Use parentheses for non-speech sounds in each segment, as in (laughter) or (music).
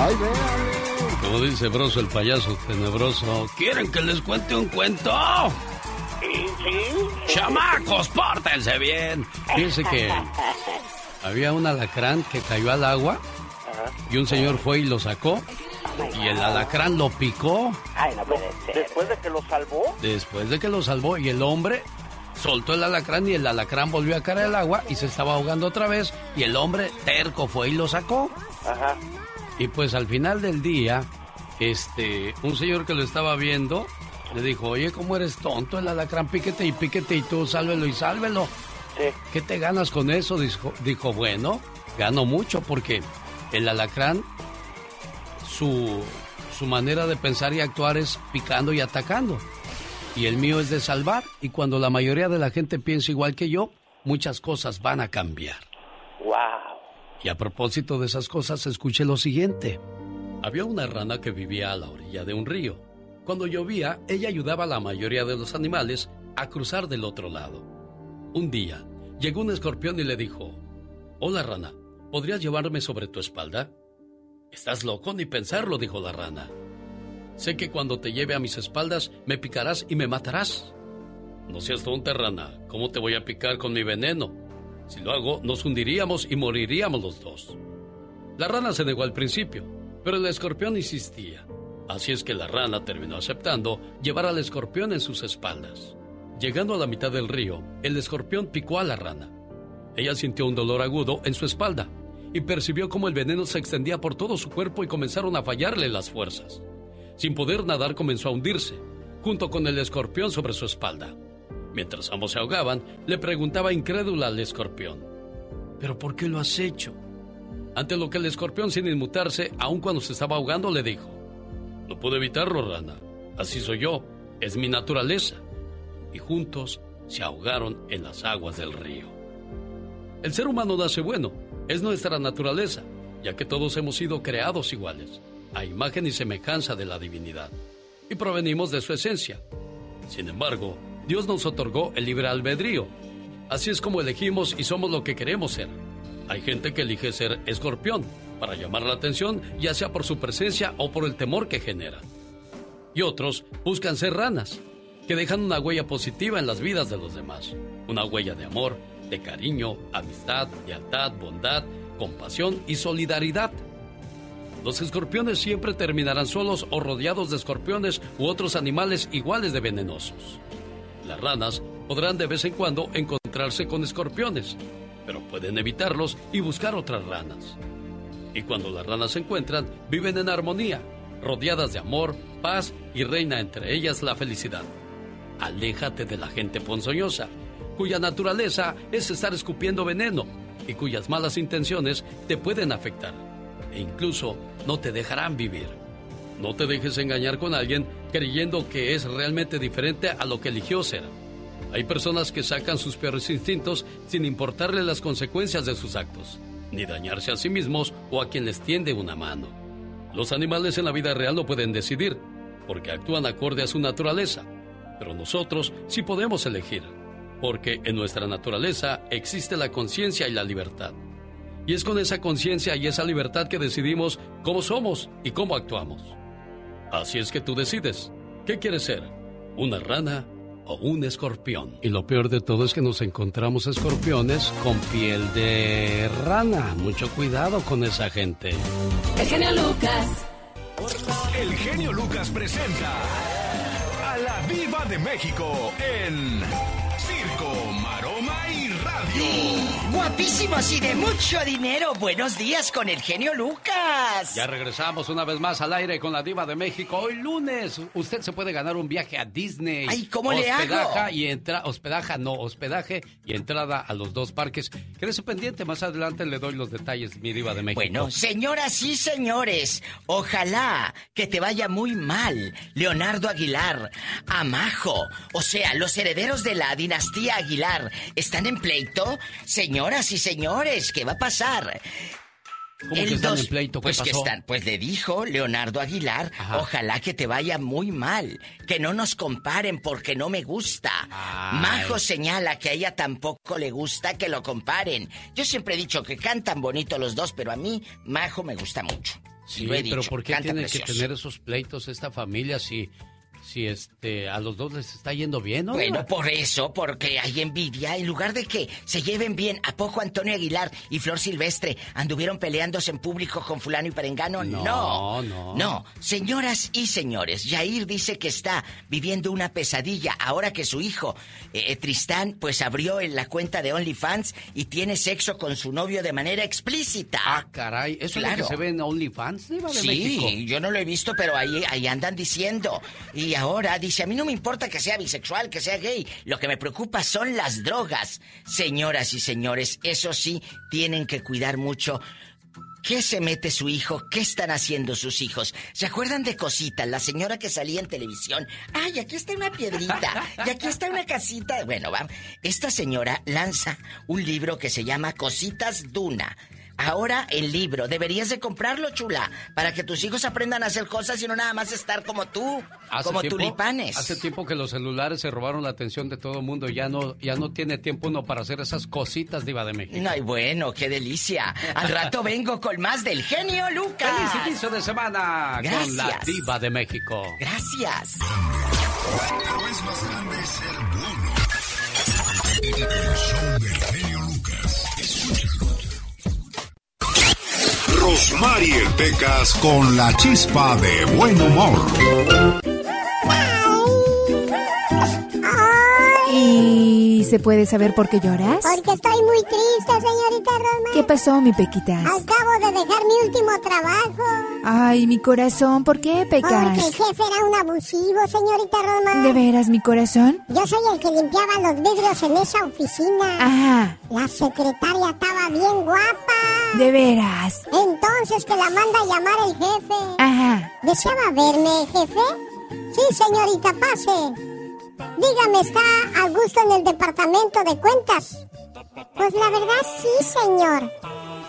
Ay, véale. Como dice Broso el payaso tenebroso, ¿quieren que les cuente un cuento? Sí, sí. ¡Chamacos, pórtense bien! Fíjense que (laughs) había un alacrán que cayó al agua y un señor fue y lo sacó y el alacrán lo picó. Ay, no puede ser. ¿Después de que lo salvó? Después de que lo salvó y el hombre soltó el alacrán y el alacrán volvió a caer al agua y se estaba ahogando otra vez y el hombre terco fue y lo sacó. Ajá. Y pues al final del día, este, un señor que lo estaba viendo le dijo, oye, ¿cómo eres tonto? El alacrán píquete y píquete y tú sálvelo y sálvelo. Sí. ¿Qué te ganas con eso? Dijo, dijo, bueno, gano mucho porque el alacrán, su, su manera de pensar y actuar es picando y atacando. Y el mío es de salvar. Y cuando la mayoría de la gente piensa igual que yo, muchas cosas van a cambiar. Wow. Y a propósito de esas cosas, escuche lo siguiente. Había una rana que vivía a la orilla de un río. Cuando llovía, ella ayudaba a la mayoría de los animales a cruzar del otro lado. Un día, llegó un escorpión y le dijo, Hola rana, ¿podrías llevarme sobre tu espalda? Estás loco ni pensarlo, dijo la rana. Sé que cuando te lleve a mis espaldas me picarás y me matarás. No seas tonta, rana. ¿Cómo te voy a picar con mi veneno? Si lo hago, nos hundiríamos y moriríamos los dos. La rana se negó al principio, pero el escorpión insistía. Así es que la rana terminó aceptando llevar al escorpión en sus espaldas. Llegando a la mitad del río, el escorpión picó a la rana. Ella sintió un dolor agudo en su espalda y percibió cómo el veneno se extendía por todo su cuerpo y comenzaron a fallarle las fuerzas. Sin poder nadar comenzó a hundirse, junto con el escorpión sobre su espalda. Mientras ambos se ahogaban, le preguntaba incrédula al escorpión, ¿pero por qué lo has hecho? Ante lo que el escorpión, sin inmutarse, aun cuando se estaba ahogando, le dijo, No puedo evitarlo, rana. Así soy yo, es mi naturaleza. Y juntos se ahogaron en las aguas del río. El ser humano nace bueno, es nuestra naturaleza, ya que todos hemos sido creados iguales, a imagen y semejanza de la divinidad, y provenimos de su esencia. Sin embargo, Dios nos otorgó el libre albedrío. Así es como elegimos y somos lo que queremos ser. Hay gente que elige ser escorpión para llamar la atención, ya sea por su presencia o por el temor que genera. Y otros buscan ser ranas, que dejan una huella positiva en las vidas de los demás. Una huella de amor, de cariño, amistad, lealtad, bondad, compasión y solidaridad. Los escorpiones siempre terminarán solos o rodeados de escorpiones u otros animales iguales de venenosos. Las ranas podrán de vez en cuando encontrarse con escorpiones, pero pueden evitarlos y buscar otras ranas. Y cuando las ranas se encuentran, viven en armonía, rodeadas de amor, paz y reina entre ellas la felicidad. Aléjate de la gente ponzoñosa, cuya naturaleza es estar escupiendo veneno y cuyas malas intenciones te pueden afectar e incluso no te dejarán vivir. No te dejes engañar con alguien creyendo que es realmente diferente a lo que eligió ser. Hay personas que sacan sus peores instintos sin importarle las consecuencias de sus actos, ni dañarse a sí mismos o a quien les tiende una mano. Los animales en la vida real no pueden decidir, porque actúan acorde a su naturaleza, pero nosotros sí podemos elegir, porque en nuestra naturaleza existe la conciencia y la libertad. Y es con esa conciencia y esa libertad que decidimos cómo somos y cómo actuamos. Así es que tú decides, ¿qué quieres ser? ¿Una rana o un escorpión? Y lo peor de todo es que nos encontramos escorpiones con piel de rana. Mucho cuidado con esa gente. El genio Lucas. El genio Lucas presenta a la Viva de México en Circo, Maroma y Radio. Guapísimos y de mucho dinero. Buenos días con el genio Lucas. Ya regresamos una vez más al aire con la Diva de México. Hoy lunes, usted se puede ganar un viaje a Disney. Ay, ¿cómo le hago? Y entra, hospedaje, no, hospedaje y entrada a los dos parques. Quédese pendiente, más adelante le doy los detalles, mi Diva de México. Bueno, señoras y señores, ojalá que te vaya muy mal, Leonardo Aguilar, Amajo, o sea, los herederos de la dinastía Aguilar, ¿están en pleito? Señoras y señores, ¿qué va a pasar? ¿Cómo que están en pleito? ¿Qué pues que pasó? están, pues le dijo Leonardo Aguilar, Ajá. ojalá que te vaya muy mal, que no nos comparen porque no me gusta. Ay. Majo señala que a ella tampoco le gusta que lo comparen. Yo siempre he dicho que cantan bonito los dos, pero a mí Majo me gusta mucho. Sí, pero ¿por qué tiene que tener esos pleitos esta familia si si este a los dos les está yendo bien, ¿no? Bueno, por eso, porque hay envidia. En lugar de que se lleven bien, ¿a poco Antonio Aguilar y Flor Silvestre anduvieron peleándose en público con fulano y perengano? No, no. No, no. Señoras y señores, Jair dice que está viviendo una pesadilla ahora que su hijo, eh, eh, Tristán, pues abrió en la cuenta de OnlyFans y tiene sexo con su novio de manera explícita. Ah, caray, ¿eso es lo que se ve en OnlyFans? De sí, yo no lo he visto, pero ahí, ahí andan diciendo. Y ahora dice, a mí no me importa que sea bisexual, que sea gay, lo que me preocupa son las drogas. Señoras y señores, eso sí, tienen que cuidar mucho. ¿Qué se mete su hijo? ¿Qué están haciendo sus hijos? ¿Se acuerdan de Cosita, la señora que salía en televisión? ¡Ay, aquí está una piedrita! ¡Y aquí está una casita! Bueno, va. Esta señora lanza un libro que se llama Cositas Duna. Ahora el libro, deberías de comprarlo, chula, para que tus hijos aprendan a hacer cosas y no nada más estar como tú, como tulipanes. Hace tiempo que los celulares se robaron la atención de todo el mundo, ya no, ya no tiene tiempo uno para hacer esas cositas diva de México. Ay, bueno, qué delicia. Al rato (laughs) vengo con más del genio Lucas. Feliz inicio de semana con la diva de México. Gracias. Rosmarie Pecas con la chispa de buen humor. ¿Y se puede saber por qué lloras? Porque estoy muy triste, señorita Roma. ¿Qué pasó, mi Pequitas? Acabo de dejar mi último trabajo. Ay, mi corazón, ¿por qué, Pecas? Porque el jefe era un abusivo, señorita Roma. ¿De veras, mi corazón? Yo soy el que limpiaba los vidrios en esa oficina. Ajá. La secretaria estaba bien guapa. ¿De veras? Entonces que la manda a llamar el jefe. Ajá. ¿Deseaba verme, jefe? Sí, señorita, pase. Dígame, ¿está a gusto en el departamento de cuentas? Pues la verdad sí, señor.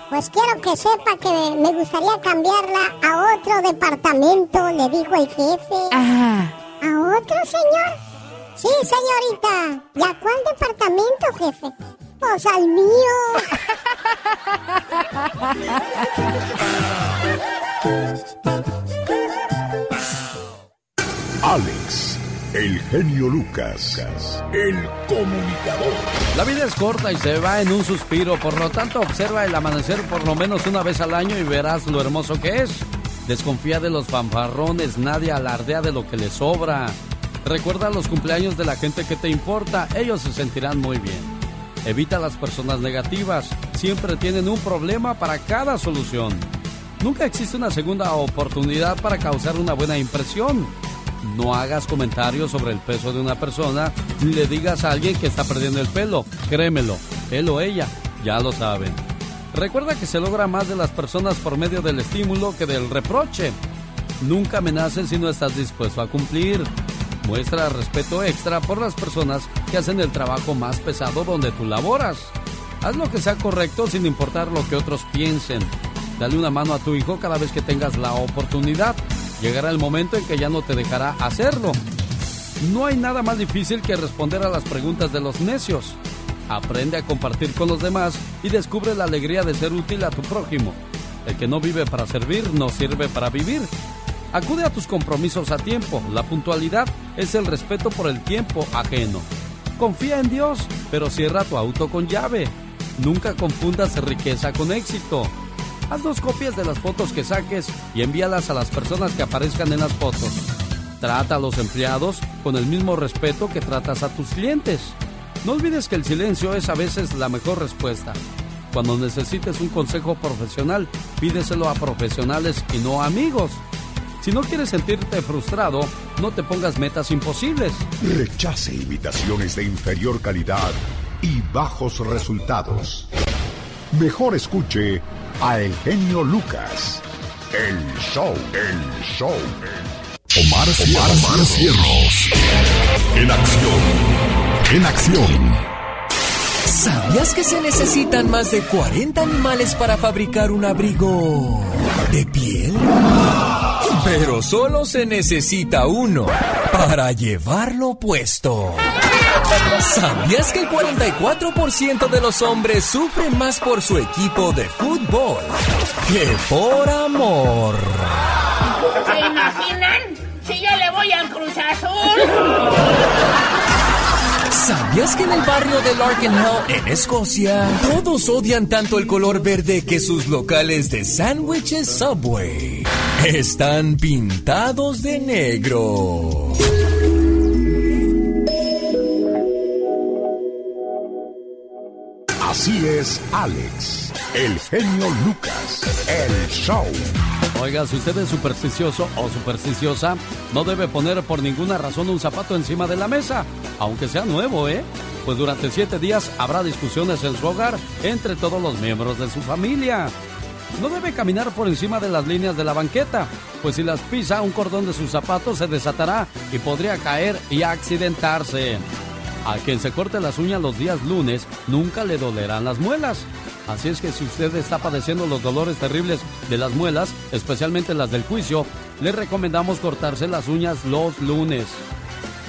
Pues quiero que sepa que me gustaría cambiarla a otro departamento, le dijo el jefe. Ajá. ¿A otro, señor? Sí, señorita. ¿Y a cuál departamento, jefe? Pues al mío. (laughs) Alex el genio Lucas, el comunicador. La vida es corta y se va en un suspiro, por lo tanto observa el amanecer por lo menos una vez al año y verás lo hermoso que es. Desconfía de los fanfarrones, nadie alardea de lo que le sobra. Recuerda los cumpleaños de la gente que te importa, ellos se sentirán muy bien. Evita las personas negativas, siempre tienen un problema para cada solución. Nunca existe una segunda oportunidad para causar una buena impresión no hagas comentarios sobre el peso de una persona ni le digas a alguien que está perdiendo el pelo. Créemelo, él o ella ya lo saben. Recuerda que se logra más de las personas por medio del estímulo que del reproche. Nunca amenaces si no estás dispuesto a cumplir. Muestra respeto extra por las personas que hacen el trabajo más pesado donde tú laboras. Haz lo que sea correcto sin importar lo que otros piensen. Dale una mano a tu hijo cada vez que tengas la oportunidad llegará el momento en que ya no te dejará hacerlo. No hay nada más difícil que responder a las preguntas de los necios. Aprende a compartir con los demás y descubre la alegría de ser útil a tu prójimo. El que no vive para servir no sirve para vivir. Acude a tus compromisos a tiempo. La puntualidad es el respeto por el tiempo ajeno. Confía en Dios, pero cierra tu auto con llave. Nunca confundas riqueza con éxito. Haz dos copias de las fotos que saques y envíalas a las personas que aparezcan en las fotos. Trata a los empleados con el mismo respeto que tratas a tus clientes. No olvides que el silencio es a veces la mejor respuesta. Cuando necesites un consejo profesional, pídeselo a profesionales y no a amigos. Si no quieres sentirte frustrado, no te pongas metas imposibles. Rechace invitaciones de inferior calidad y bajos resultados. Mejor escuche a El Genio Lucas. El show, el show. Omar, Omar, Cierros. En acción. En acción. ¿Sabías que se necesitan más de 40 animales para fabricar un abrigo de piel? Pero solo se necesita uno para llevarlo puesto. ¿Sabías que el 44% de los hombres sufren más por su equipo de fútbol que por amor? ¿Se imaginan? Si yo le voy al Cruz Azul. ¿Sabías que en el barrio de Larkenhell, en Escocia, todos odian tanto el color verde que sus locales de sándwiches Subway están pintados de negro? Así es, Alex, el genio Lucas, el show. Oiga, si usted es supersticioso o supersticiosa, no debe poner por ninguna razón un zapato encima de la mesa, aunque sea nuevo, ¿eh? Pues durante siete días habrá discusiones en su hogar entre todos los miembros de su familia. No debe caminar por encima de las líneas de la banqueta, pues si las pisa un cordón de sus zapatos se desatará y podría caer y accidentarse. A quien se corte las uñas los días lunes nunca le dolerán las muelas. Así es que si usted está padeciendo los dolores terribles de las muelas, especialmente las del juicio, le recomendamos cortarse las uñas los lunes.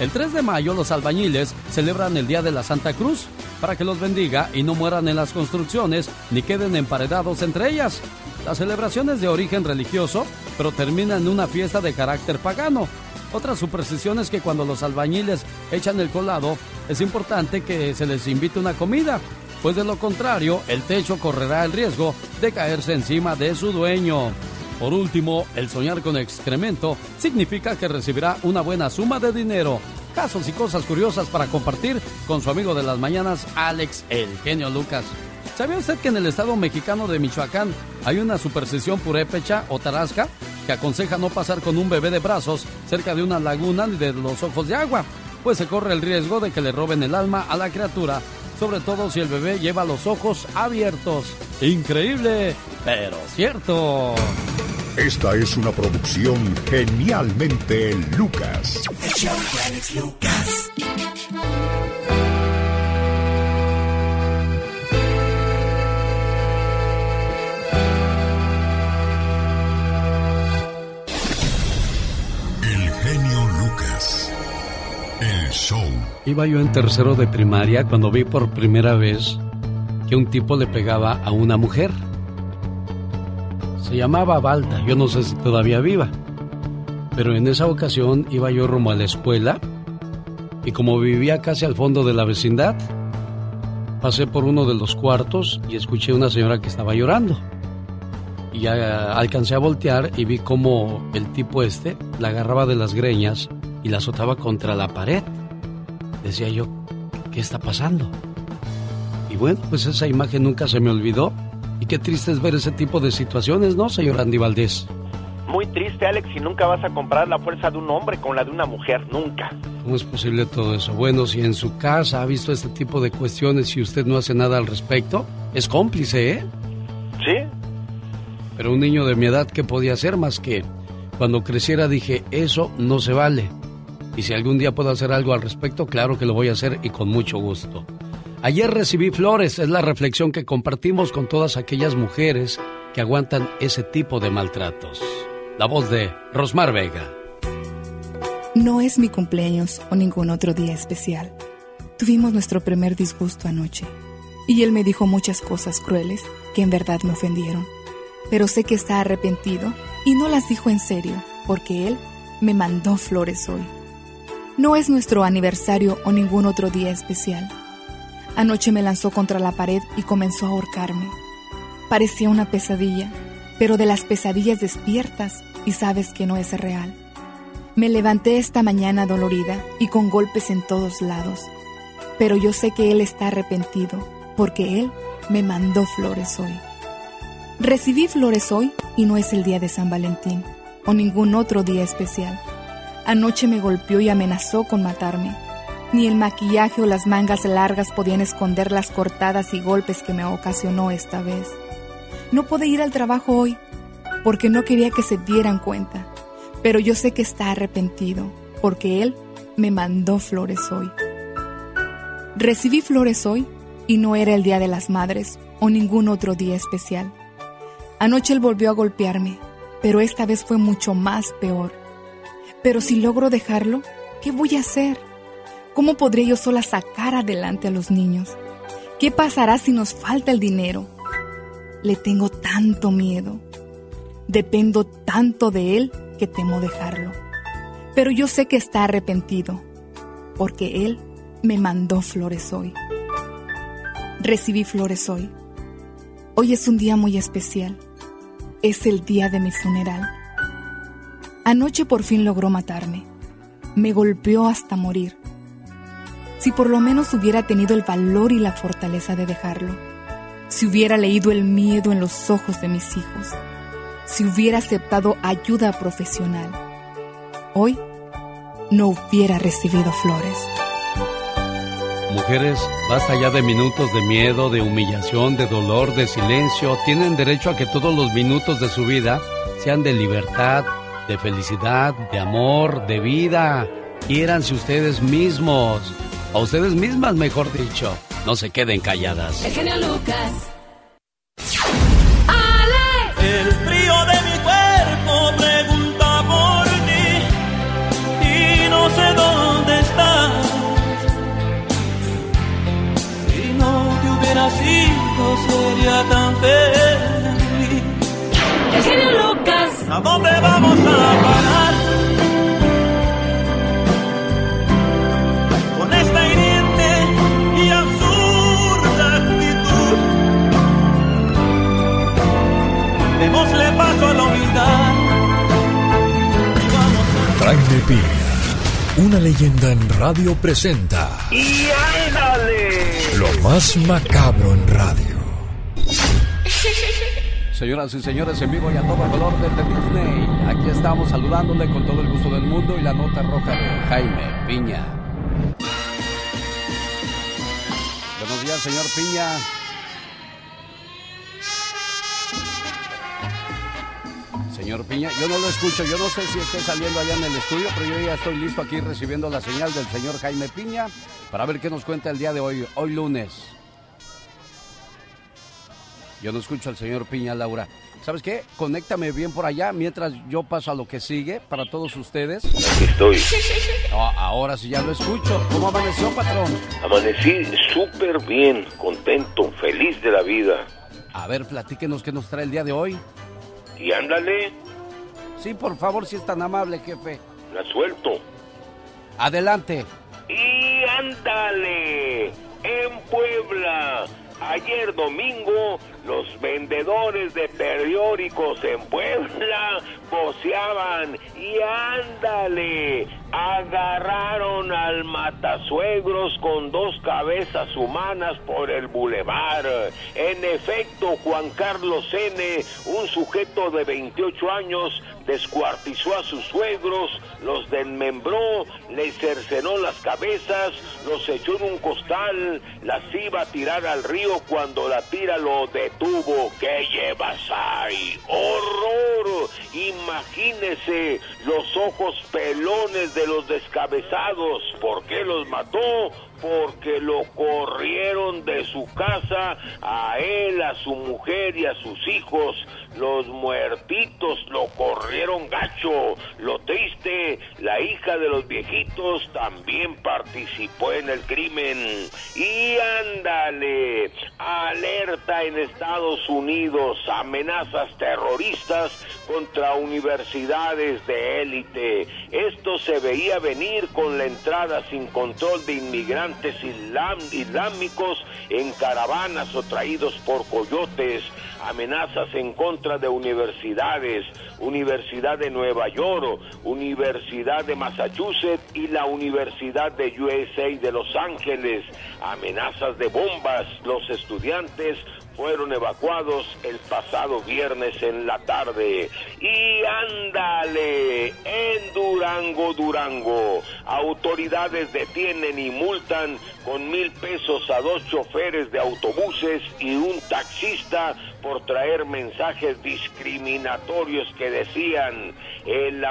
El 3 de mayo los albañiles celebran el Día de la Santa Cruz para que los bendiga y no mueran en las construcciones ni queden emparedados entre ellas. La celebración es de origen religioso, pero termina en una fiesta de carácter pagano. Otra superstición es que cuando los albañiles echan el colado, es importante que se les invite una comida, pues de lo contrario, el techo correrá el riesgo de caerse encima de su dueño. Por último, el soñar con excremento significa que recibirá una buena suma de dinero. Casos y cosas curiosas para compartir con su amigo de las mañanas, Alex el genio Lucas. ¿Sabía usted que en el estado mexicano de Michoacán hay una superstición purépecha o tarasca que aconseja no pasar con un bebé de brazos cerca de una laguna ni de los ojos de agua? Pues se corre el riesgo de que le roben el alma a la criatura, sobre todo si el bebé lleva los ojos abiertos. Increíble, pero cierto. Esta es una producción genialmente Lucas. Lucas. Iba yo en tercero de primaria cuando vi por primera vez que un tipo le pegaba a una mujer. Se llamaba Balta, yo no sé si todavía viva. Pero en esa ocasión iba yo rumbo a la escuela y como vivía casi al fondo de la vecindad, pasé por uno de los cuartos y escuché a una señora que estaba llorando. Y ya alcancé a voltear y vi como el tipo este la agarraba de las greñas y la azotaba contra la pared. Decía yo, ¿qué está pasando? Y bueno, pues esa imagen nunca se me olvidó. Y qué triste es ver ese tipo de situaciones, ¿no, señor Andy Valdés? Muy triste, Alex, y nunca vas a comparar la fuerza de un hombre con la de una mujer, nunca. ¿Cómo es posible todo eso? Bueno, si en su casa ha visto este tipo de cuestiones y usted no hace nada al respecto, es cómplice, ¿eh? Sí. Pero un niño de mi edad, ¿qué podía hacer más que cuando creciera dije, eso no se vale? Y si algún día puedo hacer algo al respecto, claro que lo voy a hacer y con mucho gusto. Ayer recibí flores, es la reflexión que compartimos con todas aquellas mujeres que aguantan ese tipo de maltratos. La voz de Rosmar Vega. No es mi cumpleaños o ningún otro día especial. Tuvimos nuestro primer disgusto anoche y él me dijo muchas cosas crueles que en verdad me ofendieron. Pero sé que está arrepentido y no las dijo en serio porque él me mandó flores hoy. No es nuestro aniversario o ningún otro día especial. Anoche me lanzó contra la pared y comenzó a ahorcarme. Parecía una pesadilla, pero de las pesadillas despiertas y sabes que no es real. Me levanté esta mañana dolorida y con golpes en todos lados, pero yo sé que Él está arrepentido porque Él me mandó flores hoy. Recibí flores hoy y no es el día de San Valentín o ningún otro día especial. Anoche me golpeó y amenazó con matarme. Ni el maquillaje o las mangas largas podían esconder las cortadas y golpes que me ocasionó esta vez. No pude ir al trabajo hoy porque no quería que se dieran cuenta, pero yo sé que está arrepentido porque él me mandó flores hoy. Recibí flores hoy y no era el Día de las Madres o ningún otro día especial. Anoche él volvió a golpearme, pero esta vez fue mucho más peor. Pero si logro dejarlo, ¿qué voy a hacer? ¿Cómo podré yo sola sacar adelante a los niños? ¿Qué pasará si nos falta el dinero? Le tengo tanto miedo. Dependo tanto de él que temo dejarlo. Pero yo sé que está arrepentido, porque él me mandó flores hoy. Recibí flores hoy. Hoy es un día muy especial. Es el día de mi funeral. Anoche por fin logró matarme. Me golpeó hasta morir. Si por lo menos hubiera tenido el valor y la fortaleza de dejarlo. Si hubiera leído el miedo en los ojos de mis hijos. Si hubiera aceptado ayuda profesional. Hoy no hubiera recibido flores. Mujeres, basta ya de minutos de miedo, de humillación, de dolor, de silencio. Tienen derecho a que todos los minutos de su vida sean de libertad, de felicidad, de amor, de vida. Quiéranse ustedes mismos. A ustedes mismas, mejor dicho. No se queden calladas. El genio Lucas. El frío de mi cuerpo pregunta por ti y no sé dónde estás. Si no te hubieras ido sería tan feliz. El genio Lucas. ¿A dónde vamos a parar? Con esta hiriente y absurda actitud. Démosle paso a la humildad. Y vamos a Jaime Piña, una leyenda en radio presenta ¡Y ándale! lo más macabro en radio. Señoras y señores, en vivo y a todo color desde Disney. Aquí estamos saludándole con todo el gusto del mundo y la nota roja de Jaime Piña. Buenos días, señor Piña. Señor Piña, yo no lo escucho, yo no sé si esté saliendo allá en el estudio, pero yo ya estoy listo aquí recibiendo la señal del señor Jaime Piña para ver qué nos cuenta el día de hoy, hoy lunes. Yo no escucho al señor Piña, Laura. ¿Sabes qué? Conéctame bien por allá mientras yo paso a lo que sigue para todos ustedes. Aquí estoy. Ah, ahora sí ya lo escucho. ¿Cómo amaneció, patrón? Amanecí súper bien, contento, feliz de la vida. A ver, platíquenos qué nos trae el día de hoy. Y ándale, Sí, por favor, si es tan amable, jefe. la suelto. Adelante. Y ándale, en Puebla. Ayer domingo, los vendedores de periódicos en Puebla voceaban y ándale, agarraron al matasuegros con dos cabezas humanas por el bulevar. En efecto, Juan Carlos N., un sujeto de 28 años, descuartizó a sus suegros, los desmembró, les cercenó las cabezas, los echó en un costal, las iba a tirar al río cuando la tira lo detuvo. ¿Qué llevas ahí? ¡Horror! Imagínese los ojos pelones de los descabezados. ¿Por qué los mató? Porque lo corrieron de su casa a él, a su mujer y a sus hijos. Los muertitos lo corrieron gacho. Lo triste, la hija de los viejitos también participó en el crimen. Y ándale, alerta en Estados Unidos, amenazas terroristas contra universidades de élite. Esto se veía venir con la entrada sin control de inmigrantes islámicos en caravanas o traídos por coyotes, amenazas en contra de universidades, Universidad de Nueva York, Universidad de Massachusetts y la Universidad de USA de Los Ángeles, amenazas de bombas, los estudiantes fueron evacuados el pasado viernes en la tarde. Y ándale, en Durango, Durango, autoridades detienen y multan con mil pesos a dos choferes de autobuses y un taxista por traer mensajes discriminatorios que decían el,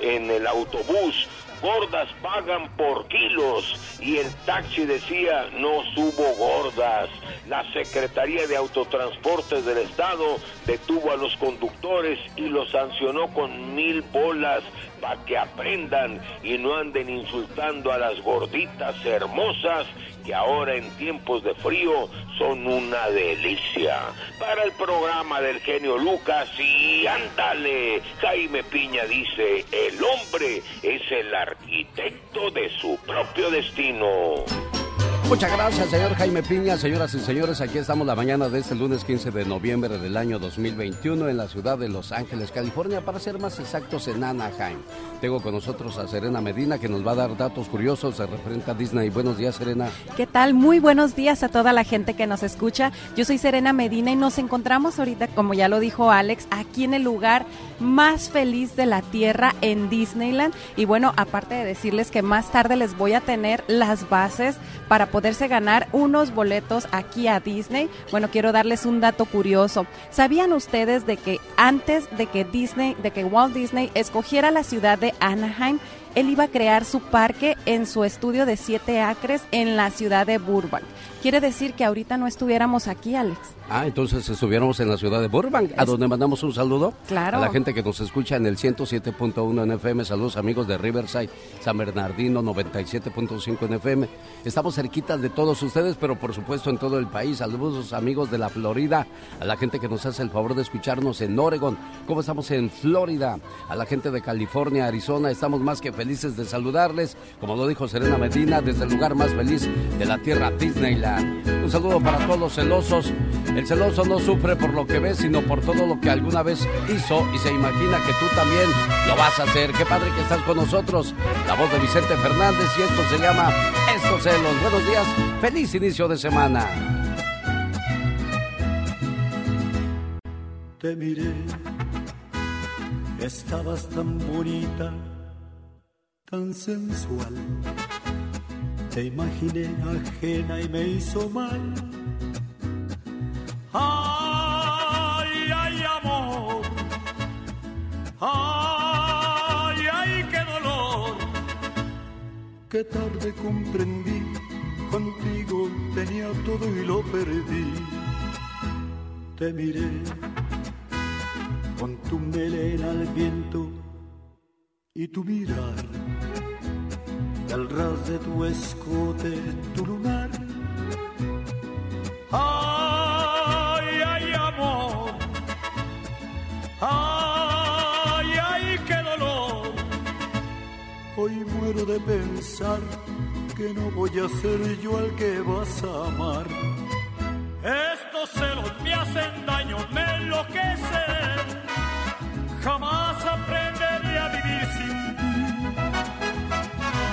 en el autobús gordas pagan por kilos y el taxi decía no subo gordas. La Secretaría de Autotransportes del Estado detuvo a los conductores y los sancionó con mil bolas para que aprendan y no anden insultando a las gorditas hermosas que ahora en tiempos de frío son una delicia. Para el programa del genio Lucas y ándale, Jaime Piña dice, el hombre es el arquitecto de su propio destino. Muchas gracias, señor Jaime Piña. Señoras y señores, aquí estamos la mañana de este lunes 15 de noviembre del año 2021 en la ciudad de Los Ángeles, California, para ser más exactos en Anaheim. Tengo con nosotros a Serena Medina que nos va a dar datos curiosos referente a Disney. Buenos días, Serena. ¿Qué tal? Muy buenos días a toda la gente que nos escucha. Yo soy Serena Medina y nos encontramos ahorita, como ya lo dijo Alex, aquí en el lugar más feliz de la Tierra en Disneyland. Y bueno, aparte de decirles que más tarde les voy a tener las bases para poderse ganar unos boletos aquí a Disney. Bueno, quiero darles un dato curioso. ¿Sabían ustedes de que antes de que Disney, de que Walt Disney escogiera la ciudad de Anaheim, él iba a crear su parque en su estudio de siete acres en la ciudad de Burbank. Quiere decir que ahorita no estuviéramos aquí, Alex. Ah, entonces estuviéramos en la ciudad de Burbank, a donde mandamos un saludo Claro. a la gente que nos escucha en el 107.1 en FM. Saludos amigos de Riverside, San Bernardino 97.5 en FM. Estamos cerquitas de todos ustedes, pero por supuesto en todo el país. Saludos amigos de la Florida, a la gente que nos hace el favor de escucharnos en Oregon. ¿Cómo estamos en Florida? A la gente de California, Arizona, estamos más que felices de saludarles. Como lo dijo Serena Medina, desde el lugar más feliz de la tierra, Disneyland. Un saludo para todos los celosos. El celoso no sufre por lo que ve, sino por todo lo que alguna vez hizo y se imagina que tú también lo vas a hacer. Qué padre que estás con nosotros. La voz de Vicente Fernández y esto se llama Estos celos. Buenos días, feliz inicio de semana. Te miré, estabas tan bonita, tan sensual. Te imaginé ajena y me hizo mal. Ay, ay, amor. Ay, ay, qué dolor. Qué tarde comprendí, contigo tenía todo y lo perdí. Te miré con tu melena al viento y tu mirar, al ras de tu escote, tu lunar. Ay, ay, amor, ay, ay, qué dolor. Hoy muero de pensar que no voy a ser yo el que vas a amar. Estos celos me hacen daño, me enloquecen. Jamás aprenderé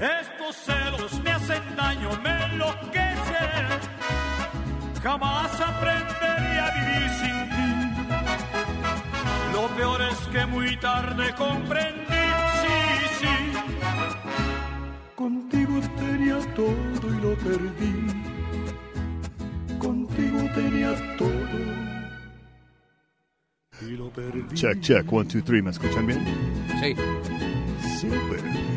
Estos celos me hacen daño, me enloquecen. Jamás aprenderé a vivir sin ti. Lo peor es que muy tarde comprendí, sí, sí. Contigo tenía todo y lo perdí. Contigo tenía todo y lo perdí. Check, check, one, two, three. ¿Me escuchan bien? Sí. Super.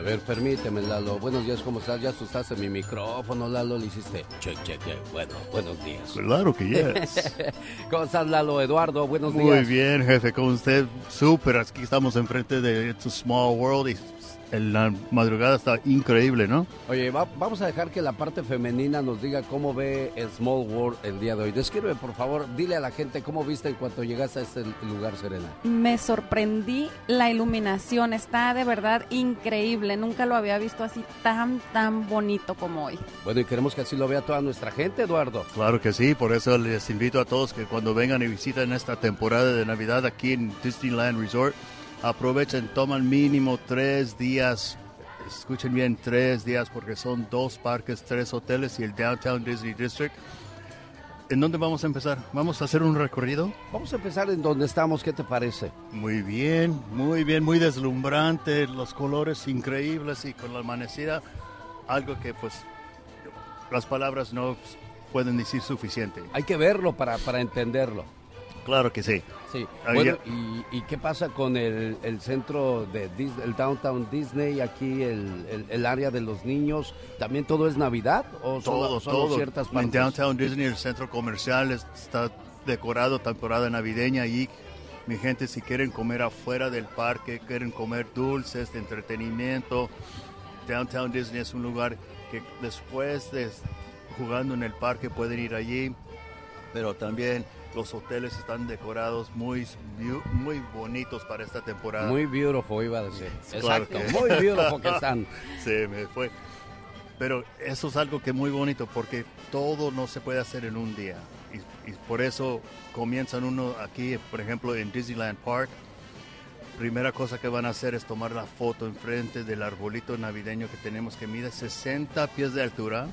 A ver, permíteme, Lalo. Buenos días, ¿cómo estás? Ya asustaste mi micrófono, Lalo. Le hiciste check, check, check. Bueno, buenos días. Claro que yes. (laughs) ¿Cómo estás, Lalo? Eduardo, buenos días. Muy bien, jefe, con usted. Súper, aquí estamos enfrente de It's a Small World y en la madrugada está increíble, ¿no? Oye, vamos a dejar que la parte femenina nos diga cómo ve el Small World el día de hoy. Describe, por favor, dile a la gente cómo viste en cuanto llegaste a este lugar, Serena. Me sorprendí la iluminación, está de verdad increíble. Nunca lo había visto así tan, tan bonito como hoy. Bueno, y queremos que así lo vea toda nuestra gente, Eduardo. Claro que sí, por eso les invito a todos que cuando vengan y visiten esta temporada de Navidad aquí en Disneyland Resort, Aprovechen, toman mínimo tres días. Escuchen bien, tres días porque son dos parques, tres hoteles y el Downtown Disney District. ¿En dónde vamos a empezar? ¿Vamos a hacer un recorrido? Vamos a empezar en donde estamos, ¿qué te parece? Muy bien, muy bien, muy deslumbrante, los colores increíbles y con la amanecida, algo que pues las palabras no pueden decir suficiente. Hay que verlo para, para entenderlo. Claro que sí. Sí. Bueno, ¿y, qué pasa con el, centro de Disney, el Downtown Disney, aquí el, el, área de los niños? ¿También todo es Navidad o todo, solo, todo. ciertas partes? En Downtown Disney el centro comercial está decorado temporada navideña y mi gente si quieren comer afuera del parque, quieren comer dulces, de entretenimiento, Downtown Disney es un lugar que después de jugando en el parque pueden ir allí, pero también los hoteles están decorados muy, muy bonitos para esta temporada. Muy beautiful, iba a decir. Exacto, muy beautiful que están. (laughs) Sí, me fue. Pero eso es algo que es muy bonito porque todo no se puede hacer en un día. Y, por eso comienzan uno aquí, por ejemplo, en Disneyland Park. Primera cosa que van a hacer es tomar la foto enfrente del arbolito navideño que tenemos que mide 60 pies de altura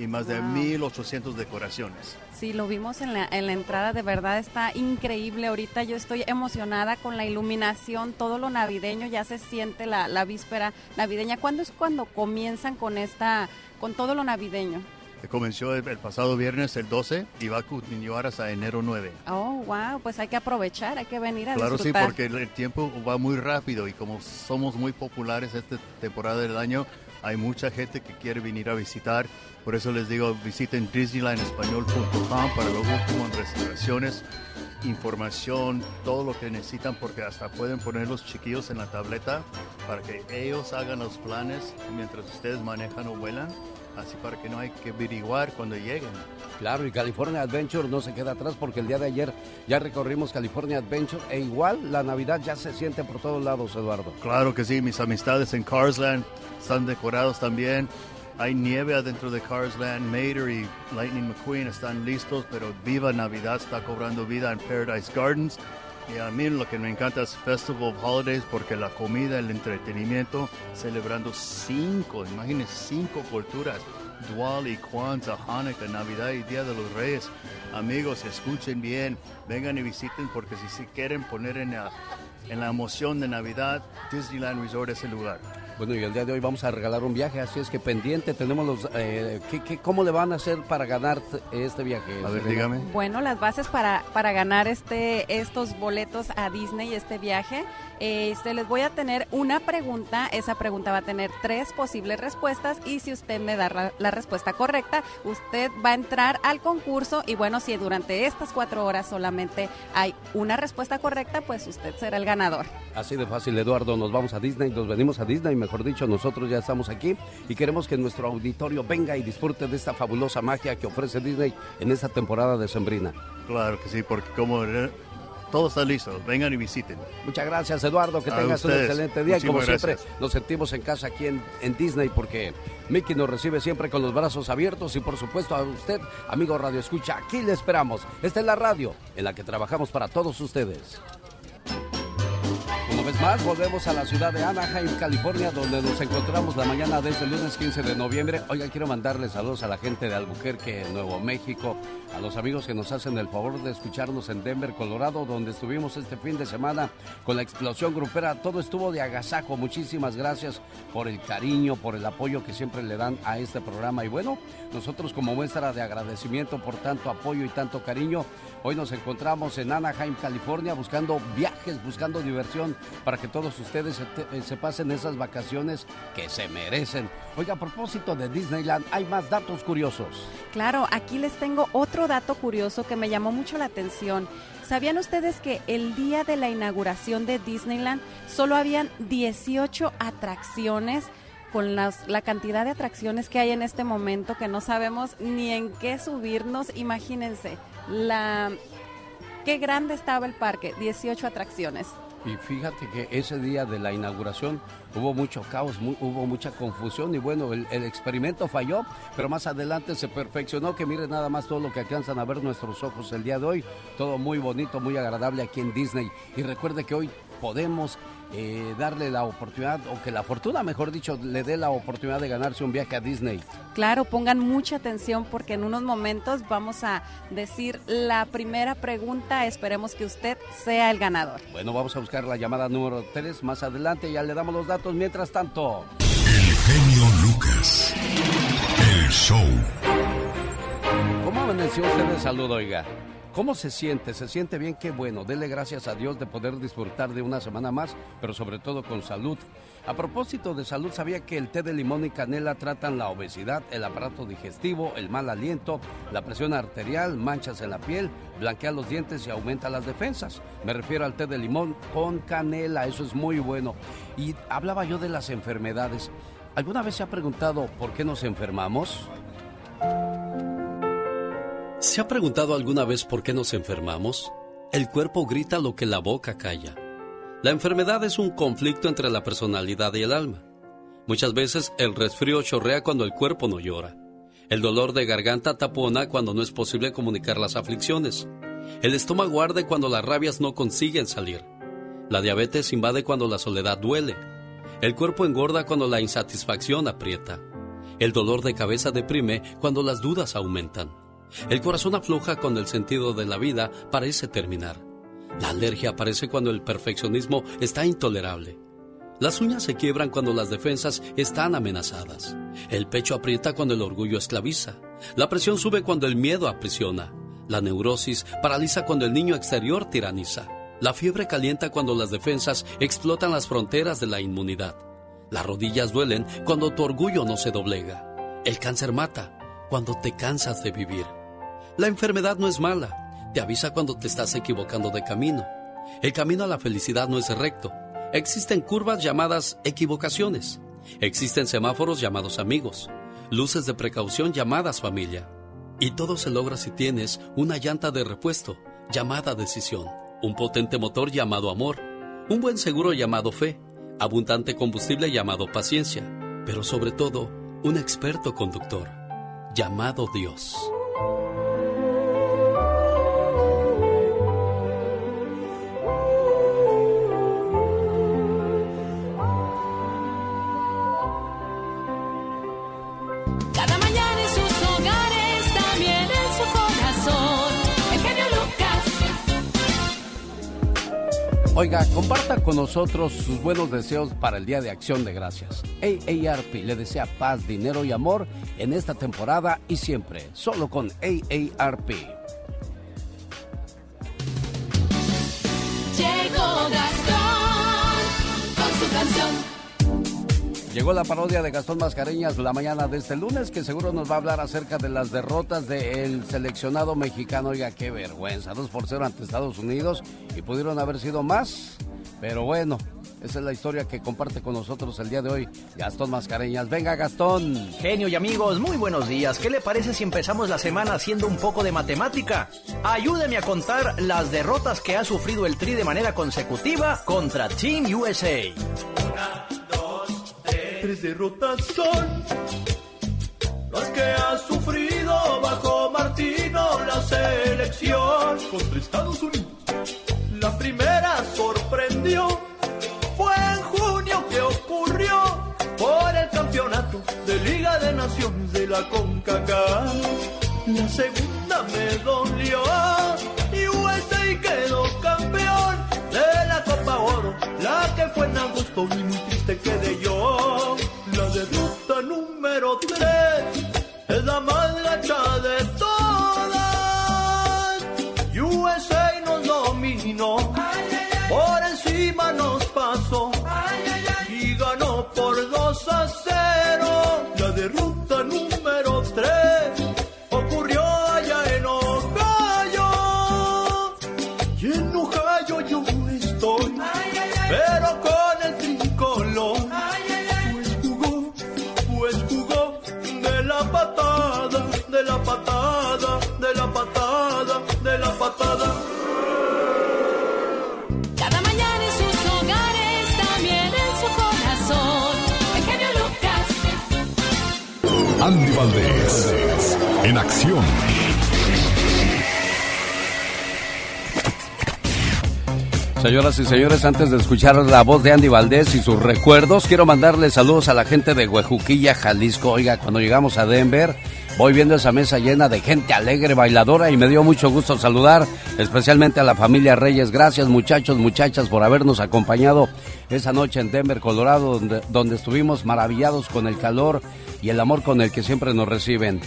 y más de 1800 decoraciones. Sí, lo vimos en la, en la entrada, de verdad está increíble. Ahorita yo estoy emocionada con la iluminación, todo lo navideño, ya se siente la, la víspera navideña. ¿Cuándo es cuando comienzan con esta, con todo lo navideño? Comenzó el, pasado viernes, el 12, y va a continuar hasta enero 9. Oh, wow, pues hay que aprovechar, hay que venir a Claro, sí, porque el, tiempo va muy rápido y como somos muy populares esta temporada del año, hay mucha gente que quiere venir a visitar. Por eso les digo, visiten disneylandespañol.com para lo último en reservaciones, información, todo lo que necesitan, porque hasta pueden poner los chiquillos en la tableta para que ellos hagan los planes mientras ustedes manejan o vuelan, así para que no hay que averiguar cuando lleguen. Claro, y California Adventure no se queda atrás porque el día de ayer ya recorrimos California Adventure e igual la Navidad ya se siente por todos lados, Eduardo. Claro que sí, mis amistades en Carsland están decorados también. Hay nieve adentro de Cars Land. Mater y Lightning McQueen están listos, pero Viva Navidad está cobrando vida en Paradise Gardens. Y a mí lo que me encanta es Festival of Holidays porque la comida, el entretenimiento, celebrando cinco, imagínense, cinco culturas. Diwali, Kwanzaa, Hanukkah, Navidad y Día de los Reyes. Amigos, escuchen bien, vengan y visiten porque si, si quieren poner en la, en la emoción de Navidad, Disneyland Resort es el lugar. Bueno, y el día de hoy vamos a regalar un viaje, así es que pendiente, tenemos los... Eh, ¿qué, cómo le van a hacer para ganar este viaje? A ver, dígame. Bueno, las bases para, para ganar este, estos boletos a Disney, este viaje, este, les voy a tener una pregunta, esa pregunta va a tener tres posibles respuestas y si usted me da la, respuesta correcta, usted va a entrar al concurso y bueno, si durante estas cuatro horas solamente hay una respuesta correcta, pues usted será el ganador. Así de fácil, Eduardo, nos vamos a Disney, nos venimos a Disney, mejor dicho, nosotros ya estamos aquí y queremos que nuestro auditorio venga y disfrute de esta fabulosa magia que ofrece Disney en esta temporada de Sembrina. Claro que sí, porque como todo está listo, vengan y visiten. Muchas gracias Eduardo, que tengas un excelente día y como siempre nos sentimos en casa aquí en, en, Disney porque Mickey nos recibe siempre con los brazos abiertos y por supuesto a usted, amigo Radio Escucha, aquí le esperamos. Esta es la radio en la que trabajamos para todos ustedes. Una vez más, volvemos a la ciudad de Anaheim, California, donde nos encontramos la mañana desde el lunes 15 de noviembre. Oiga, quiero mandarles saludos a la gente de Albuquerque, Nuevo México, a los amigos que nos hacen el favor de escucharnos en Denver, Colorado, donde estuvimos este fin de semana con la explosión grupera. Todo estuvo de agasajo. Muchísimas gracias por el cariño, por el apoyo que siempre le dan a este programa. Y bueno, nosotros como muestra de agradecimiento por tanto apoyo y tanto cariño, hoy nos encontramos en Anaheim, California, buscando viajes, buscando diversión para que todos ustedes se, eh, se pasen esas vacaciones que se merecen. Oiga, a propósito de Disneyland, hay más datos curiosos. Claro, aquí les tengo otro dato curioso que me llamó mucho la atención. ¿Sabían ustedes que el día de la inauguración de Disneyland solo habían 18 atracciones? Con las, la cantidad de atracciones que hay en este momento que no sabemos ni en qué subirnos, imagínense, la qué grande estaba el parque, 18 atracciones. Y fíjate que ese día de la inauguración hubo mucho caos, hubo mucha confusión y bueno, el, el, experimento falló, pero más adelante se perfeccionó, que miren nada más todo lo que alcanzan a ver nuestros ojos el día de hoy, todo muy bonito, muy agradable aquí en Disney. Y recuerde que hoy podemos eh, darle la oportunidad, o que la fortuna, mejor dicho, le dé la oportunidad de ganarse un viaje a Disney. Claro, pongan mucha atención porque en unos momentos vamos a decir la primera pregunta. Esperemos que usted sea el ganador. Bueno, vamos a buscar la llamada número 3 más adelante. Ya le damos los datos. Mientras tanto, el genio Lucas. El show. ¿Cómo amaneció usted de salud, oiga? ¿Cómo se siente? ¿Se siente bien? Qué bueno. Dele gracias a Dios de poder disfrutar de una semana más, pero sobre todo con salud. A propósito de salud, ¿sabía que el té de limón y canela tratan la obesidad, el aparato digestivo, el mal aliento, la presión arterial, manchas en la piel, blanquea los dientes y aumenta las defensas? Me refiero al té de limón con canela, eso es muy bueno. Y hablaba yo de las enfermedades. ¿Alguna vez se ha preguntado por qué nos enfermamos? ¿Se ha preguntado alguna vez por qué nos enfermamos? El cuerpo grita lo que la boca calla. La enfermedad es un conflicto entre la personalidad y el alma. Muchas veces el resfrío chorrea cuando el cuerpo no llora. El dolor de garganta tapona cuando no es posible comunicar las aflicciones. El estómago arde cuando las rabias no consiguen salir. La diabetes invade cuando la soledad duele. El cuerpo engorda cuando la insatisfacción aprieta. El dolor de cabeza deprime cuando las dudas aumentan. El corazón afloja cuando el sentido de la vida parece terminar. La alergia aparece cuando el perfeccionismo está intolerable. Las uñas se quiebran cuando las defensas están amenazadas. El pecho aprieta cuando el orgullo esclaviza. La presión sube cuando el miedo aprisiona. La neurosis paraliza cuando el niño exterior tiraniza. La fiebre calienta cuando las defensas explotan las fronteras de la inmunidad. Las rodillas duelen cuando tu orgullo no se doblega. El cáncer mata cuando te cansas de vivir. La enfermedad no es mala, te avisa cuando te estás equivocando de camino. El camino a la felicidad no es recto. Existen curvas llamadas equivocaciones. Existen semáforos llamados amigos. Luces de precaución llamadas familia. Y todo se logra si tienes una llanta de repuesto llamada decisión. Un potente motor llamado amor. Un buen seguro llamado fe. Abundante combustible llamado paciencia. Pero sobre todo, un experto conductor llamado Dios. Oiga, comparta con nosotros sus buenos deseos para el Día de Acción de Gracias. AARP le desea paz, dinero y amor en esta temporada y siempre, solo con AARP. Llegó la parodia de Gastón Mascareñas la mañana de este lunes, que seguro nos va a hablar acerca de las derrotas del seleccionado mexicano. Oiga, qué vergüenza, dos por cero ante Estados Unidos y pudieron haber sido más, pero bueno, esa es la historia que comparte con nosotros el día de hoy Gastón Mascareñas. Venga, Gastón. Genio y amigos, muy buenos días. ¿Qué le parece si empezamos la semana haciendo un poco de matemática? Ayúdeme a contar las derrotas que ha sufrido el Tri de manera consecutiva contra Team USA. Tres derrotas son las que ha sufrido bajo Martino la selección contra Estados Unidos. La primera sorprendió, fue en junio que ocurrió por el campeonato de Liga de Naciones de la CONCACAF. La segunda me dolió y USA quedó campeón de la Copa Oro, la que fue en agosto y muy triste quedé yo. Número 3 es la Valdés, en acción. Señoras y señores, antes de escuchar la voz de Andy Valdés y sus recuerdos, quiero mandarle saludos a la gente de Huejuquilla, Jalisco. Oiga, cuando llegamos a Denver, voy viendo esa mesa llena de gente alegre, bailadora, y me dio mucho gusto saludar, especialmente a la familia Reyes. Gracias, muchachos, muchachas, por habernos acompañado esa noche en Denver, Colorado, donde, donde estuvimos maravillados con el calor y el amor con el que siempre nos reciben.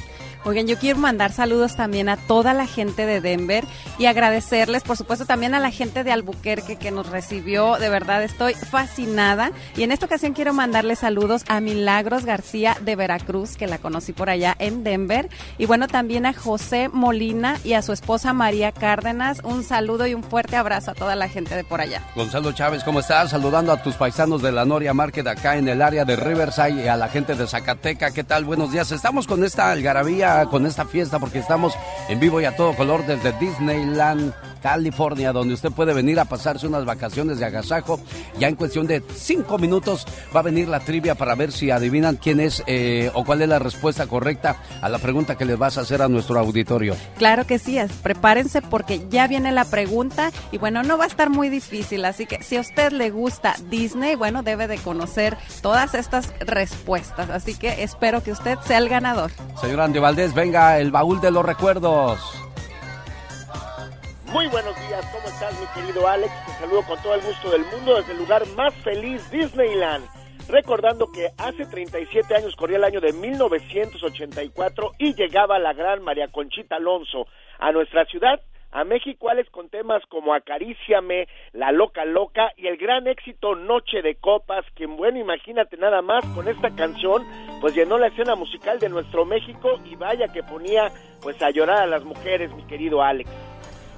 Oigan, yo quiero mandar saludos también a toda la gente de Denver y agradecerles, por supuesto, también a la gente de Albuquerque que nos recibió. De verdad, estoy fascinada. Y en esta ocasión quiero mandarle saludos a Milagros García de Veracruz, que la conocí por allá en Denver. Y bueno, también a José Molina y a su esposa María Cárdenas. Un saludo y un fuerte abrazo a toda la gente de por allá. Gonzalo Chávez, ¿cómo estás? Saludando a tus paisanos de la Noria Market acá en el área de Riverside y a la gente de Zacateca. ¿Qué tal? Buenos días. Estamos con esta algarabía, con esta fiesta, porque estamos en vivo y a todo color desde Disneyland, California, donde usted puede venir a pasarse unas vacaciones de agasajo. Ya en cuestión de cinco minutos va a venir la trivia para ver si adivinan quién es eh, o cuál es la respuesta correcta a la pregunta que les vas a hacer a nuestro auditorio. Claro que sí, es- prepárense porque ya viene la pregunta y bueno, no va a estar muy difícil, así que si a usted le gusta Disney, bueno, debe de conocer todas estas respuestas, así que espero que usted sea el ganador. Señor Andy Valdés, venga, el baúl de los recuerdos. Muy buenos días, ¿cómo estás mi querido Alex? Te saludo con todo el gusto del mundo desde el lugar más feliz, Disneyland. Recordando que hace 37 años corría el año de 1984 y llegaba la gran María Conchita Alonso a nuestra ciudad, a México, Alex, con temas como Acaríciame, La Loca Loca y el gran éxito Noche de Copas, que bueno, imagínate nada más con esta canción, pues llenó la escena musical de nuestro México y vaya que ponía pues a llorar a las mujeres, mi querido Alex.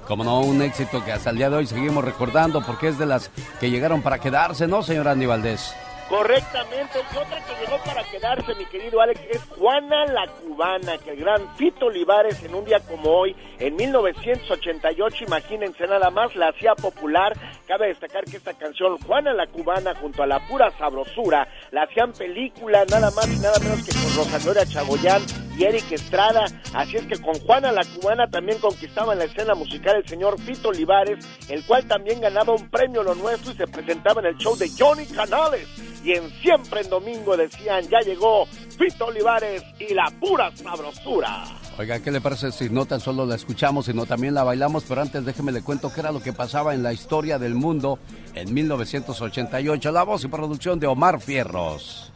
Como no, un éxito que hasta el día de hoy seguimos recordando porque es de las que llegaron para quedarse, ¿no, señor Andy Valdés? Correctamente, y otra que llegó para quedarse, mi querido Alex, es Juana la Cubana, que el gran Fito Olivares en un día como hoy, en 1988, imagínense nada más, la hacía popular. Cabe destacar que esta canción, Juana la Cubana, junto a la pura sabrosura, la hacían película nada más y nada menos que con Rosa Gloria Chagoyán y Eric Estrada. Así es que con Juana la Cubana también conquistaba en la escena musical el señor Fito Olivares, el cual también ganaba un premio Lo Nuestro y se presentaba en el show de Johnny Canales. Y en Siempre en Domingo decían, ya llegó Fito Olivares y la pura sabrosura. Oiga, ¿qué le parece si no tan solo la escuchamos, sino también la bailamos? Pero antes déjeme le cuento qué era lo que pasaba en la historia del mundo en 1988. La voz y producción de Omar Fierros.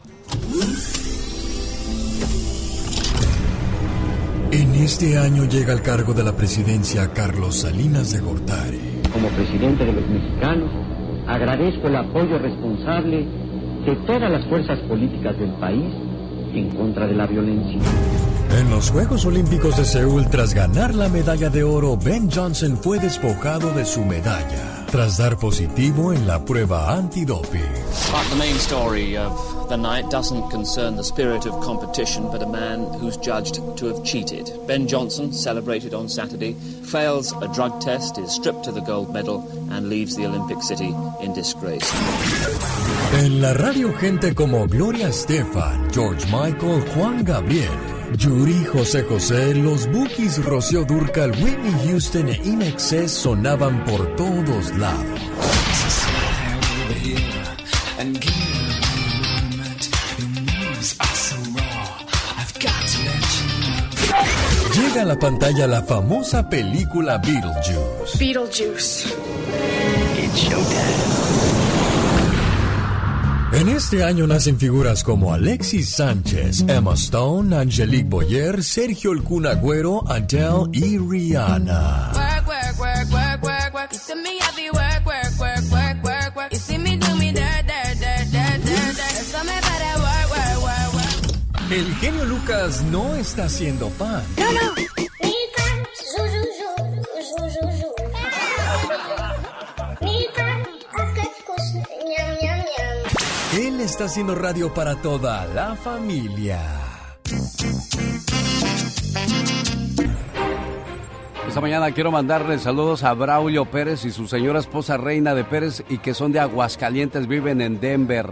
Este año llega al cargo de la presidencia Carlos Salinas de Gortari. Como presidente de los mexicanos, agradezco el apoyo responsable de todas las fuerzas políticas del país en contra de la violencia. En los Juegos Olímpicos de Seúl, tras ganar la medalla de oro, Ben Johnson fue despojado de su medalla, tras dar positivo en la prueba antidoping. But the main story of the night doesn't concern the spirit of competition, but a man who's judged to have cheated. Ben Johnson, celebrated on Saturday, fails a drug test, is stripped of the gold medal, and leaves the Olympic City in disgrace. En la radio, gente como Gloria Estefan, George Michael, Juan Gabriel, Yuri, José José, los Bookies, Rocío Durcal, Whitney Houston e Inexcess sonaban por todos lados. Llega a la pantalla la famosa película Beetlejuice. Beetlejuice. En este año nacen figuras como Alexis Sánchez, Emma Stone, Angelique Boyer, Sergio El Kun Agüero, Adele y Rihanna. El genio Lucas no está haciendo pan. No, no. Él está haciendo radio para toda la familia. Esta mañana quiero mandarle saludos a Braulio Pérez y su señora esposa Reina de Pérez y que son de Aguascalientes, viven en Denver.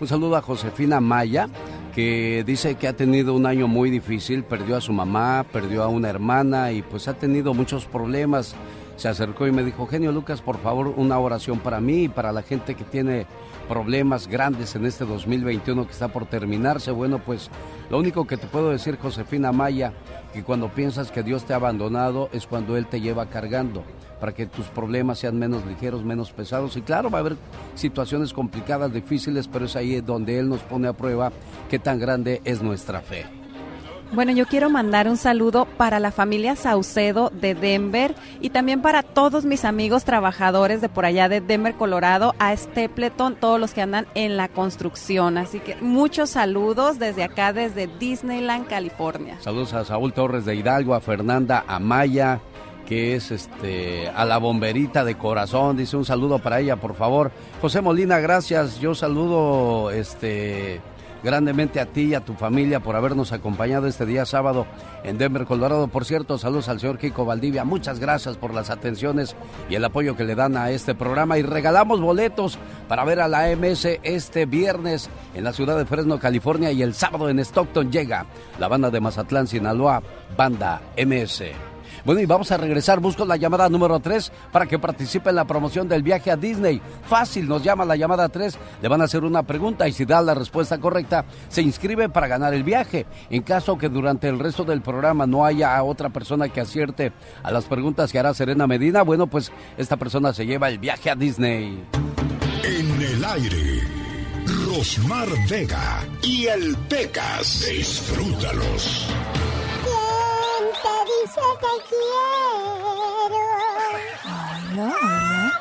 Un saludo a Josefina Maya, que dice que ha tenido un año muy difícil, perdió a su mamá, perdió a una hermana y pues ha tenido muchos problemas. Se acercó y me dijo, genio Lucas, por favor, una oración para mí y para la gente que tiene problemas grandes en este 2021 que está por terminarse. Bueno, pues lo único que te puedo decir, Josefina Maya, que cuando piensas que Dios te ha abandonado es cuando Él te lleva cargando para que tus problemas sean menos ligeros, menos pesados. Y claro, va a haber situaciones complicadas, difíciles, pero es ahí donde Él nos pone a prueba qué tan grande es nuestra fe. Bueno, yo quiero mandar un saludo para la familia Saucedo de Denver y también para todos mis amigos trabajadores de por allá de Denver, Colorado, a Stapleton, todos los que andan en la construcción. Así que muchos saludos desde acá, desde Disneyland, California. Saludos a Saúl Torres de Hidalgo, a Fernanda Amaya, que es este a la bomberita de corazón, dice un saludo para ella, por favor. José Molina, gracias. Yo saludo este grandemente a ti y a tu familia por habernos acompañado este día sábado en Denver, Colorado. Por cierto, saludos al señor Kiko Valdivia. Muchas gracias por las atenciones y el apoyo que le dan a este programa. Y regalamos boletos para ver a la MS este viernes en la ciudad de Fresno, California. Y el sábado en Stockton llega la banda de Mazatlán, Sinaloa, Banda MS. Bueno, y vamos a regresar. Busco la llamada número 3 para que participe en la promoción del viaje a Disney. Fácil, nos llama la llamada 3, le van a hacer una pregunta y si da la respuesta correcta, se inscribe para ganar el viaje. En caso que durante el resto del programa no haya otra persona que acierte a las preguntas que hará Serena Medina, bueno, pues esta persona se lleva el viaje a Disney. En el aire, Rosmar Vega y el Pecas. Disfrútalos. ¿Quién te dice que quiero? Hola,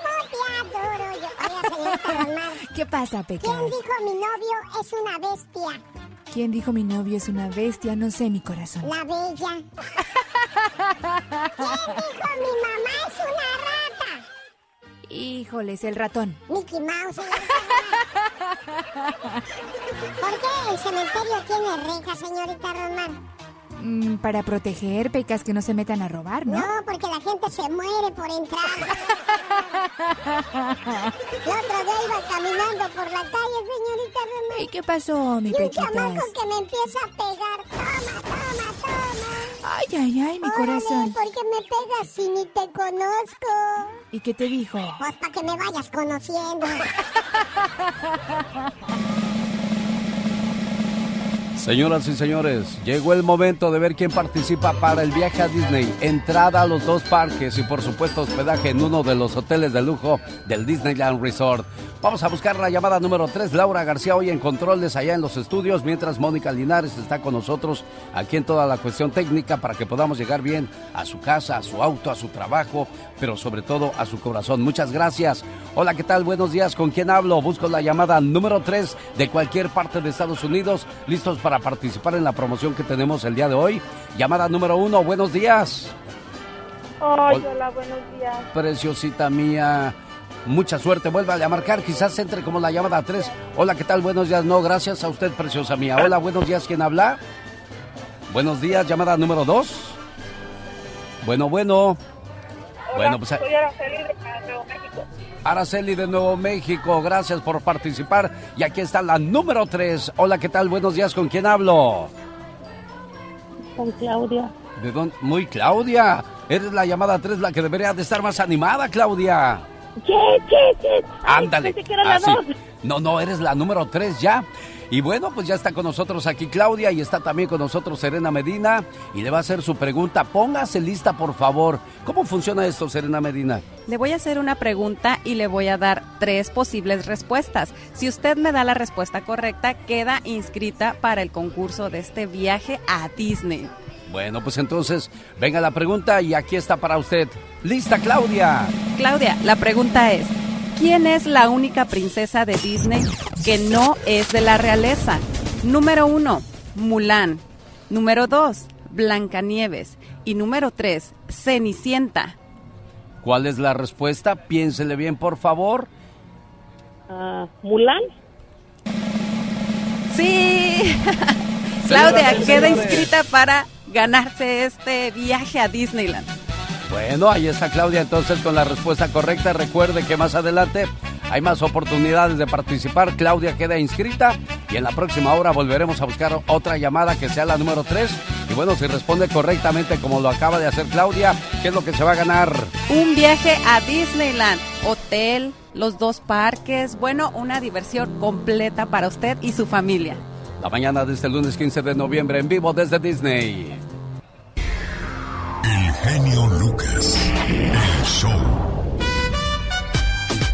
¿Cómo te adoro yo? Señorita Román, (laughs) ¿Qué pasa, Pecas? ¿Quién dijo mi novio es una bestia? ¿Quién dijo mi novio es una bestia? No sé, mi corazón. La bella. (laughs) ¿Quién dijo mi mamá es una rata? Híjoles, el ratón. Mickey Mouse. (laughs) ¿Por qué el cementerio tiene rejas, señorita Román? Mm, para proteger, Pecas, que no se metan a robar, ¿no? No, porque la gente se muere por entrar. (laughs) El otro día iba caminando por la calle, señorita Román. ¿Y qué pasó, mi Y un Pequitas? chamaco que me empieza a pegar. Toma, toma, toma. Ay, ay, ay, mi Órale, corazón. ¿por qué me pegas si ni te conozco? ¿Y qué te dijo? Pues para que me vayas conociendo. (laughs) Señoras y señores, llegó el momento de ver quién participa para el viaje a Disney. Entrada a los dos parques y por supuesto hospedaje en uno de los hoteles de lujo del Disneyland Resort. Vamos a buscar la llamada número 3. Laura García hoy en controles allá en los estudios, mientras Mónica Linares está con nosotros aquí en toda la cuestión técnica para que podamos llegar bien a su casa, a su auto, a su trabajo, pero sobre todo a su corazón. Muchas gracias. Hola, ¿qué tal? Buenos días. ¿Con quién hablo? Busco la llamada número 3 de cualquier parte de Estados Unidos, listos para participar en la promoción que tenemos el día de hoy. Llamada número 1. Buenos días. Ay, hola, buenos días. Preciosita mía. Mucha suerte, vuélvale a marcar, quizás entre como la llamada 3. Hola, ¿qué tal? Buenos días. No, gracias a usted, preciosa mía. Hola, buenos días. ¿Quién habla? Buenos días, llamada número 2. Bueno, bueno. Bueno, pues Soy Araceli de Nuevo México. Araceli de Nuevo México, gracias por participar. Y aquí está la número 3. Hola, ¿qué tal? Buenos días, ¿con quién hablo? Con Claudia. ¿De dónde? Muy Claudia. Eres la llamada 3, la que debería de estar más animada, Claudia. Ay, Ándale. pensé que era la Así. dos. No, no, eres la número 3 ya. Y bueno, pues ya está con nosotros aquí Claudia y está también con nosotros Serena Medina y le va a hacer su pregunta. Póngase lista, por favor. ¿Cómo funciona esto, Serena Medina? Le voy a hacer una pregunta y le voy a dar tres posibles respuestas. Si usted me da la respuesta correcta, queda inscrita para el concurso de este viaje a Disney. Bueno, pues entonces, venga la pregunta y aquí está para usted. ¿Lista, Claudia? Claudia, la pregunta es, ¿quién es la única princesa de Disney que no es de la realeza? Número uno, Mulan. Número 2, Blancanieves. Y número 3, Cenicienta. ¿Cuál es la respuesta? Piénsele bien, por favor. Ah, Mulan. Sí. (laughs) Claudia queda inscrita para ganarse este viaje a Disneyland. Bueno, ahí está Claudia entonces con la respuesta correcta. Recuerde que más adelante hay más oportunidades de participar. Claudia queda inscrita y en la próxima hora volveremos a buscar otra llamada que sea la número 3. Y bueno, si responde correctamente como lo acaba de hacer Claudia, ¿qué es lo que se va a ganar? Un viaje a Disneyland, hotel, los dos parques, bueno, una diversión completa para usted y su familia. La mañana de este lunes 15 de noviembre en vivo desde Disney. El genio Lucas. El show.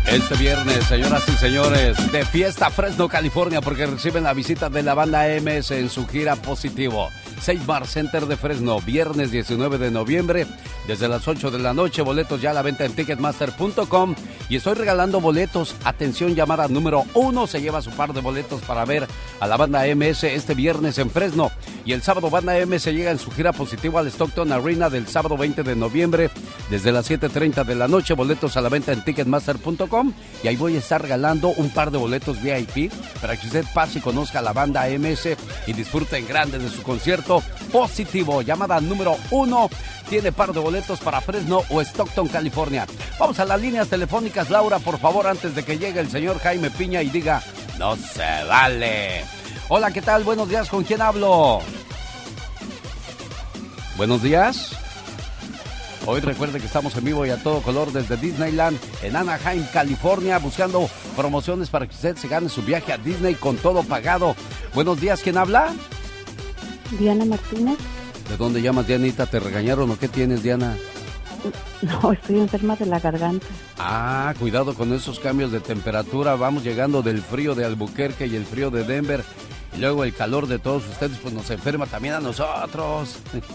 Este viernes, señoras y señores, de fiesta Fresno, California, porque reciben la visita de la banda MS en su gira positivo. Safe Bar Center de Fresno, viernes 19 de noviembre, desde las 8 de la noche. Boletos ya a la venta en ticketmaster.com. Y estoy regalando boletos. Atención, llamada número uno. Se lleva su par de boletos para ver a la banda MS este viernes en Fresno. Y el sábado, banda MS llega en su gira positivo al Stockton Arena del sábado 20 de noviembre, desde las 7:30 de la noche. Boletos a la venta en ticketmaster.com. Y ahí voy a estar regalando un par de boletos VIP para que usted pase y conozca a la banda MS y disfrute en grande de su concierto positivo. Llamada número uno. Tiene par de boletos para Fresno o Stockton, California. Vamos a las líneas telefónicas, Laura, por favor, antes de que llegue el señor Jaime Piña y diga, no se vale. Hola, ¿qué tal? Buenos días, ¿con quién hablo? Buenos días. Hoy recuerde que estamos en vivo y a todo color desde Disneyland en Anaheim, California, buscando promociones para que usted se gane su viaje a Disney con todo pagado. Buenos días, ¿quién habla? Diana Martínez. ¿De dónde llamas, Dianita? ¿Te regañaron o qué tienes, Diana? (laughs) No, estoy enferma de la garganta. Ah, cuidado con esos cambios de temperatura. Vamos llegando del frío de Albuquerque y el frío de Denver. Y luego el calor de todos ustedes, pues nos enferma también a nosotros. (laughs)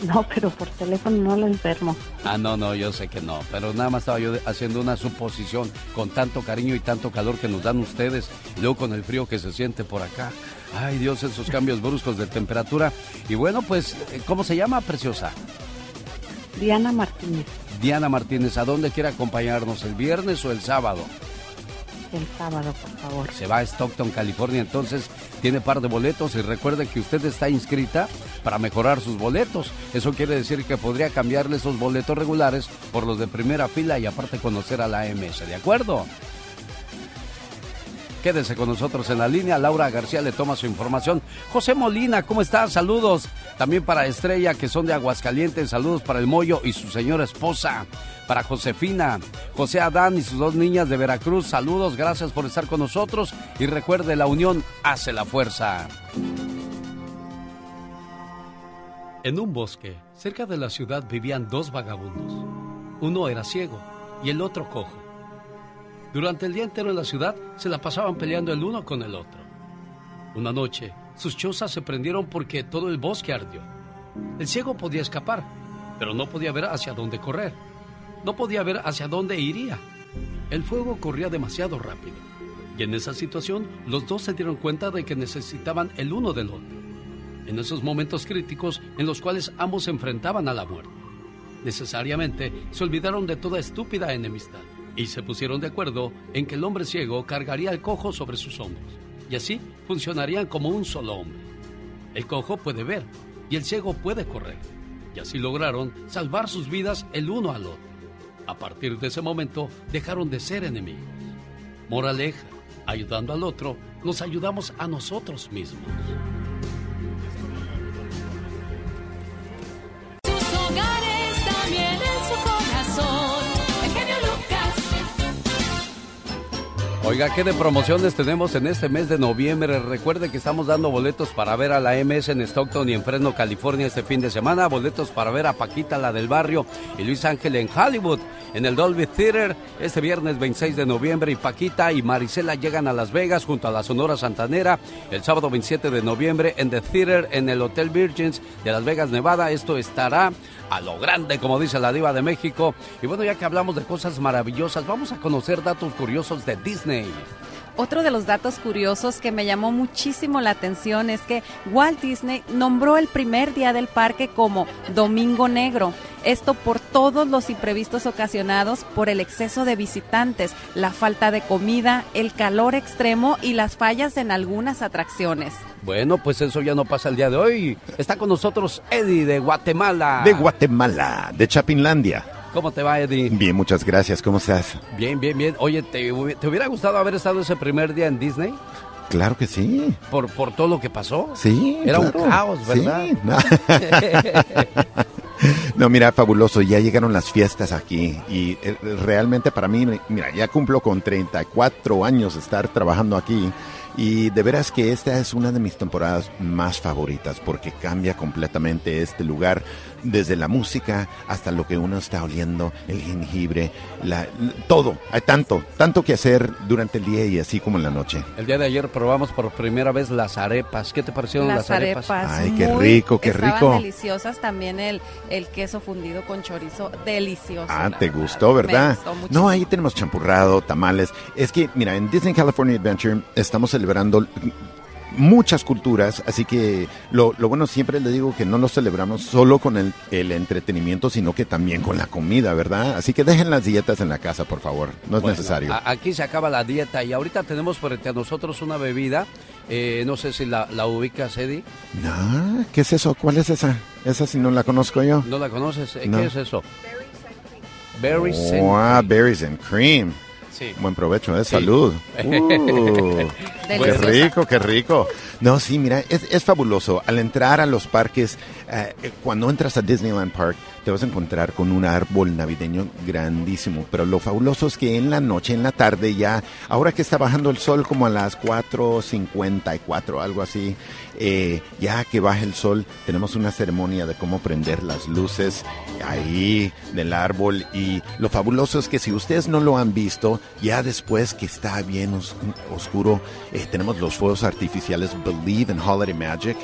No, pero por teléfono no lo enfermo. Ah, no, no, yo sé que no. Pero nada más estaba yo haciendo una suposición con tanto cariño y tanto calor que nos dan ustedes. Y luego con el frío que se siente por acá. Ay, Dios, esos cambios bruscos de temperatura. Y bueno, pues, ¿cómo se llama, preciosa? Diana Martínez. Diana Martínez, ¿a dónde quiere acompañarnos? ¿El viernes o el sábado? El sábado, por favor. Se va a Stockton, California, entonces tiene par de boletos y recuerde que usted está inscrita para mejorar sus boletos. Eso quiere decir que podría cambiarle esos boletos regulares por los de primera fila y aparte conocer a la MS, ¿de acuerdo? Quédese con nosotros en la línea. Laura García le toma su información. José Molina, ¿cómo estás? Saludos. También para Estrella, que son de Aguascalientes. Saludos para el Moyo y su señora esposa. Para Josefina, José Adán y sus dos niñas de Veracruz. Saludos, gracias por estar con nosotros. Y recuerde, la unión hace la fuerza. En un bosque, cerca de la ciudad, vivían dos vagabundos. Uno era ciego y el otro cojo. Durante el día entero en la ciudad se la pasaban peleando el uno con el otro. Una noche, sus chozas se prendieron porque todo el bosque ardió. El ciego podía escapar, pero no podía ver hacia dónde correr. No podía ver hacia dónde iría. El fuego corría demasiado rápido. Y en esa situación, los dos se dieron cuenta de que necesitaban el uno del otro. En esos momentos críticos en los cuales ambos se enfrentaban a la muerte. Necesariamente se olvidaron de toda estúpida enemistad y se pusieron de acuerdo en que el hombre ciego cargaría al cojo sobre sus hombros y así funcionarían como un solo hombre. El cojo puede ver y el ciego puede correr y así lograron salvar sus vidas el uno al otro. A partir de ese momento dejaron de ser enemigos. Moraleja, ayudando al otro, nos ayudamos a nosotros mismos. Oiga, ¿qué de promociones tenemos en este mes de noviembre? Recuerde que estamos dando boletos para ver a la MS en Stockton y en Fresno, California este fin de semana. Boletos para ver a Paquita, la del barrio, y Luis Ángel en Hollywood, en el Dolby Theater, este viernes 26 de noviembre. Y Paquita y Marisela llegan a Las Vegas junto a la Sonora Santanera el sábado 27 de noviembre en The Theater en el Hotel Virgins de Las Vegas, Nevada. Esto estará a lo grande, como dice la diva de México. Y bueno, ya que hablamos de cosas maravillosas, vamos a conocer datos curiosos de Disney. Otro de los datos curiosos que me llamó muchísimo la atención es que Walt Disney nombró el primer día del parque como Domingo Negro. Esto por todos los imprevistos ocasionados por el exceso de visitantes, la falta de comida, el calor extremo y las fallas en algunas atracciones. Bueno, pues eso ya no pasa el día de hoy. Está con nosotros Eddie de Guatemala. De Guatemala, de Chapinlandia. ¿Cómo te va, Eddie? Bien, muchas gracias. ¿Cómo estás? Bien, bien, bien. Oye, ¿te, te hubiera gustado haber estado ese primer día en Disney? Claro que sí. ¿Por, por todo lo que pasó? Sí. Era claro. un caos, ¿verdad? Sí, no. (laughs) No, mira, fabuloso, ya llegaron las fiestas aquí y eh, realmente para mí, mira, ya cumplo con 34 años de estar trabajando aquí y de veras que esta es una de mis temporadas más favoritas porque cambia completamente este lugar, desde la música hasta lo que uno está oliendo, el jengibre, la, todo, hay tanto, tanto que hacer durante el día y así como en la noche. El día de ayer probamos por primera vez las arepas. ¿Qué te parecieron las, Las arepas. Ay, qué muy- rico, qué estaban rico. deliciosas. También el, el queso fundido con chorizo, delicioso. Ah, te verdad. gustó, ¿verdad? Me gustó mucho. no, ahí tenemos champurrado, tamales. Es que, mira, en Disney California Adventure estamos celebrando muchas culturas, así que lo, lo bueno siempre le digo que no lo celebramos solo con el, el entretenimiento, sino que también con la comida, ¿verdad? Así que dejen las dietas en la casa, por favor. No es Bueno, necesario. aquí se acaba la dieta y ahorita tenemos frente a nosotros una bebida. eh, no sé si la, la ubicas, Eddie. No, ¿qué es eso? ¿Cuál es esa? Esa si no la conozco yo. ¿No la conoces? No. ¿Qué es eso? Berry Cent- Wow, berries and cream. Sí. Buen provecho, ¿eh? Sí. Salud. (laughs) Uh, qué rico, qué rico. No, sí, mira, es, es fabuloso. Al entrar a los parques, eh, cuando entras a Disneyland Park, te vas a encontrar con un árbol navideño grandísimo. Pero lo fabuloso es que en la noche, en la tarde ya, ahora que está bajando el sol como a las 4.54, algo así, eh, ya que baja el sol, tenemos una ceremonia de cómo prender las luces ahí del árbol. Y lo fabuloso es que si ustedes no lo han visto, ya después que está bien os- oscuro, eh, tenemos los fuegos artificiales Believe in Holiday Magic.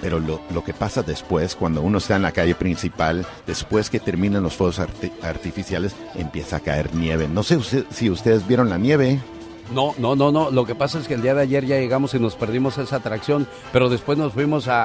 Pero lo, lo que pasa después, cuando uno está en la calle principal, después que terminan los fuegos arti- artificiales, empieza a caer nieve. No sé usted- si ustedes vieron la nieve. No, no, no, no. Lo que pasa es que el día de ayer ya llegamos y nos perdimos esa atracción, pero después nos fuimos a,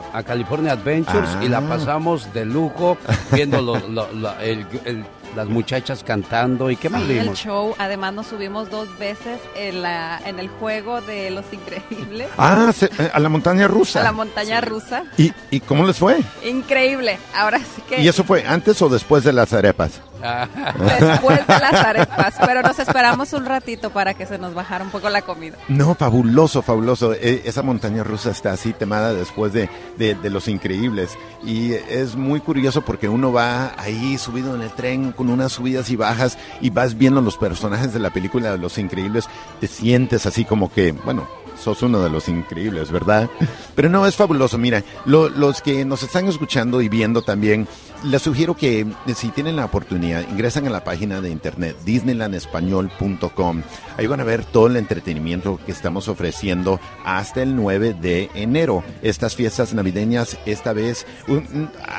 a- a California Adventures y la Ah. pasamos de lujo viendo lo- lo- lo- el- el- las muchachas cantando. ¿Y qué más Sí, el vimos? show. Además nos subimos dos veces en, la, en el juego de Los Increíbles. Ah, se- eh, a la montaña rusa. A la montaña rusa. ¿Y, ¿Y cómo les fue? Increíble. Ahora sí que ¿Y eso fue antes o después de las arepas? (laughs) después de las arepas. Pero nos esperamos un ratito para que se nos bajara un poco la comida. No, fabuloso, fabuloso. E- esa montaña rusa está así temada después de, de- de Los Increíbles. Y es muy curioso porque uno va ahí subido en el tren con unas subidas y bajas y vas viendo los personajes de la película de Los Increíbles. Te sientes así como que, bueno, sos uno de los increíbles, ¿verdad? Pero no, es fabuloso. Mira, lo- los que nos están escuchando y viendo también, les sugiero que eh, si tienen la oportunidad, ingresen a la página de internet disneylandespañol.com. Ahí van a ver todo el entretenimiento que estamos ofreciendo hasta el 9 de enero. Estas fiestas navideñas, esta vez,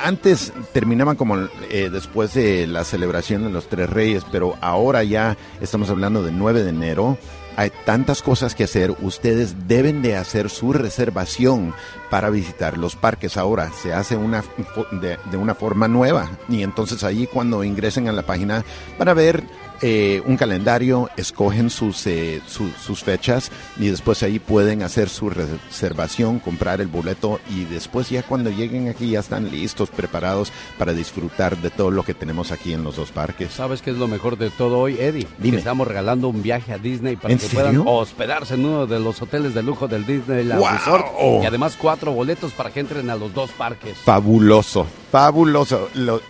antes terminaban como eh, después de la celebración de los Tres Reyes, pero ahora ya estamos hablando del 9 de enero. Hay tantas cosas que hacer. Ustedes deben de hacer su reservación para visitar los parques. Ahora se hace una de, de una forma nueva y entonces ahí cuando ingresen a la página van a ver eh, un calendario, escogen sus, eh, su- sus fechas y después ahí pueden hacer su reservación, comprar el boleto y después ya cuando lleguen aquí ya están listos, preparados para disfrutar de todo lo que tenemos aquí en los dos parques. ¿Sabes qué es lo mejor de todo hoy, Eddie? Dime. Que estamos regalando un viaje a Disney para ¿En que serio? puedan hospedarse en uno de los hoteles de lujo del Disneyland ¡Wow! Resort. Y además cuatro boletos para que entren a los dos parques. Fabuloso, fabuloso. Lo-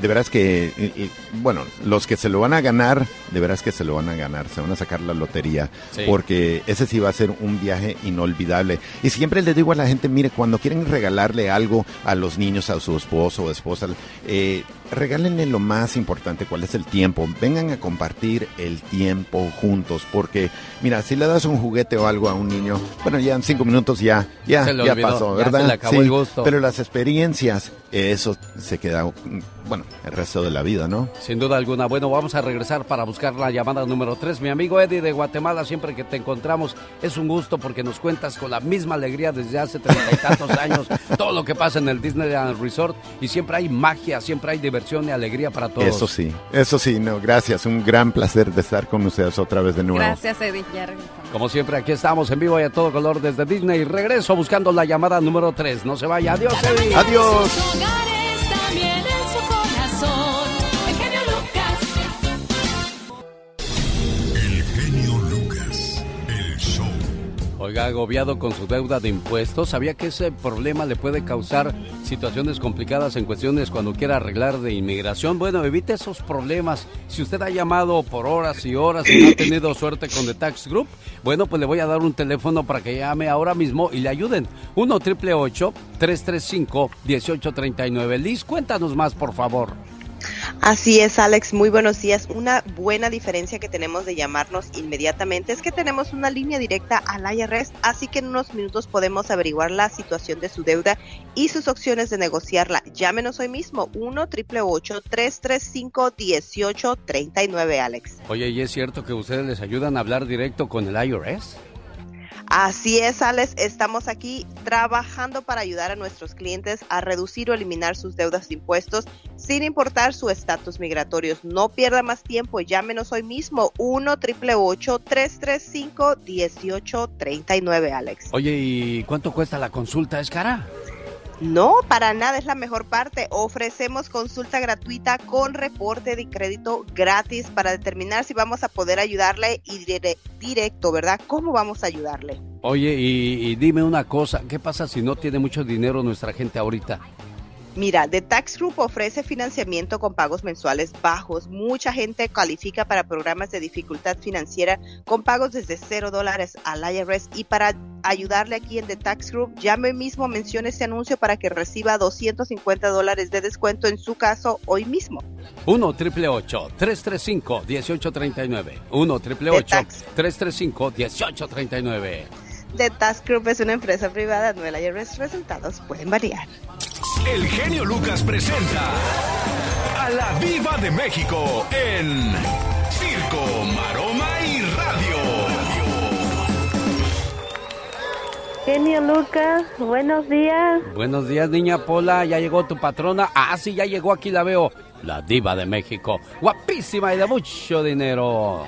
de veras que, y- y, bueno, los que se lo van a ganar, de veras que se lo van a ganar, se van a sacar la lotería, Sí. porque ese sí va a ser un viaje inolvidable. Y siempre le digo a la gente, mire, cuando quieren regalarle algo a los niños, a su esposo o esposa, eh, regálenle lo más importante, cuál es el tiempo. Vengan a compartir el tiempo juntos, porque, mira, si le das un juguete o algo a un niño, bueno, ya en cinco minutos ya, ya, Se le ya olvidó, pasó, ya ¿verdad? se le acabó el gusto. Pero las experiencias, eso se queda, bueno, el resto de la vida, ¿no? Sin duda alguna. Bueno, vamos a regresar para buscar la llamada número 3. Mi amigo Eddie de Guatemala, siempre que te encontramos es un gusto porque nos cuentas con la misma alegría desde hace treinta y tantos años (laughs) todo lo que pasa en el Disneyland Resort y siempre hay magia, siempre hay diversión y alegría para todos. Eso sí, eso sí, no, gracias. Un gran placer de estar con ustedes otra vez de nuevo. Gracias, regresamos. Como siempre, aquí estamos en vivo y a todo color desde Disney. Regreso buscando la llamada número 3. No se vaya. Adiós, Eddie. Adiós. Oiga, agobiado con su deuda de impuestos, ¿sabía que ese problema le puede causar situaciones complicadas en cuestiones cuando quiera arreglar de inmigración? Bueno, evite esos problemas. Si usted ha llamado por horas y horas y no ha tenido suerte con The Tax Group, bueno, pues le voy a dar un teléfono para que llame ahora mismo y le ayuden. 1 triple 335 1839 Liz, cuéntanos más, por favor. Así es, Alex. Muy buenos días. Una buena diferencia que tenemos de llamarnos inmediatamente es que tenemos una línea directa al IRS, así que en unos minutos podemos averiguar la situación de su deuda y sus opciones de negociarla. Llámenos hoy mismo, 1 888 335 1839 Alex. Oye, ¿y es cierto que ustedes les ayudan a hablar directo con el IRS? Así es, Alex. Estamos aquí trabajando para ayudar a nuestros clientes a reducir o eliminar sus deudas de impuestos sin importar su estatus migratorio. No pierda más tiempo. Llámenos hoy mismo 1 888 335 1839 Alex. Oye, ¿y cuánto cuesta la consulta? ¿Es cara? No, para nada es la mejor parte. Ofrecemos consulta gratuita con reporte de crédito gratis para determinar si vamos a poder ayudarle y dire- directo, ¿verdad? ¿Cómo vamos a ayudarle? Oye, y dime una cosa, ¿qué pasa si no tiene mucho dinero nuestra gente ahorita? Mira, The Tax Group ofrece financiamiento con pagos mensuales bajos. Mucha gente califica para programas de dificultad financiera con pagos desde cero dólares al IRS. Y para ayudarle aquí en The Tax Group, llame mismo, mencione este anuncio para que reciba 250 dólares de descuento en su caso hoy mismo. 1 triple 335 1839 1 triple 335 1839 The Tax Group es una empresa privada, no el IRS. Resultados pueden variar. El genio Lucas presenta a la Viva de México en Circo, Maroma y Radio. Genio Lucas, buenos días. Buenos días, niña Pola. ¿Ya llegó tu patrona? Ah, sí, ya llegó. Aquí la veo. La diva de México. Guapísima y de mucho dinero.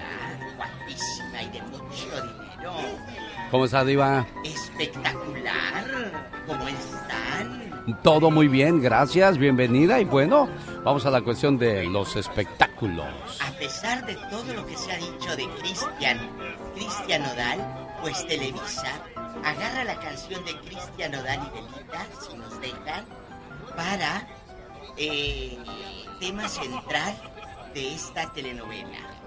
Guapísima y de mucho dinero. ¿Cómo está, diva? Espectacular. Todo muy bien, gracias. Bienvenida. Y bueno, vamos a la cuestión de los espectáculos. A pesar de todo lo que se ha dicho de Cristian, Cristian Nodal, pues Televisa agarra la canción de Cristian Nodal y Delita, si nos dejan, para eh, tema central de esta telenovela.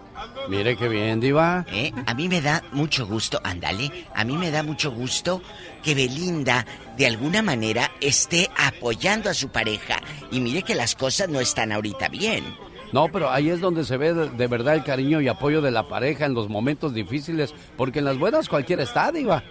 Mire qué bien, diva. ¿Eh? A mí me da mucho gusto, ándale, a mí me da mucho gusto que Belinda de alguna manera esté apoyando a su pareja. Y mire que las cosas no están ahorita bien. No, pero ahí es donde se ve de, de verdad el cariño y apoyo de la pareja en los momentos difíciles, porque en las buenas cualquiera está, diva.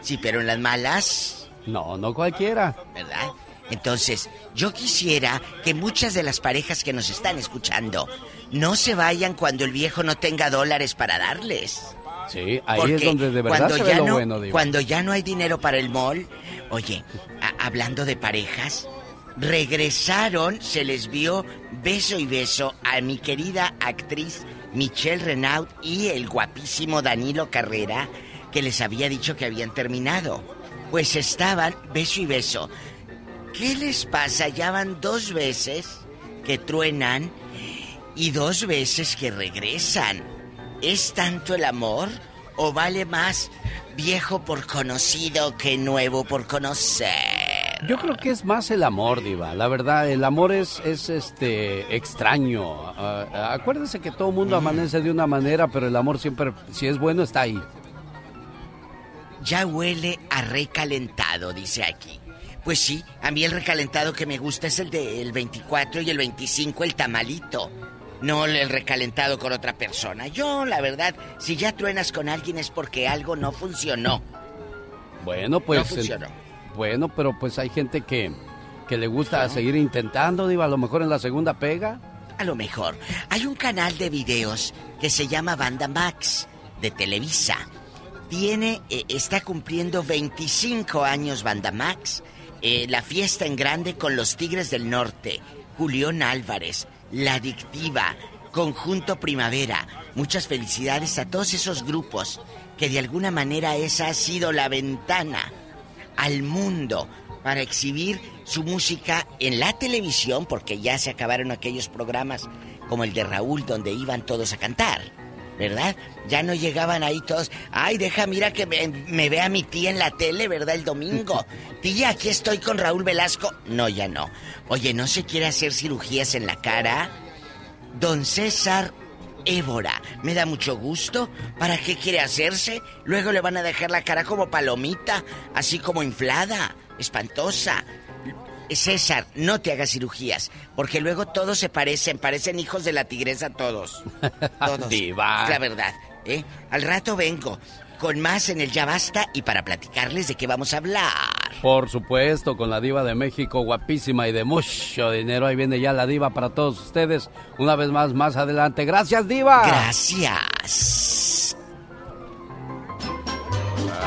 Sí, pero en las malas... No, no cualquiera. ¿Verdad? Entonces, yo quisiera que muchas de las parejas que nos están escuchando no se vayan cuando el viejo no tenga dólares para darles. Sí, ahí Porque es donde de verdad cuando se ve ya lo no, bueno, diva. Cuando ya no hay dinero para el mall, oye, hablando de parejas, regresaron, se les vio beso y beso a mi querida actriz Michelle Renaud y el guapísimo Danilo Carrera, que les había dicho que habían terminado. Pues estaban beso y beso. ¿Qué les pasa? Ya van dos veces que truenan y dos veces que regresan. ¿Es tanto el amor o vale más viejo por conocido que nuevo por conocer? Yo creo que es más el amor, diva. La verdad, el amor es, es este extraño. Ah, acuérdese que todo el mundo amanece de una manera, pero el amor siempre, si es bueno, está ahí. Ya huele a recalentado, dice aquí. Pues sí, a mí el recalentado que me gusta es el del 24 y el 25, el tamalito. No el recalentado con otra persona. Yo, la verdad, si ya truenas con alguien es porque algo no funcionó. Bueno, pues. No funcionó. bueno, pero pues hay gente que, que le gusta seguir intentando, diva. A lo mejor en la segunda pega. a lo mejor. Hay un canal de videos que se llama Banda Max de Televisa. Tiene, eh, está cumpliendo 25 años Banda Max. Eh, la fiesta en grande con los Tigres del Norte, Julián Álvarez, La Adictiva, Conjunto Primavera. Muchas felicidades a todos esos grupos que de alguna manera esa ha sido la ventana al mundo para exhibir su música en la televisión, porque ya se acabaron aquellos programas como el de Raúl donde iban todos a cantar, ¿verdad? Ya no llegaban ahí todos, ay, deja, mira que me, me vea mi tía en la tele, ¿verdad? El domingo. (laughs) Tía, aquí estoy con Raúl Velasco. No, ya no. Oye, ¿no se quiere hacer cirugías en la cara? Don César Évora, me da mucho gusto. ¿Para qué quiere hacerse? Luego le van a dejar la cara como palomita, así como inflada, espantosa. César, no te hagas cirugías, porque luego todos se parecen, parecen hijos de la tigresa todos. (laughs) Todos. Diva. Es la verdad, ¿eh? Al rato vengo con más en el Ya Basta y para platicarles de qué vamos a hablar. Por supuesto, con la diva de México, guapísima y de mucho dinero. Ahí viene ya la diva para todos ustedes. Una vez más, más adelante. Gracias, diva. Gracias.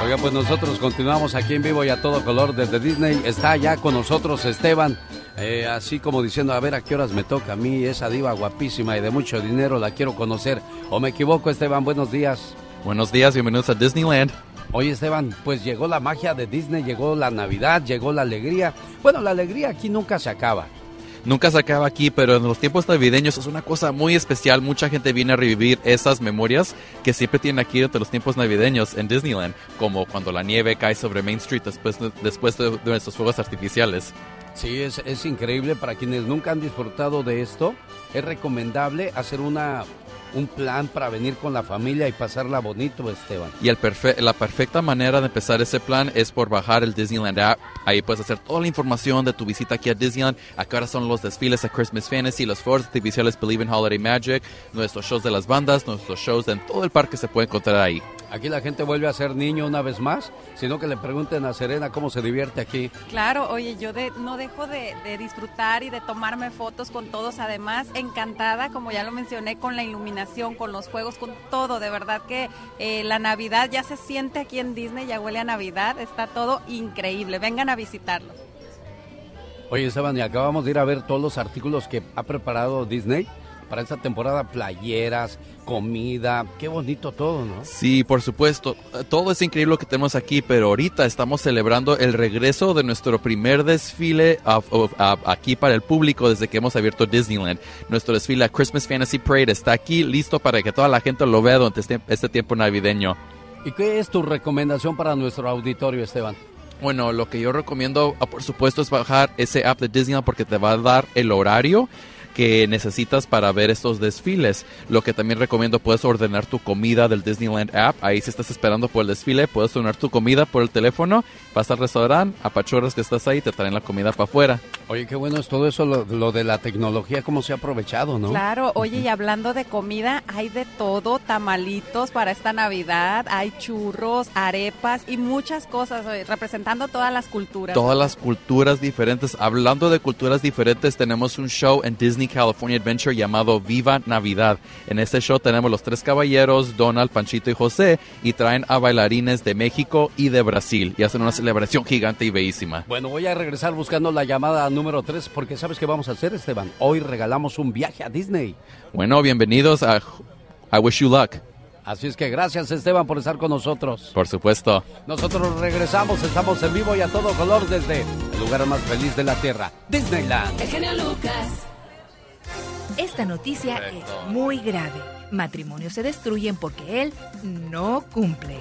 Oiga, pues nosotros continuamos aquí en vivo y a todo color desde Disney. Está ya con nosotros Esteban, eh, así como diciendo, a ver a qué horas me toca a mí, esa diva guapísima y de mucho dinero, la quiero conocer. ¿O me equivoco, Esteban? Buenos días. Buenos días, bienvenidos a Disneyland. Oye, Esteban, pues llegó la magia de Disney, llegó la Navidad, llegó la alegría. Bueno, la alegría aquí nunca se acaba. Nunca se acaba aquí, pero en los tiempos navideños es una cosa muy especial. Mucha gente viene a revivir esas memorias que siempre tienen aquí durante los tiempos navideños en Disneyland, como cuando la nieve cae sobre Main Street después de, después de, de nuestros fuegos artificiales. Sí, es, es increíble. Para quienes nunca han disfrutado de esto, es recomendable hacer una, un plan para venir con la familia y pasarla bonito, Esteban. Y el perfe- la perfecta manera de empezar ese plan es por bajar el Disneyland app. Ahí puedes hacer toda la información de tu visita aquí a Disneyland. Acá son los desfiles a Christmas Fantasy, los fuegos artificiales Believe in Holiday Magic, nuestros shows de las bandas, nuestros shows en todo el parque se puede encontrar ahí. Aquí la gente vuelve a ser niño una vez más, sino que le pregunten a Serena cómo se divierte aquí. Claro, oye, yo de- no dejo de, de disfrutar y de tomarme fotos con todos. Además, encantada, como ya lo mencioné, con la iluminación, con los juegos, con todo. De verdad que eh, la Navidad ya se siente aquí en Disney, ya huele a Navidad. Está todo increíble. Vengan a visitarlo. Oye, Esteban, y acabamos de ir a ver todos los artículos que ha preparado Disney para esta temporada, playeras, comida, qué bonito todo, ¿no? Sí, por supuesto. Eh, Todo es increíble lo que tenemos aquí, pero ahorita estamos celebrando el regreso de nuestro primer desfile of- of- a- aquí para el público desde que hemos abierto Disneyland. Nuestro desfile a Christmas Fantasy Parade está aquí listo para que toda la gente lo vea durante este, este tiempo navideño. ¿Y qué es tu recomendación para nuestro auditorio, Esteban? Bueno, lo que yo recomiendo, ah, por supuesto, es bajar ese app de Disneyland porque te va a dar el horario que necesitas para ver estos desfiles. Lo que también recomiendo, puedes ordenar tu comida del Disneyland app. Ahí si estás esperando por el desfile, puedes ordenar tu comida por el teléfono, vas al restaurante, apachurras que estás ahí, te traen la comida para afuera. Oye, qué bueno es todo eso, lo, lo de la tecnología, cómo se ha aprovechado, ¿no? Claro, oye, y hablando de comida, hay de todo, tamalitos para esta Navidad, hay churros, arepas y muchas cosas, oye, representando todas las culturas. Todas las culturas diferentes. Hablando de culturas diferentes, tenemos un show en Disney California Adventure llamado Viva Navidad. En este show tenemos los tres caballeros, Donald, Panchito y José, y traen a bailarines de México y de Brasil. Y hacen una celebración gigante y bellísima. Bueno, voy a regresar buscando la llamada número 3 porque ¿sabes qué vamos a hacer, Esteban? Hoy regalamos un viaje a Disney. Bueno, bienvenidos a I Wish You Luck. Así es que gracias, Esteban, por estar con nosotros. Por supuesto. Nosotros regresamos, estamos en vivo y a todo color desde el lugar más feliz de la Tierra, Disneyland. El genio Lucas. Esta noticia es muy grave. Matrimonios se destruyen porque él no cumple.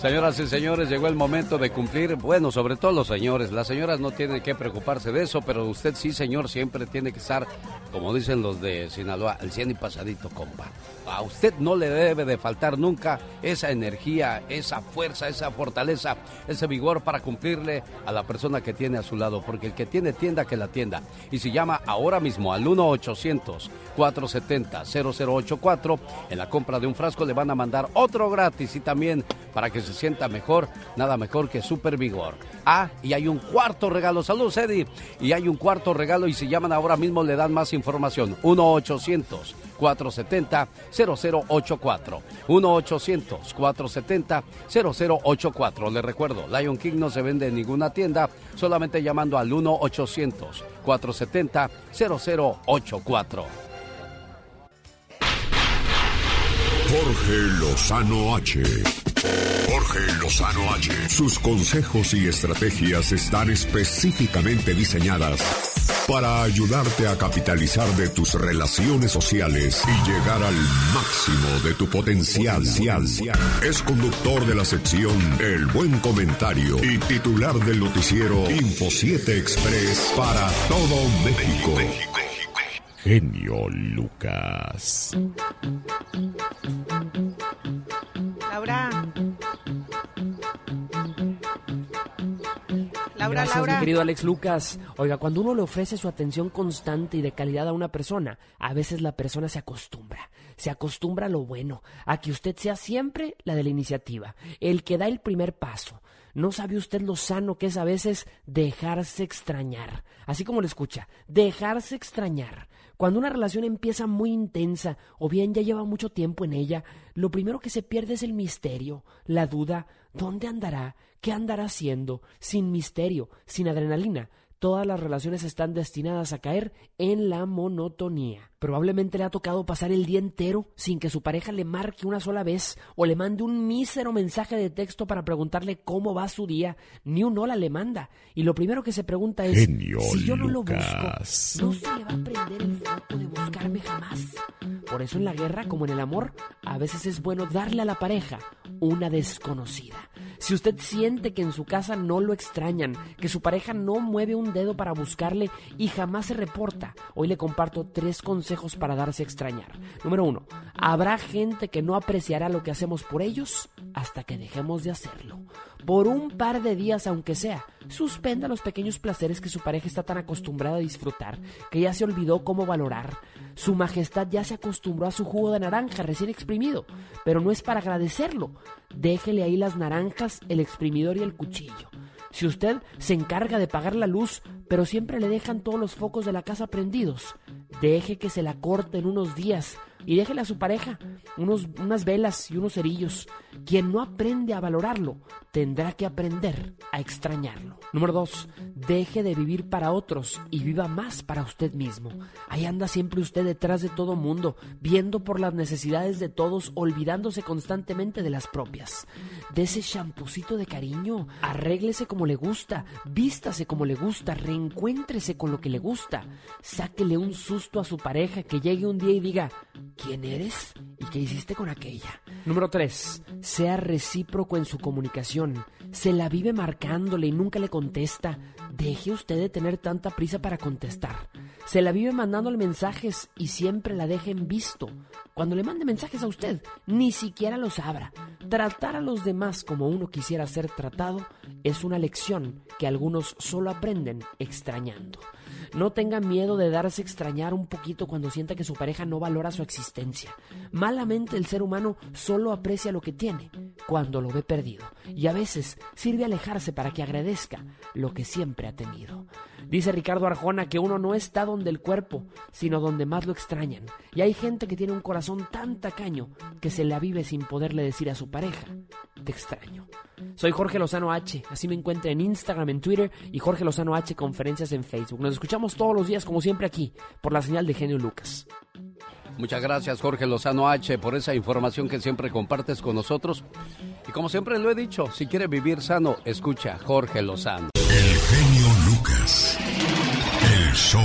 Señoras y señores, llegó el momento de cumplir, bueno, sobre todo los señores. Las señoras no tienen que preocuparse de eso, pero usted sí, señor, siempre tiene que estar, como dicen los de Sinaloa, al 100 y pasadito, compa. A usted no le debe de faltar nunca esa energía, esa fuerza, esa fortaleza, ese vigor para cumplirle a la persona que tiene a su lado, porque el que tiene tienda, que la tienda. Y si llama ahora mismo al 1-800-470-0084, 0804. En la compra de un frasco le van a mandar otro gratis y también para que se sienta mejor, nada mejor que Super Vigor. Ah, y hay un cuarto regalo. Saludos, Eddie. Y hay un cuarto regalo y si llaman ahora mismo le dan más información. 1-800-470-0084. 1-800-470-0084. Le recuerdo, Lion King no se vende en ninguna tienda, solamente llamando al 1-800-470-0084. Jorge Lozano H. Jorge Lozano H. Sus consejos y estrategias están específicamente diseñadas para ayudarte a capitalizar de tus relaciones sociales y llegar al máximo de tu potencial. Es conductor de la sección El Buen Comentario y titular del noticiero Info 7 Express para todo México. Genio Lucas. Laura, Gracias, Laura. mi querido Alex Lucas. Oiga, cuando uno le ofrece su atención constante y de calidad a una persona, a veces la persona se acostumbra. Se acostumbra a lo bueno, a que usted sea siempre la de la iniciativa, el que da el primer paso. ¿No sabe usted lo sano que es a veces dejarse extrañar? Así como lo escucha, dejarse extrañar. Cuando una relación empieza muy intensa o bien ya lleva mucho tiempo en ella, lo primero que se pierde es el misterio, la duda, ¿dónde andará? ¿Qué andará haciendo? Sin misterio, sin adrenalina. Todas las relaciones están destinadas a caer en la monotonía. Probablemente le ha tocado pasar el día entero sin que su pareja le marque una sola vez o le mande un mísero mensaje de texto para preguntarle cómo va su día. Ni un hola le manda. Y lo primero que se pregunta es, Genio si yo no Lucas. lo busco, no se le va a prender el foco de buscarme jamás. Por eso en la guerra, como en el amor, a veces es bueno darle a la pareja una desconocida. Si usted siente que en su casa no lo extrañan, que su pareja no mueve un dedo para buscarle y jamás se reporta, hoy le comparto tres consejos para darse a extrañar. Número uno, habrá gente que no apreciará lo que hacemos por ellos hasta que dejemos de hacerlo. Por un par de días, aunque sea, suspenda los pequeños placeres que su pareja está tan acostumbrada a disfrutar, que ya se olvidó cómo valorar. Su majestad ya se acostumbró a su jugo de naranja recién exprimido, pero no es para agradecerlo. Déjele ahí las naranjas, el exprimidor y el cuchillo. Si usted se encarga de pagar la luz, pero siempre le dejan todos los focos de la casa prendidos, deje que se la corten unos días y déjele a su pareja unos, unas velas y unos cerillos. Quien no aprende a valorarlo, tendrá que aprender a extrañarlo. Número 2. Deje de vivir para otros y viva más para usted mismo. Ahí anda siempre usted detrás de todo mundo, viendo por las necesidades de todos, olvidándose constantemente de las propias. De ese champucito de cariño, arréglese como le gusta, vístase como le gusta, reencuéntrese con lo que le gusta. Sáquele un susto a su pareja que llegue un día y diga, ¿quién eres? ¿Y qué hiciste con aquella? Número 3. Sea recíproco en su comunicación. Se la vive marcándole y nunca le contesta. Deje usted de tener tanta prisa para contestar. Se la vive mandándole mensajes y siempre la deja en visto. Cuando le mande mensajes a usted, ni siquiera los abra. Tratar a los demás como uno quisiera ser tratado es una lección que algunos solo aprenden extrañando. No tenga miedo de darse a extrañar un poquito cuando sienta que su pareja no valora su existencia. Malamente el ser humano solo aprecia lo que tiene cuando lo ve perdido y a veces sirve alejarse para que agradezca lo que siempre ha tenido. Dice Ricardo Arjona que uno no está donde el cuerpo, sino donde más lo extrañan. Y hay gente que tiene un corazón tan tacaño que se la vive sin poderle decir a su pareja, te extraño. Soy Jorge Lozano H, así me encuentra en Instagram, en Twitter y Jorge Lozano H conferencias en Facebook. Nos escuchamos todos los días como siempre aquí, por la señal de Genio Lucas. Muchas gracias Jorge Lozano H por esa información que siempre compartes con nosotros. Y como siempre lo he dicho, si quiere vivir sano, escucha Jorge Lozano. El genio El show.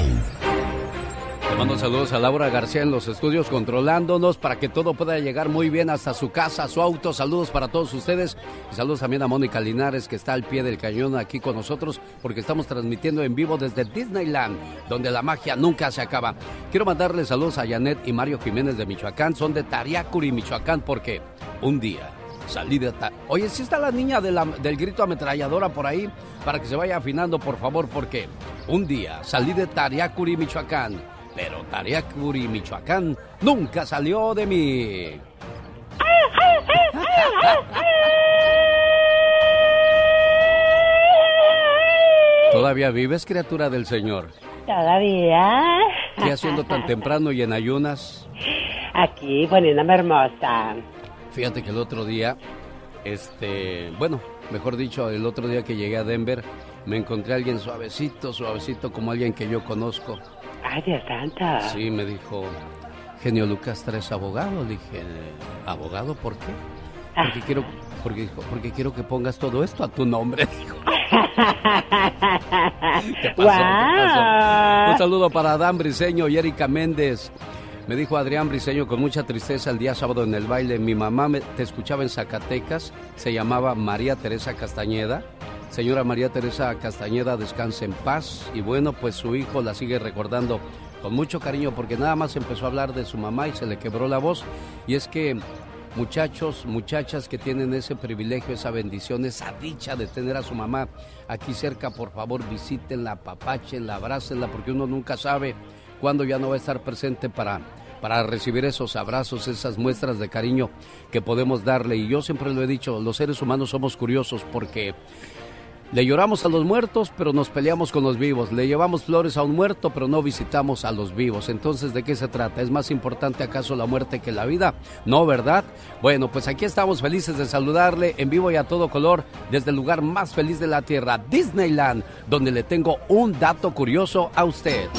Le mando saludos a Laura García en los estudios controlándonos para que todo pueda llegar muy bien hasta su casa, su auto. Saludos para todos ustedes y saludos también a Mónica Linares que está al pie del cañón aquí con nosotros porque estamos transmitiendo en vivo desde Disneyland, donde la magia nunca se acaba. Quiero mandarle saludos a Janet y Mario Jiménez de Michoacán, son de Tariacuri, Michoacán, porque un día salí de... Oye, si está la niña de la- del grito ametralladora por ahí, para que se vaya afinando, por favor, porque un día salí de Tariacuri, Michoacán pero Tariacuri, Michoacán, nunca salió de mí. (laughs) ¿Todavía vives, criatura del Señor? Todavía. ¿Qué haciendo tan temprano y en ayunas? Aquí poniéndome hermosa. Fíjate que el otro día, este, bueno, mejor dicho, el otro día que llegué a Denver, me encontré a alguien suavecito, suavecito, como alguien que yo conozco. Ay, Dios santo. Sí, me dijo, Genio Lucas, ¿tres abogado? Le dije, ¿abogado por qué? Porque quiero, porque, porque quiero que pongas todo esto a tu nombre, (laughs) dijo. (laughs) ¿Qué pasó? ¿Qué pasó? Un saludo para Adán Briseño y Erika Méndez. Me dijo Adrián Briseño con mucha tristeza el día sábado en el baile. Mi mamá me- te escuchaba en Zacatecas, se llamaba María Teresa Castañeda. Señora María Teresa Castañeda, descanse en paz. Y bueno, pues su hijo la sigue recordando con mucho cariño porque nada más empezó a hablar de su mamá y se le quebró la voz. Y es que muchachos, muchachas que tienen ese privilegio, esa bendición, esa dicha de tener a su mamá aquí cerca, por favor visítenla, apapáchenla, abrácenla, porque uno nunca sabe cuándo ya no va a estar presente para, para recibir esos abrazos, esas muestras de cariño que podemos darle. Y yo siempre lo he dicho, los seres humanos somos curiosos porque le lloramos a los muertos, pero nos peleamos con los vivos. Le llevamos flores a un muerto, pero no visitamos a los vivos. Entonces, ¿de qué se trata? ¿Es más importante acaso la muerte que la vida? No, ¿verdad? Bueno, pues aquí estamos felices de saludarle en vivo y a todo color desde el lugar más feliz de la Tierra, Disneyland, donde le tengo un dato curioso a usted.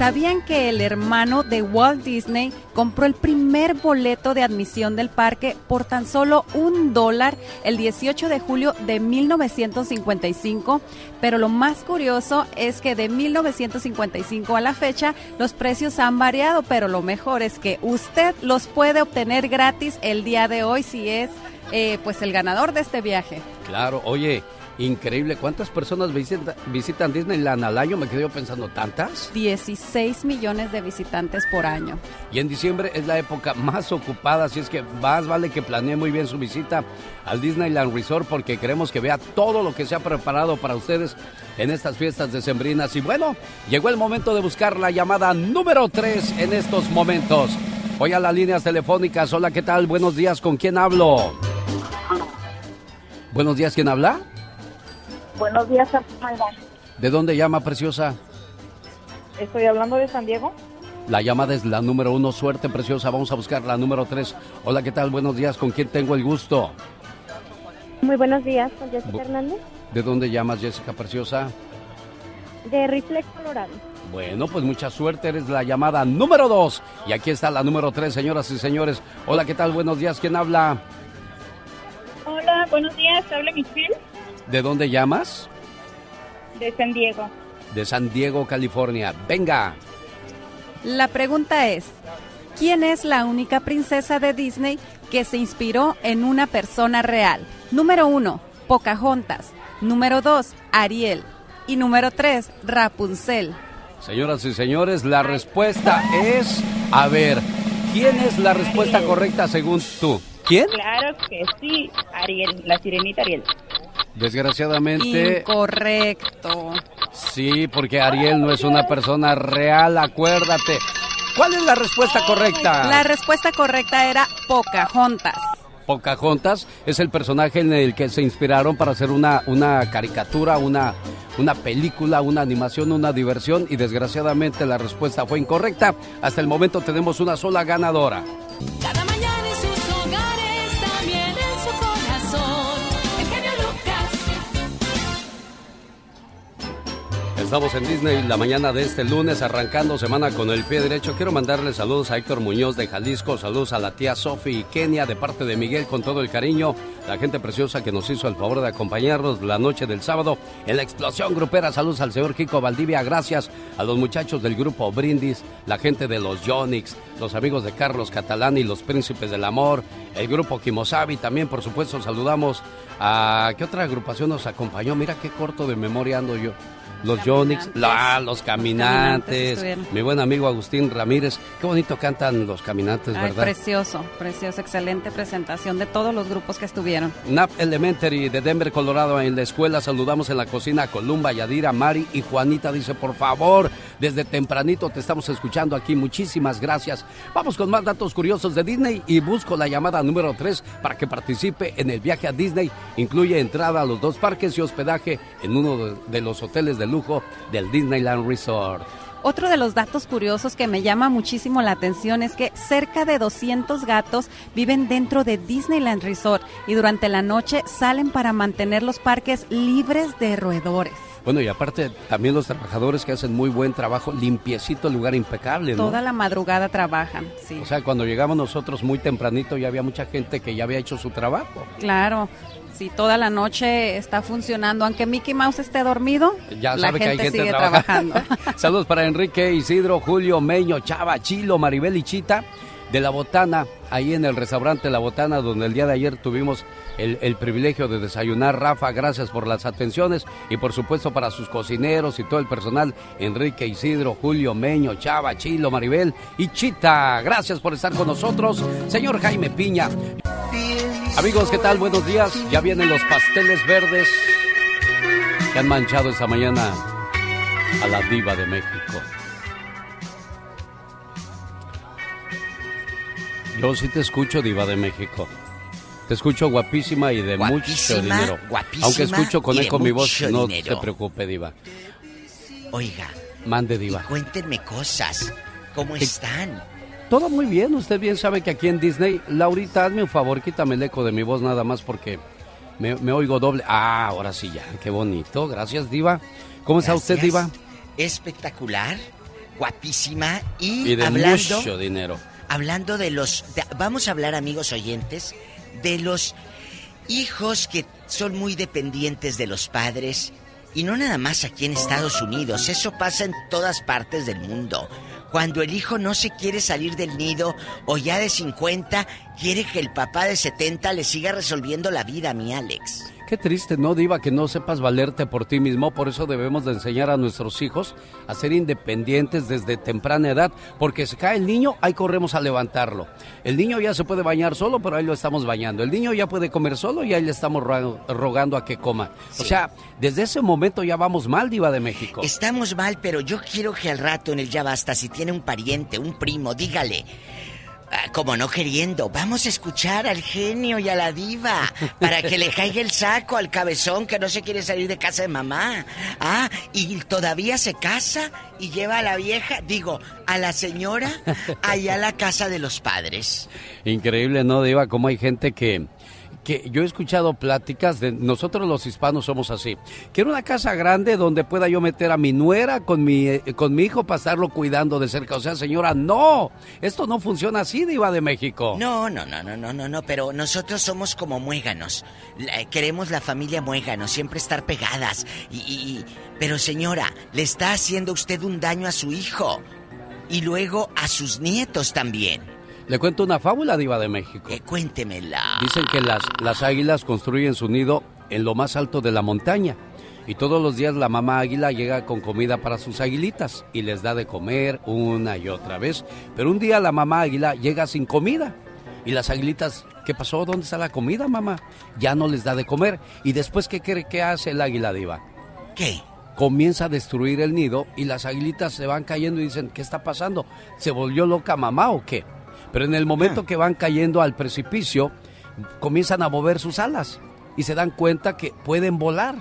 ¿Sabían que el hermano de Walt Disney compró el primer boleto de admisión del parque por tan solo un dólar el 18 de julio de 1955? Pero lo más curioso es que de 1955 a la fecha los precios han variado, pero lo mejor es que usted los puede obtener gratis el día de hoy si es eh, pues el ganador de este viaje. Claro, oye, increíble. ¿Cuántas personas visita- visitan Disneyland al año? Me quedé yo pensando, ¿tantas? 16 millones de visitantes por año. Y en diciembre es la época más ocupada, así es que más vale que planee muy bien su visita al Disneyland Resort porque queremos que vea todo lo que se ha preparado para ustedes en estas fiestas decembrinas. Y bueno, llegó el momento de buscar la llamada número 3 en estos momentos. Voy a las líneas telefónicas. Hola, ¿qué tal? Buenos días, ¿con quién hablo? Buenos días, ¿quién habla? Buenos días, Amanda. ¿De dónde llama, preciosa? Estoy hablando de San Diego. La llamada es la número uno. Suerte, preciosa. Vamos a buscar la número tres. Hola, ¿qué tal? Buenos días. ¿Con quién tengo el gusto? Muy buenos días, con Jessica Bu- Hernández, ¿De dónde llamas, Jessica Preciosa? de Reflex, Colorado. Bueno, pues mucha suerte. Eres la llamada número dos. Y aquí está la número tres, señoras y señores. Hola, ¿qué tal? Buenos días. ¿Quién habla? Hola, buenos días, habla Michelle, ¿De dónde llamas? de San Diego. De San Diego, California. Venga. La pregunta es, ¿quién es la única princesa de Disney que se inspiró en una persona real? Número uno, Pocahontas. Número dos, Ariel. Y número tres, Rapunzel. Siseñoras y señores, la respuesta es... A ver, ¿quién es la respuesta correcta según tú? ¿Quién? Claro que sí, Ariel, la sirenita Ariel. Desgraciadamente... Incorrecto. Sí, porque Ariel no es una persona real, acuérdate. ¿Cuál es la respuesta correcta? La respuesta correcta era Pocahontas. Pocahontas es el personaje en el que se inspiraron para hacer una, una caricatura, una, una película, una animación, una diversión y desgraciadamente la respuesta fue incorrecta. Hasta el momento tenemos una sola ganadora. Cada Estamos en Disney la mañana de este lunes, arrancando semana con el pie derecho. Quiero mandarle saludos a Héctor Muñoz de Jalisco, saludos a la tía Sofi y Kenia de parte de Miguel con todo el cariño, la gente preciosa que nos hizo el favor de acompañarnos la noche del sábado en la explosión grupera. Saludos al señor Kiko Valdivia, gracias a los muchachos del grupo Brindis, la gente de los Yonix, los amigos de Carlos Catalán y los Príncipes del Amor, el grupo Kimosabi. También, por supuesto, saludamos a. ¿Qué otra agrupación nos acompañó? Mira qué corto de memoria ando yo. Los Yonix, la, los caminantes, Caminantes mi buen amigo Agustín Ramírez. Qué bonito cantan los caminantes, Ay, ¿verdad? precioso, precioso, excelente presentación de todos los grupos que estuvieron. NAP Elementary de Denver, Colorado, en la escuela. Saludamos en la cocina a Columba, Yadira, Mari y Juanita. Dice, por favor, Desde tempranito te estamos escuchando aquí. Muchísimas gracias. Vamos con más datos curiosos de Disney y busco la llamada número 3 para que participe en el viaje a Disney. Incluye entrada a los dos parques y hospedaje en uno de- los hoteles de lujo del Disneyland Resort. Otro de los datos curiosos que me llama muchísimo la atención es que cerca de 200 gatos viven dentro de Disneyland Resort y durante la noche salen para mantener los parques libres de roedores. Bueno, y aparte también los trabajadores que hacen muy buen trabajo, limpiecito el lugar impecable, ¿no? Toda la madrugada trabajan, sí. O sea, cuando llegamos nosotros muy tempranito ya había mucha gente que ya había hecho su trabajo. Claro, sí, toda la noche está funcionando. Aunque Mickey Mouse esté dormido, Ya la gente, que hay gente sigue trabajando. trabajando. (laughs) Saludos para Enrique, Isidro, Julio, Meño, Chava, Chilo, Maribel y Chita de La Botana, ahí en el restaurante La Botana, donde el día de ayer tuvimos el, el privilegio de desayunar. Rafa, gracias por las atenciones y por supuesto para sus cocineros y todo el personal, Enrique, Isidro, Julio, Meño, Chava, Chilo, Maribel y Chita. Gracias por estar con nosotros, señor Jaime Piña. Amigos, ¿qué tal? Buenos días. Ya vienen los pasteles verdes que han manchado esta mañana a la diva de México. Yo sí te escucho, diva de México. Te escucho guapísima y de mucho dinero. guapísima Aunque escucho con y eco mi voz, no se preocupe, diva. Oiga, Mande, diva. cuéntenme cosas. ¿Cómo ¿Qué- están? Todo muy bien, usted bien sabe que aquí en Disney, Laurita, hazme un favor, quítame el eco de mi voz nada más porque me, me oigo doble. Ah, ahora sí ya, qué bonito. Gracias, diva. ¿Cómo está usted, diva? Espectacular, guapísima y, Y de hablando, mucho dinero. Hablando de los, vamos a hablar amigos oyentes de los hijos que son muy dependientes de los padres y no nada más aquí en Estados Unidos, eso pasa en todas partes del mundo. Cuando el hijo no se quiere salir del nido o ya de 50 quiere que el papá de 70 le siga resolviendo la vida, mi Alex. Qué triste, ¿no, Diva? Que no sepas valerte por ti mismo. Por eso debemos de enseñar a nuestros hijos a ser independientes desde temprana edad. Porque se cae el niño, ahí corremos a levantarlo. El niño ya se puede bañar solo, pero ahí lo estamos bañando. El niño ya puede comer solo y ahí le estamos ro- rogando a que coma. O sea, desde ese momento ya vamos mal, Diva de México. Estamos mal, pero yo quiero que al rato en el Ya Basta, si tiene un pariente, un primo, dígale. Ah, como no queriendo, vamos a escuchar al genio y a la diva para que le caiga el saco al cabezón que no se quiere salir de casa de mamá. Ah, y todavía se casa y lleva a la vieja, digo, a la señora allá a la casa de los padres. Increíble, ¿no, Diva? Cómo hay gente que, que yo he escuchado pláticas de nosotros los hispanos somos así. Quiero una casa grande donde pueda yo meter a mi nuera con mi, eh, con mi hijo para estarlo cuidando de cerca. O sea, señora, no, esto no funciona así, Diva de México. No, no, no, no, no, no, no, pero nosotros somos como muéganos. La- queremos la familia muégano, siempre estar pegadas. Y- y- pero señora, le está haciendo usted un daño a su hijo. Y luego a sus nietos también. Le cuento una fábula, Diva de México. Eh, cuéntemela. Dicen que las, las águilas construyen su nido en lo más alto de la montaña. Y todos los días la mamá águila llega con comida para sus aguilitas y les da de comer una y otra vez. Pero un día la mamá águila llega sin comida. Y las aguilitas, ¿qué pasó? ¿Dónde está la comida, mamá? Ya no les da de comer. ¿Y después qué cree que hace el águila diva? ¿Qué? Comienza a destruir el nido y las aguilitas se van cayendo y dicen, ¿qué está pasando? ¿Se volvió loca mamá o qué? Pero en el momento que van cayendo al precipicio, comienzan a mover sus alas y se dan cuenta que pueden volar.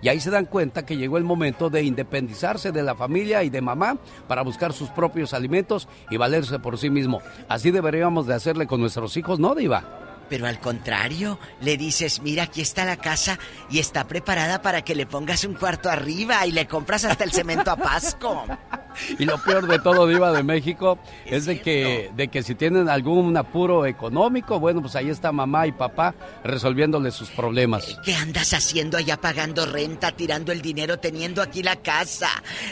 Y ahí se dan cuenta que llegó el momento de independizarse de la familia y de mamá para buscar sus propios alimentos y valerse por sí mismo. Así deberíamos de hacerle con nuestros hijos, ¿no, Diva? Pero al contrario, le dices, mira, aquí está la casa y está preparada para que le pongas un cuarto arriba y le compras hasta el cemento a Pasco. (laughs) Y lo peor de todo, Diva de México, es de que, de que si tienen algún apuro económico, bueno, pues ahí está mamá y papá resolviéndole sus problemas. ¿Qué andas haciendo allá pagando renta, tirando el dinero, teniendo aquí la casa?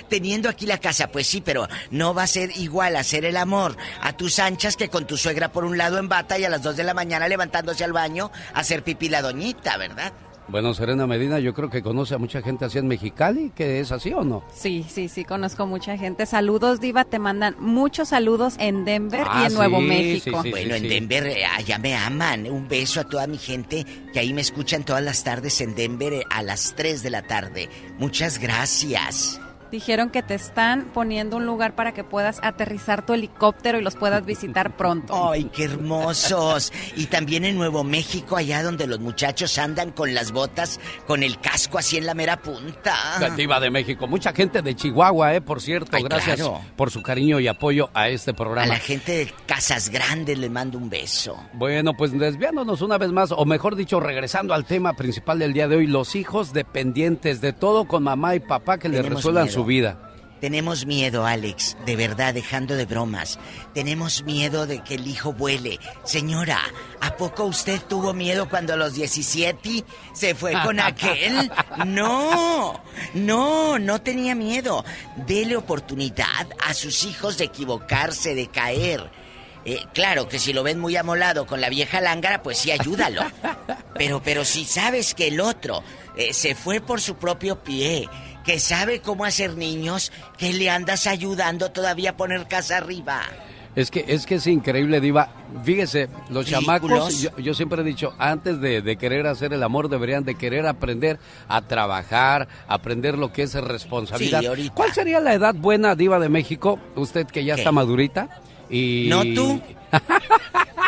Teniendo aquí la casa, pues sí, pero no va a ser igual hacer el amor a tus anchas que con tu suegra por un lado en bata y a las 2 de la mañana levantándose al baño a hacer pipí la doñita, ¿verdad? Bueno, Serena Medina, yo creo que conoce a mucha gente así en Mexicali, que es así o no. Sí, sí, sí, conozco mucha gente. Saludos, Diva, te mandan muchos saludos en Denver Ah, y en Nuevo sí, México. sí, sí, bueno, en Denver eh, allá me aman. Un beso a toda mi gente que ahí me escuchan todas las tardes en Denver eh, a las 3 de la tarde. Muchas gracias. Dijeron que te están poniendo un lugar para que puedas aterrizar tu helicóptero y los puedas visitar pronto. (laughs) ¡Ay, qué hermosos! Y también en Nuevo México, allá donde los muchachos andan con las botas, con el casco así en la mera punta. La Diva de México. Mucha gente de Chihuahua, ¿eh? Por cierto, Ay, gracias claro. por su cariño y apoyo a este A programa. la gente de Casas Grandes le mando un beso. Bueno, pues desviándonos una vez más, o mejor dicho, regresando al tema principal del día de hoy, los hijos dependientes de todo con mamá y papá que les resuelvan miedo. su vida. Tenemos miedo, Alex, de verdad, dejando de bromas. Tenemos miedo de que el hijo vuele. Señora, ¿a poco usted tuvo miedo cuando a los 17 se fue con aquel? (laughs) No, no, no tenía miedo. Dele oportunidad a sus hijos de equivocarse, de caer. Eh, claro que si lo ven muy amolado con la vieja lángara, pues sí, ayúdalo. (laughs) Pero, pero si sabes que el otro eh, se fue por su propio pie, que sabe cómo hacer niños, que le andas ayudando todavía a poner casa arriba. Es que, es que es increíble, Diva. Fíjese, los chamacos, yo, yo siempre he dicho, antes de, de querer hacer el amor, deberían de querer aprender a trabajar, aprender lo que es responsabilidad. Sí. ¿Cuál sería la edad buena, Diva de México? Usted que ya está madurita. Y... ¿No tú? (laughs)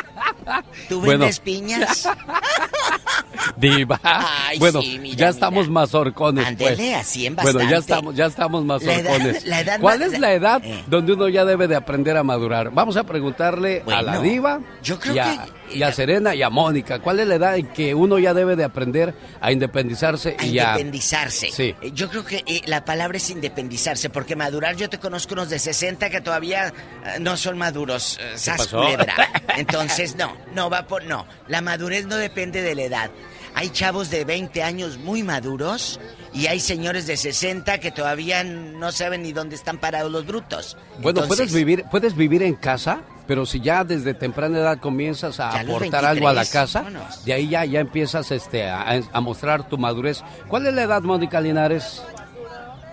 ¿Tú Bueno. vendes piñas? (laughs) Diva. Ay, bueno, sí, mira, ya estamos mazorcones, Ándele, pues. así en Bueno, ya bastante. estamos, ya estamos La edad- mazorcones. la edad ¿Cuál es la edad Eh. donde uno ya debe de aprender a madurar? Vamos a preguntarle a la Bueno, Diva yo creo que- y a Serena y a Mónica. ¿Cuál es la edad en que uno ya debe de aprender a independizarse A y a... independizarse. Sí. Eh, Yo creo que eh, la palabra es independizarse, porque madurar, yo te conozco unos de 60 que todavía eh, no son maduros. eh, pasó? culebra. (laughs) Entonces, no, no va por. No, la madurez no depende de la edad. Hay chavos de 20 años muy maduros y hay señores de 60 que todavía no saben ni dónde están parados los brutos. Bueno, Entonces, puedes vivir, puedes vivir en casa, pero si ya desde temprana edad comienzas a aportar algo a la 23, casa, vámonos. de ahí ya, ya empiezas este, a, a mostrar tu madurez. ¿Cuál es la edad, Mónica Linares?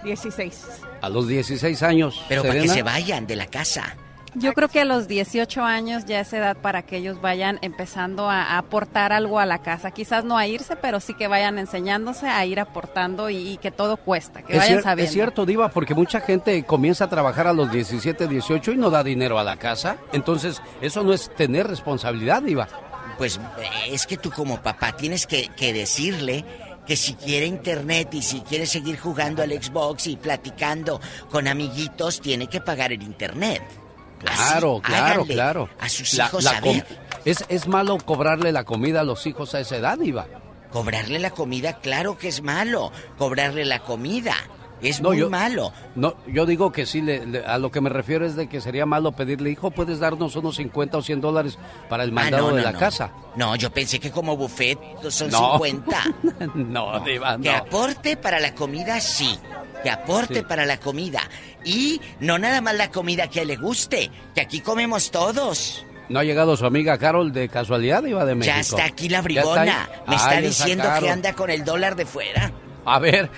16. A los 16 años. Pero para que se vayan de la casa. Yo creo que a los 18 años ya es edad para que ellos vayan empezando a, a aportar algo a la casa. Quizás no a irse, pero sí que vayan enseñándose a ir aportando y, y que todo cuesta, que Es, vayan cier- sabiendo. es cierto, Diva, porque mucha gente comienza a trabajar a los 17, 18 y no da dinero a la casa. Entonces, eso no es tener responsabilidad, Diva. Pues es que tú como papá tienes que, que decirle que si quiere internet y si quiere seguir jugando al Xbox y platicando con amiguitos, tiene que pagar el internet. Claro, Así, claro, claro. A sus hijos la saber. com- es, es malo cobrarle la comida a los hijos a esa edad, Diva. Cobrarle la comida, claro que es malo. Cobrarle la comida es No, muy yo- malo. No, yo digo que sí, le- le- a lo que me refiero es de que sería malo pedirle, hijo, puedes darnos unos 50 o 100 dólares para el Ah, mandado no, de la casa. No, yo pensé que como buffet son No. 50. (laughs) no, Diva, Que aporte para la comida, sí. Que aporte Sí. para la comida. Y no nada más la comida que le guste, que aquí comemos todos. ¿No ha llegado su amiga Carol de casualidad, Diva de México? Ya está aquí la ¿Ya brigona. está ahí? Me está Ay, diciendo que anda con el dólar de fuera. A ver.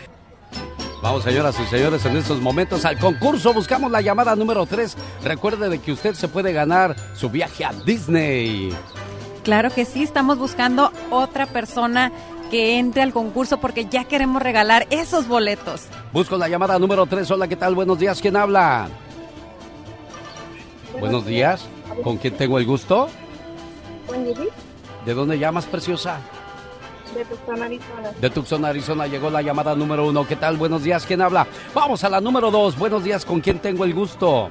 Vamos, señoras y señores, en estos momentos al concurso. Buscamos la llamada número 3. Recuerde de que usted se puede ganar su viaje a Disney. Claro que sí, estamos buscando otra persona que entre al concurso porque ya queremos regalar esos boletos. Busco la llamada número 3. Hola, ¿qué tal? Buenos días. ¿Quién habla? Buenos días. ¿Con quién tengo el gusto? ¿De dónde llamas, preciosa? De Tucson, Arizona. De Tucson, Arizona llegó la llamada número uno. ¿Qué tal? Buenos días. ¿Quién habla? Vamos a la número dos. Buenos días. ¿Con quién tengo el gusto?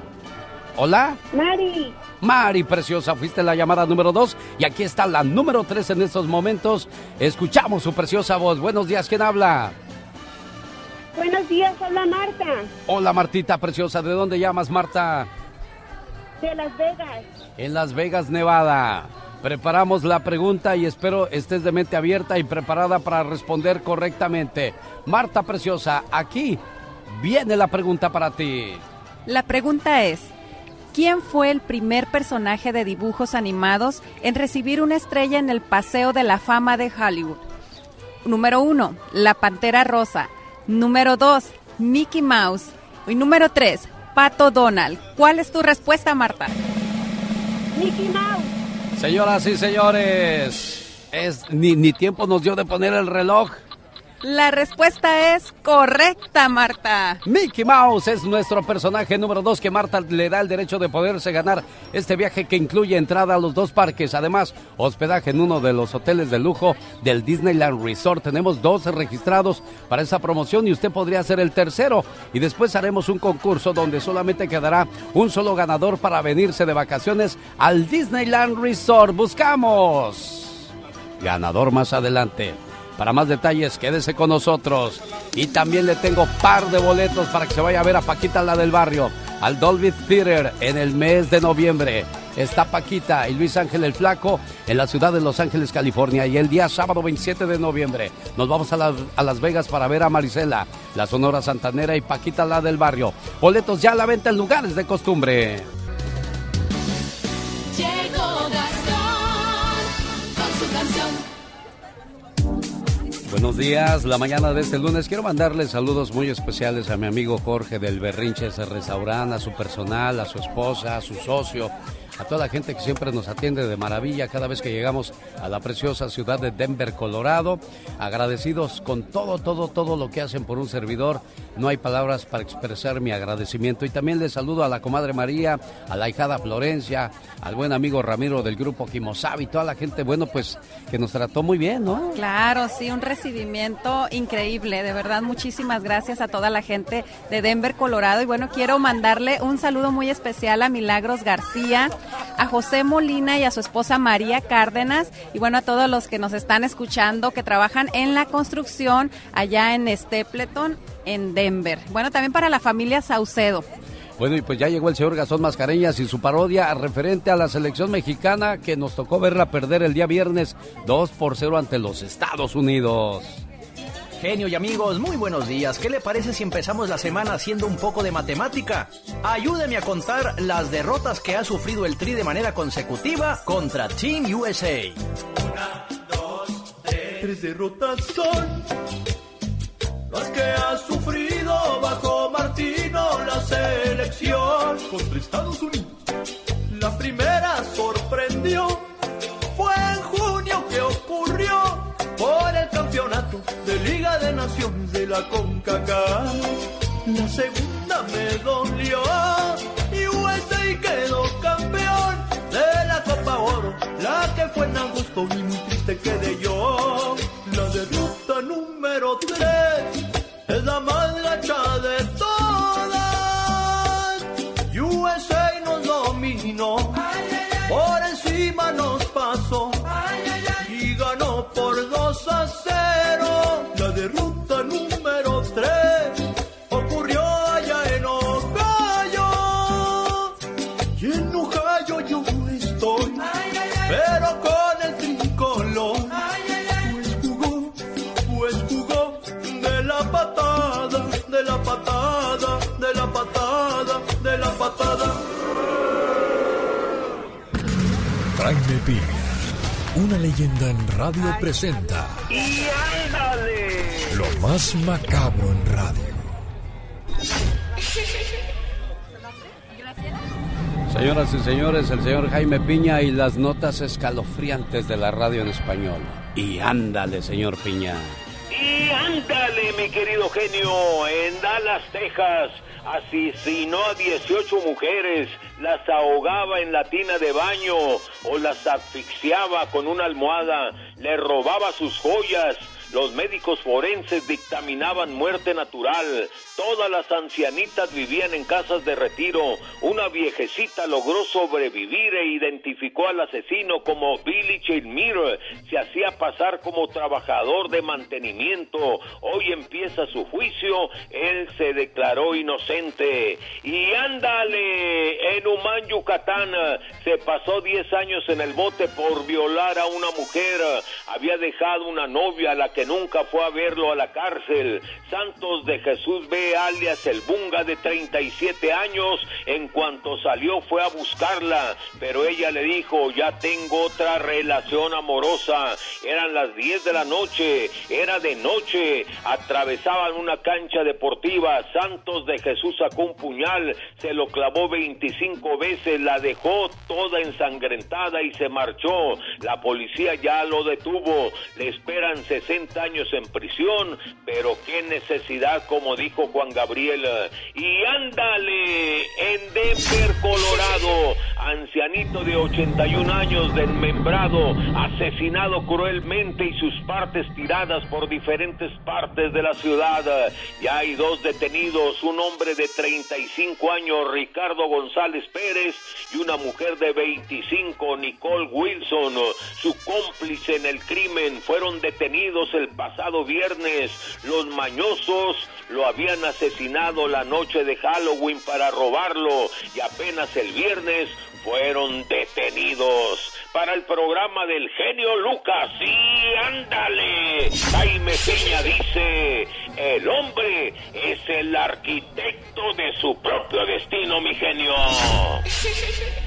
¿Hola? Mari. Mari, preciosa, fuiste la llamada número dos. Y aquí está la número tres en estos momentos. Escuchamos su preciosa voz. Buenos días. ¿Quién habla? Buenos días, habla Marta, Hola, Martita, preciosa. ¿De dónde llamas, Marta? de Las Vegas. En Las Vegas, Nevada. Preparamos la pregunta y espero estés de mente abierta y preparada para responder correctamente. Marta Preciosa, aquí viene la pregunta para ti. La pregunta es, ¿quién fue el primer personaje de dibujos animados en recibir una estrella en el Paseo de la Fama de Hollywood? Número uno, La Pantera Rosa. Número dos, Mickey Mouse. Y número tres, Pato Donald. ¿Cuál es tu respuesta, Marta? Mickey Mouse. Señoras y señores, es, ni, ni tiempo nos dio de poner el reloj. La respuesta es correcta, Marta. Mickey Mouse es nuestro personaje número dos que Marta le da el derecho de poderse ganar este viaje que incluye entrada a los dos parques. Además, hospedaje en uno de los hoteles de lujo del Disneyland Resort. Tenemos dos registrados para esa promoción y usted podría ser el tercero. Y después haremos un concurso donde solamente quedará un solo ganador para venirse de vacaciones al Disneyland Resort. Buscamos ganador más adelante. Para más detalles, quédese con nosotros. Y también le tengo par de boletos para que se vaya a ver a Paquita, la del barrio, al Dolby Theater en el mes de noviembre. Está Paquita y Luis Ángel el Flaco en la ciudad de Los Ángeles, California. Y el día sábado 27 de noviembre nos vamos a, a Las Vegas para ver a Marisela, la Sonora Santanera y Paquita, la del barrio. Boletos ya a la venta en lugares de costumbre. Buenos días, la mañana de este lunes. Quiero mandarle saludos muy especiales a mi amigo Jorge del Berrinche ese restaurante, a su personal, a su esposa, a su socio, a toda la gente que siempre nos atiende de maravilla cada vez que llegamos a la preciosa ciudad de Denver, Colorado. Agradecidos con todo, todo, todo lo que hacen por un servidor. No hay palabras para expresar mi agradecimiento. Y también les saludo a la comadre María, a la hijada Florencia, al buen amigo Ramiro del grupo Kimosabi, toda la gente, bueno, pues que nos trató muy bien, ¿no? Claro, sí, un recibimiento increíble. De verdad, muchísimas gracias a toda la gente de Denver, Colorado. Y bueno, quiero mandarle un saludo muy especial a Milagros García, a José Molina y a su esposa María Cárdenas. Y bueno, a todos los que nos están escuchando que trabajan en la construcción allá en Stapleton, en Denver. Bueno, también para la familia Saucedo. Bueno, y pues ya llegó el señor Gastón Mascareñas y su parodia referente a la selección mexicana que nos tocó verla perder el día viernes 2 por 0 ante los Estados Unidos. Genio y amigos, muy buenos días. ¿Qué le parece si empezamos la semana haciendo un poco de matemática? Ayúdeme a contar las derrotas que ha sufrido el Tri de manera consecutiva contra Team USA. Tres derrotas son las que ha sufrido bajo Martino la selección contra Estados Unidos. La primera sorprendió, de Liga de Naciones de la CONCACAF. La segunda me dolió y USA quedó campeón de la Copa Oro, la que fue en agosto y muy triste quedé yo. La derrota número 3 una leyenda en radio presenta ¡Y ándale! lo más macabro en radio. Señoras y señores, el señor Jaime Piña y las notas escalofriantes de la radio en español. Y ándale, señor Piña. Y ándale, mi querido genio, en Dallas, Texas, asesinó a 18 mujeres, las ahogaba en la tina de baño o las asfixiaba con una almohada, le robaba sus joyas. Los médicos forenses dictaminaban muerte natural. Todas las ancianitas vivían en casas de retiro. Una viejecita logró sobrevivir e identificó al asesino como Billy Chilmire. Se hacía pasar como trabajador de mantenimiento. Hoy empieza su juicio. Él se declaró inocente. Y ándale, en Humán, Yucatán, se pasó 10 años en el bote por violar a una mujer. Había dejado una novia a la nunca fue a verlo a la cárcel. Santos de Jesús B. alias el Bunga de 37 años, en cuanto salió fue a buscarla, pero ella le dijo, ya tengo otra relación amorosa. Eran las 10 de la noche, era de noche, atravesaban una cancha deportiva. Santos de Jesús sacó un puñal, se lo clavó 25 veces, la dejó toda ensangrentada y se marchó. La policía ya lo detuvo, le esperan 60 30 años en prisión, pero qué necesidad, como dijo Juan Gabriel. Y ándale, en Denver, Colorado, ancianito de 81 años desmembrado, asesinado cruelmente y sus partes tiradas por diferentes partes de la ciudad. Ya hay dos detenidos, un hombre de 35 años, Ricardo González Pérez, y una mujer de 25, Nicole Wilson, su cómplice en el crimen, fueron detenidos el pasado viernes. Los mañosos lo habían asesinado la noche de Halloween para robarlo y apenas el viernes fueron detenidos para el programa del genio Lucas. Sí, ándale. Jaime Peña dice, el hombre es el arquitecto de su propio destino, mi genio. (laughs)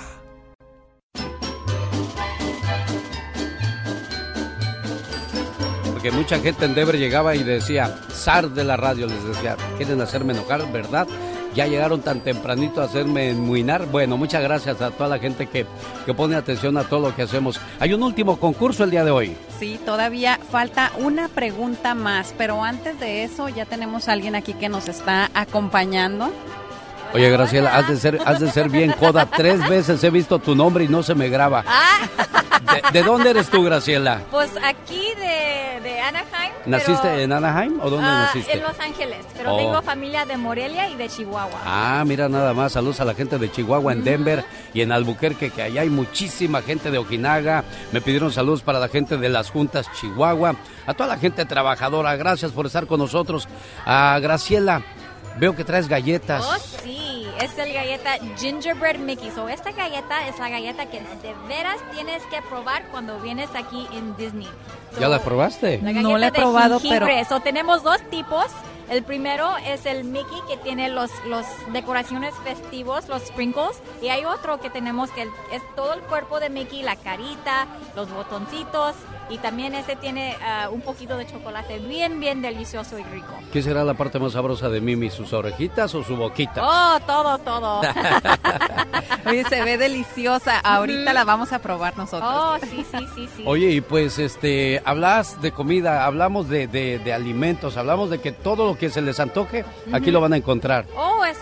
Porque mucha gente en Denver llegaba y decía, zar de la radio, les decía, quieren hacerme enojar, ¿verdad? Ya llegaron tan tempranito a hacerme enmuinar. Bueno, muchas gracias a toda la gente que, que pone atención a todo lo que hacemos. Hay un último concurso el día de hoy. Sí, todavía falta una pregunta más, pero antes de eso ya tenemos a alguien aquí que nos está acompañando. Oye, Graciela, has de ser, has de ser bien coda. Tres veces he visto tu nombre y no se me graba. ¿De, de dónde eres tú, Graciela? Pues aquí de, de Anaheim. ¿Naciste pero, en Anaheim o dónde ah, naciste? En Los Ángeles, pero Oh. tengo familia de Morelia y de Chihuahua. Ah, mira nada más, saludos a la gente de Chihuahua en Denver y en Albuquerque, que allá hay muchísima gente de Ojinaga. Me pidieron saludos para la gente de las juntas Chihuahua, a toda la gente trabajadora, gracias por estar con nosotros. A Graciela, veo que traes galletas. Oh, sí, es el galleta Gingerbread Mickey. So, esta galleta es la galleta que de veras tienes que probar cuando vienes aquí en Disney. ¿Ya la probaste? La No la he de probado, jengibre. pero- So, tenemos dos tipos. El primero es el Mickey que tiene los, los decoraciones festivos, los sprinkles. Y hay otro que tenemos que es todo el cuerpo de Mickey, la carita, los botoncitos. Y también este tiene ah, un poquito de chocolate bien, bien delicioso y rico. ¿Qué será la parte más sabrosa de Mimi, sus orejitas o su boquita? Oh, todo, todo. (laughs) Oye, se ve deliciosa. Ahorita la vamos a probar nosotros. Oh, sí, sí, sí, sí. Oye, y pues este, hablas de comida, hablamos de, de- de alimentos, hablamos de que todo lo que se les antoje, aquí lo van a encontrar. Oh, es,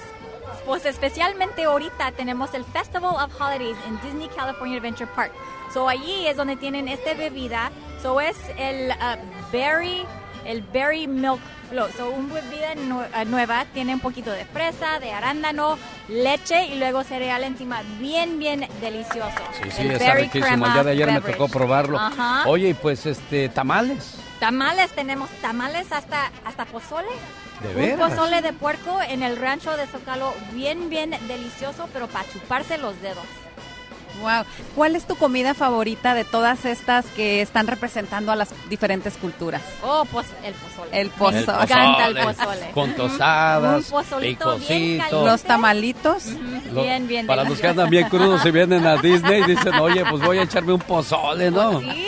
pues especialmente ahorita tenemos el Festival of Holidays en Disney California Adventure Park. So allí es donde tienen esta bebida. So es el uh, berry, el berry milk float. So una bebida nue- uh, nueva tiene un poquito de fresa, de arándano, leche y luego cereal encima. Bien, bien delicioso. Sí, sí, El está riquísimo. El día de ayer me tocó probarlo. Ajá. Oye, y pues este, tamales. Tamales tenemos tamales hasta hasta pozole. ¿De Un pozole de puerco en el rancho de Zocalo, bien bien delicioso, pero para chuparse los dedos. Wow. ¿Cuál es tu comida favorita de todas estas que están representando a las diferentes culturas? Oh, pues el pozole. El pozole. Me encanta el pozole. Con tostadas, picositos. Los tamalitos. Lo- Bien, bien Para los que andan bien crudos y vienen a Disney dicen, oye, pues voy a echarme un pozole, ¿no? Sí,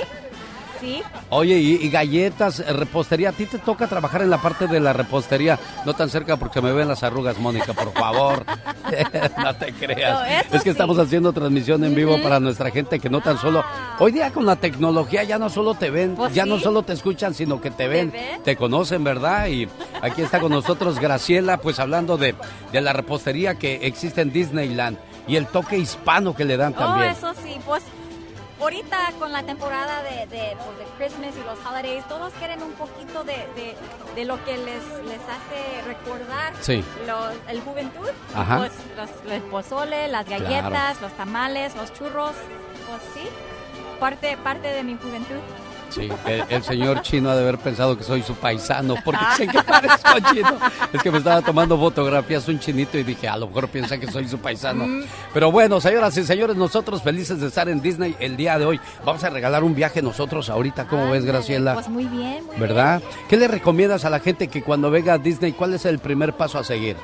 sí. Oye, y, y galletas, eh, repostería, a ti te toca trabajar en la parte de la repostería, no tan cerca porque me ven las arrugas, Mónica, por favor. (laughs) (laughs) no te creas. No, es que sí. estamos haciendo transmisión en vivo para nuestra gente que no tan solo... Hoy día con la tecnología ya no solo te ven, Pues ya no solo te escuchan, sino que te ven, ven? te conocen, ¿verdad? Y aquí está con nosotros Graciela, pues hablando de, de la repostería que existe en Disneyland y el toque hispano que le dan Oh, también. eso sí, pues ahorita con la temporada de, de, pues, de Christmas y los holidays, todos quieren un poquito de, de, de lo que les, les hace recordar Sí. los- el juventud. Ajá. Pues los, el pozole, las Claro. galletas, los tamales, los churros, pues sí, parte, parte de mi juventud. Sí, el, el señor chino ha de haber pensado que soy su paisano, porque sé que parezco chino. Es que me estaba tomando fotografías un chinito y dije, a lo mejor piensa que soy su paisano. Pero bueno, señoras y señores, nosotros felices de estar en Disney el día de hoy. Vamos a regalar un viaje nosotros ahorita, ¿cómo ves, Graciela? Pues muy bien, muy ¿Verdad? ¿Qué le recomiendas a la gente que cuando venga a Disney, cuál es el primer paso a seguir?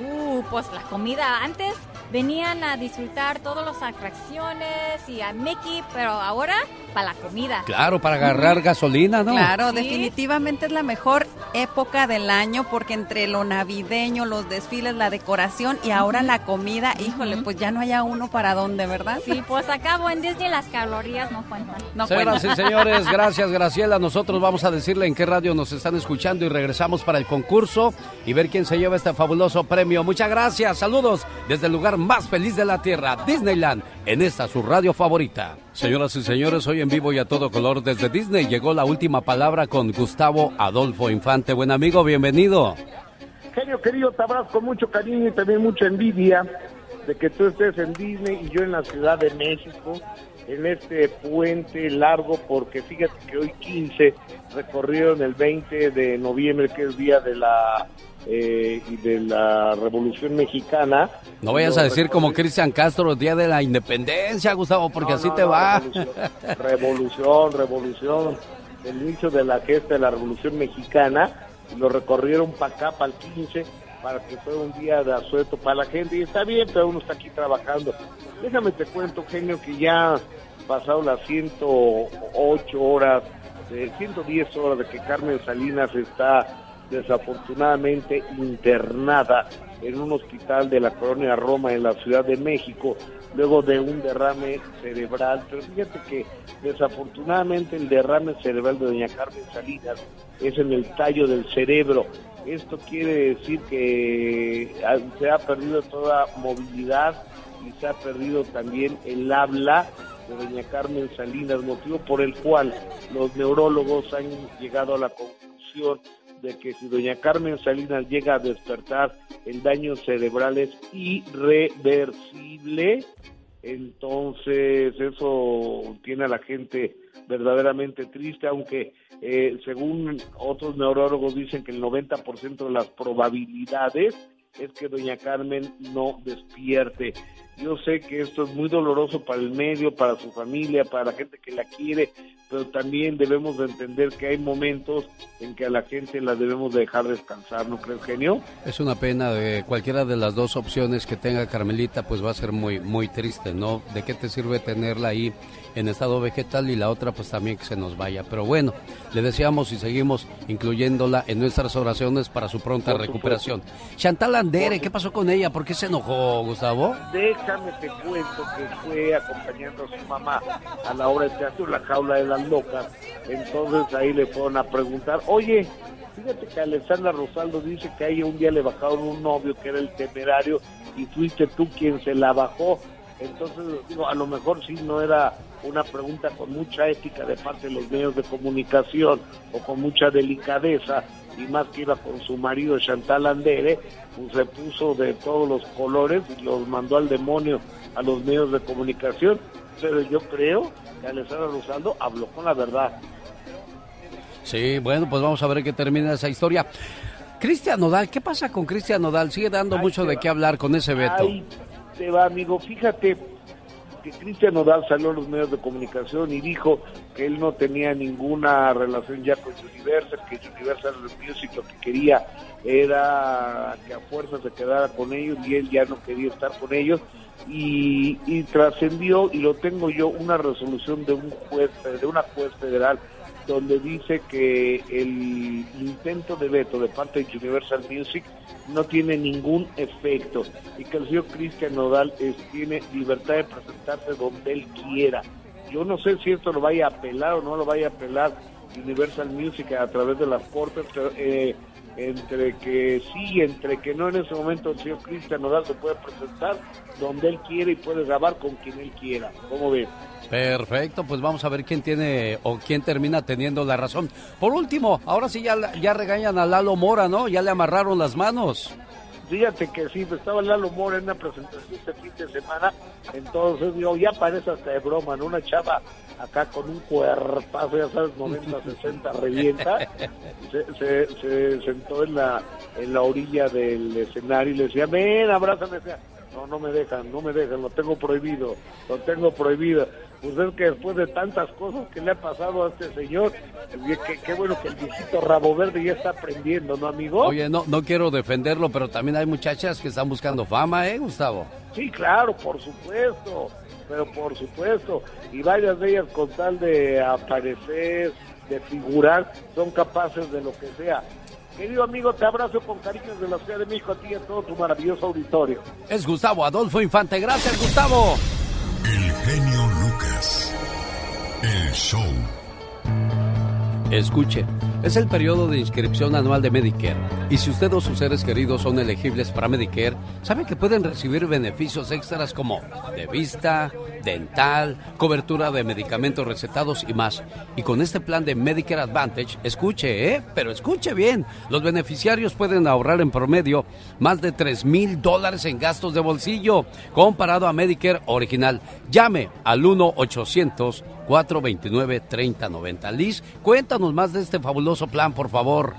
Uh, pues la comida. Antes venían a disfrutar todas las atracciones y a Mickey, pero ahora para la comida. Claro, para agarrar gasolina, ¿no? Claro, definitivamente es la mejor época del año porque entre lo navideño, los desfiles, la decoración y ahora la comida, híjole, pues ya no haya uno para dónde, ¿verdad? Sí, pues acabo en Disney las calorías no cuentan. No Señoras y señores, gracias Graciela. Nosotros vamos a decirle en qué radio nos están escuchando y regresamos para el concurso y ver quién se lleva este fabuloso premio. Muchas gracias, saludos desde el lugar más feliz de la Tierra, Disneyland, en esta su radio favorita. Señoras y señores, hoy en vivo y a todo color desde Disney llegó la última palabra con Gustavo Adolfo Infante. Buen amigo, bienvenido. Genio querido, te abrazo con mucho cariño y también mucha envidia de que tú estés en Disney y yo en la Ciudad de México, en este puente largo, porque fíjate que hoy 15 recorrieron el 20 de noviembre, que es día de la eh, y de la Revolución Mexicana. No vayas a decir como Cristian Castro, Día de la Independencia, Gustavo, porque No, así no, te no, va. Revolución, revolución, revolución. El inicio de la gesta de la Revolución Mexicana. Lo recorrieron para acá, para el 15, para que fuera un día de asueto para la gente. Y está bien, pero uno está aquí trabajando. Déjame te cuento, genio, que ya pasado las 108 horas, de 110 horas de que Carmen Salinas está desafortunadamente internada en un hospital de la colonia Roma en la Ciudad de México luego de un derrame cerebral. Pero fíjate que desafortunadamente el derrame cerebral de doña Carmen Salinas es en el tallo del cerebro. Esto quiere decir que ah, se ha perdido toda movilidad y se ha perdido también el habla de doña Carmen Salinas, motivo por el cual los neurólogos han llegado a la conclusión de que si doña Carmen Salinas llega a despertar, el daño cerebral es irreversible. Entonces eso tiene a la gente verdaderamente triste, aunque eh, según otros neurólogos dicen que el 90% de las probabilidades es que doña Carmen no despierte. Yo sé que esto es muy doloroso para el medio, para su familia, para la gente que la quiere, pero también debemos de entender que hay momentos en que a la gente la debemos de dejar descansar, ¿no crees, genio? Es una pena de cualquiera de las dos opciones que tenga Carmelita, pues va a ser muy, muy triste, ¿no? ¿De qué te sirve tenerla ahí en estado vegetal y la otra pues también que se nos vaya? Pero bueno, le deseamos y seguimos incluyéndola en nuestras oraciones para su pronta recuperación. Chantal Andere, ¿qué pasó con ella? ¿Por qué se enojó, Gustavo? Déjame te cuento que fue acompañando a su mamá a la obra de teatro La Jaula de las Locas. Entonces ahí le fueron a preguntar, oye, fíjate que Alessandra Rosaldo dice que a ella un día le bajaron un novio que era el temerario y fuiste tú quien se la bajó. Entonces, digo, a lo mejor sí no era una pregunta con mucha ética de parte de los medios de comunicación o con mucha delicadeza, y más que iba con su marido Chantal Andere, pues se puso de todos los colores y los mandó al demonio a los medios de comunicación. Pero yo creo que Alessandra Rosaldo habló con la verdad. Sí, bueno, pues vamos a ver qué termina esa historia. Cristian Nodal, ¿qué pasa con Cristian Nodal? Sigue dando mucho de va. qué hablar con ese veto. Ahí te va, amigo. Fíjate que Cristian Nodal salió a los medios de comunicación y dijo que él no tenía ninguna relación ya con Universal, que Universal Music lo que quería era que a fuerza se quedara con ellos y él ya no quería estar con ellos. Y, y trascendió, y lo tengo yo, una resolución de un juez, de una juez federal donde dice que el intento de veto de parte de Universal Music no tiene ningún efecto y que el señor Cristian Nodal es- tiene libertad de presentarse donde él quiera. Yo no sé si esto lo vaya a apelar o no lo vaya a apelar Universal Music a través de las cortes, pero eh, entre que sí, entre que no en ese momento el señor Cristian Nodal se puede presentar donde él quiere y puede grabar con quien él quiera. ¿Cómo ves? Perfecto, pues vamos a ver quién tiene o quién termina teniendo la razón. Por último, ahora sí ya, ya regañan a Lalo Mora, ¿no? Ya le amarraron las manos. Fíjate que sí, estaba Lalo Mora en una presentación este fin de semana, entonces digo, ya parece hasta de broma, ¿no? Una chava acá con un cuerpazo, ya sabes, 90, 60, (laughs) revienta, se, se, se sentó en la, en la orilla del escenario y le decía, ven, abrázame, decía, no, no me dejan, no me dejan, lo tengo prohibido, lo tengo prohibido. Pues es que después de tantas cosas que le ha pasado a este señor, qué, qué bueno que el viejito rabo verde ya está aprendiendo, ¿no, amigo? Oye, no, no quiero defenderlo, pero también hay muchachas que están buscando fama, ¿eh, Gustavo? Sí, claro, por supuesto, pero por supuesto. Y varias de ellas con tal de aparecer, de figurar, son capaces de lo que sea. Querido amigo, te abrazo con cariño de la Ciudad de México a ti y a todo tu maravilloso auditorio. Es Gustavo Adolfo Infante. Gracias, Gustavo. El genio. Escuche, es el periodo de inscripción anual de Medicare. Y si usted o sus seres queridos son elegibles para Medicare, sabe que pueden recibir beneficios extras como de vista, dental, cobertura de medicamentos recetados y más. Y con este plan de Medicare Advantage, escuche, ¿eh? Pero escuche bien, los beneficiarios pueden ahorrar en promedio más de 3 mil dólares en gastos de bolsillo comparado a Medicare original. Llame al 1-800-429-3090. Liz, cuéntanos más de este fabuloso plan, por favor.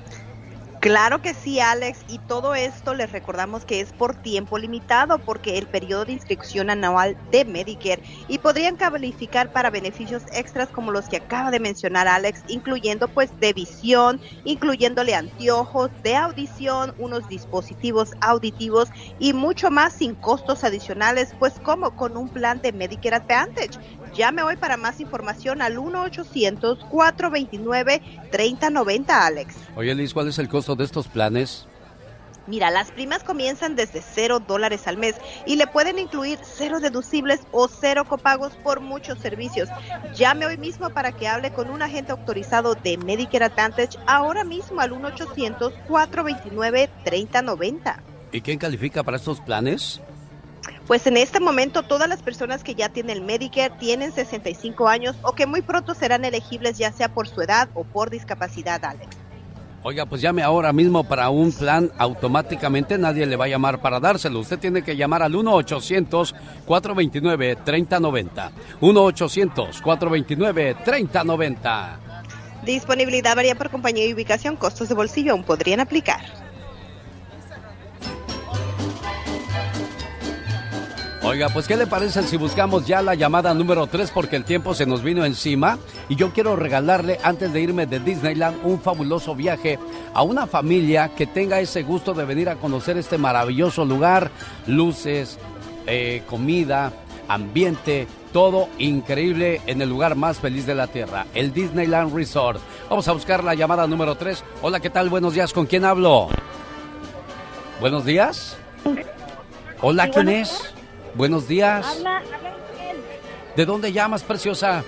Claro que sí, Alex, y todo esto les recordamos que es por tiempo limitado porque el periodo de inscripción anual de Medicare y podrían calificar para beneficios extras como los que acaba de mencionar Alex, incluyendo pues de visión, incluyéndole anteojos, de audición, unos dispositivos auditivos y mucho más sin costos adicionales, pues como con un plan de Medicare Advantage. Llame hoy para más información al 1-800-429-3090, Alex. Oye, Liz, ¿cuál es el costo de estos planes? Mira, las primas comienzan desde cero dólares al mes y le pueden incluir cero deducibles o cero copagos por muchos servicios. Llame hoy mismo para que hable con un agente autorizado de Medicare Advantage ahora mismo al 1-800-429-3090. ¿Y quién califica para estos planes? Pues en este momento todas las personas que ya tienen el Medicare tienen 65 años o que muy pronto serán elegibles ya sea por su edad o por discapacidad, Alex. Oiga, pues llame ahora mismo para un plan automáticamente, nadie le va a llamar para dárselo. Usted tiene que llamar al 1-800-429-3090. 1-800-429-3090. Disponibilidad varía por compañía y ubicación, costos de bolsillo aún podrían aplicar. Oiga, pues ¿qué le parece si buscamos ya la llamada número 3 porque el tiempo se nos vino encima y yo quiero regalarle antes de irme de Disneyland un fabuloso viaje a una familia que tenga ese gusto de venir a conocer este maravilloso lugar, luces, eh, comida, ambiente, todo increíble en el lugar más feliz de la Tierra, el Disneyland Resort. Vamos a buscar la llamada número 3. Hola, ¿qué tal? Buenos días, ¿con quién hablo? Buenos días. Hola, ¿quién es? Buenos días. Habla, habla Miguel. ¿De dónde llamas, preciosa?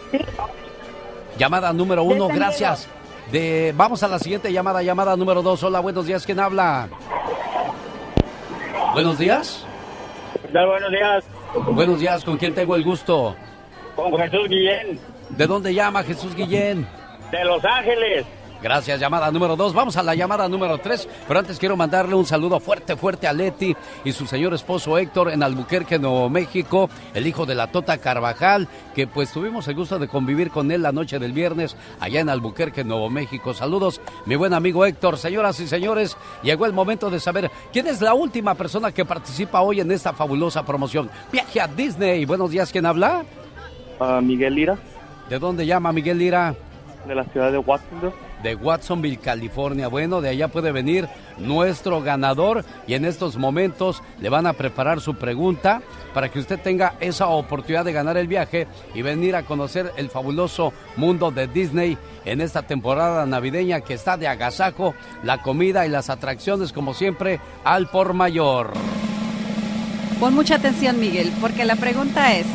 Llamada número uno, gracias. De, vamos a la siguiente llamada, llamada número dos. Hola, buenos días, ¿quién habla? Buenos días. Buenos días, Buenos días, ¿con quién tengo el gusto? con Jesús Guillén, ¿De dónde llama Jesús Guillén? de Los Ángeles. Gracias, llamada número dos. Vamos a la llamada número tres. Pero antes quiero mandarle un saludo fuerte, fuerte a Leti y su señor esposo Héctor en Albuquerque, Nuevo México, el hijo de la Tota Carvajal, que pues tuvimos el gusto de convivir con él la noche del viernes allá en Albuquerque, Nuevo México. Saludos, mi buen amigo Héctor. Señoras y señores, llegó el momento de saber quién es la última persona que participa hoy en esta fabulosa promoción. Viaje a Disney. Buenos días, ¿quién habla? Miguel Lira, ¿De dónde llama Miguel Lira? de la ciudad de Watsonville. De Watsonville, California. Bueno, de allá puede venir nuestro ganador y en estos momentos le van a preparar su pregunta para que usted tenga esa oportunidad de ganar el viaje y venir a conocer el fabuloso mundo de Disney en esta temporada navideña que está de agasajo, la comida y las atracciones como siempre al por mayor. Pon mucha atención, Miguel, porque la pregunta es,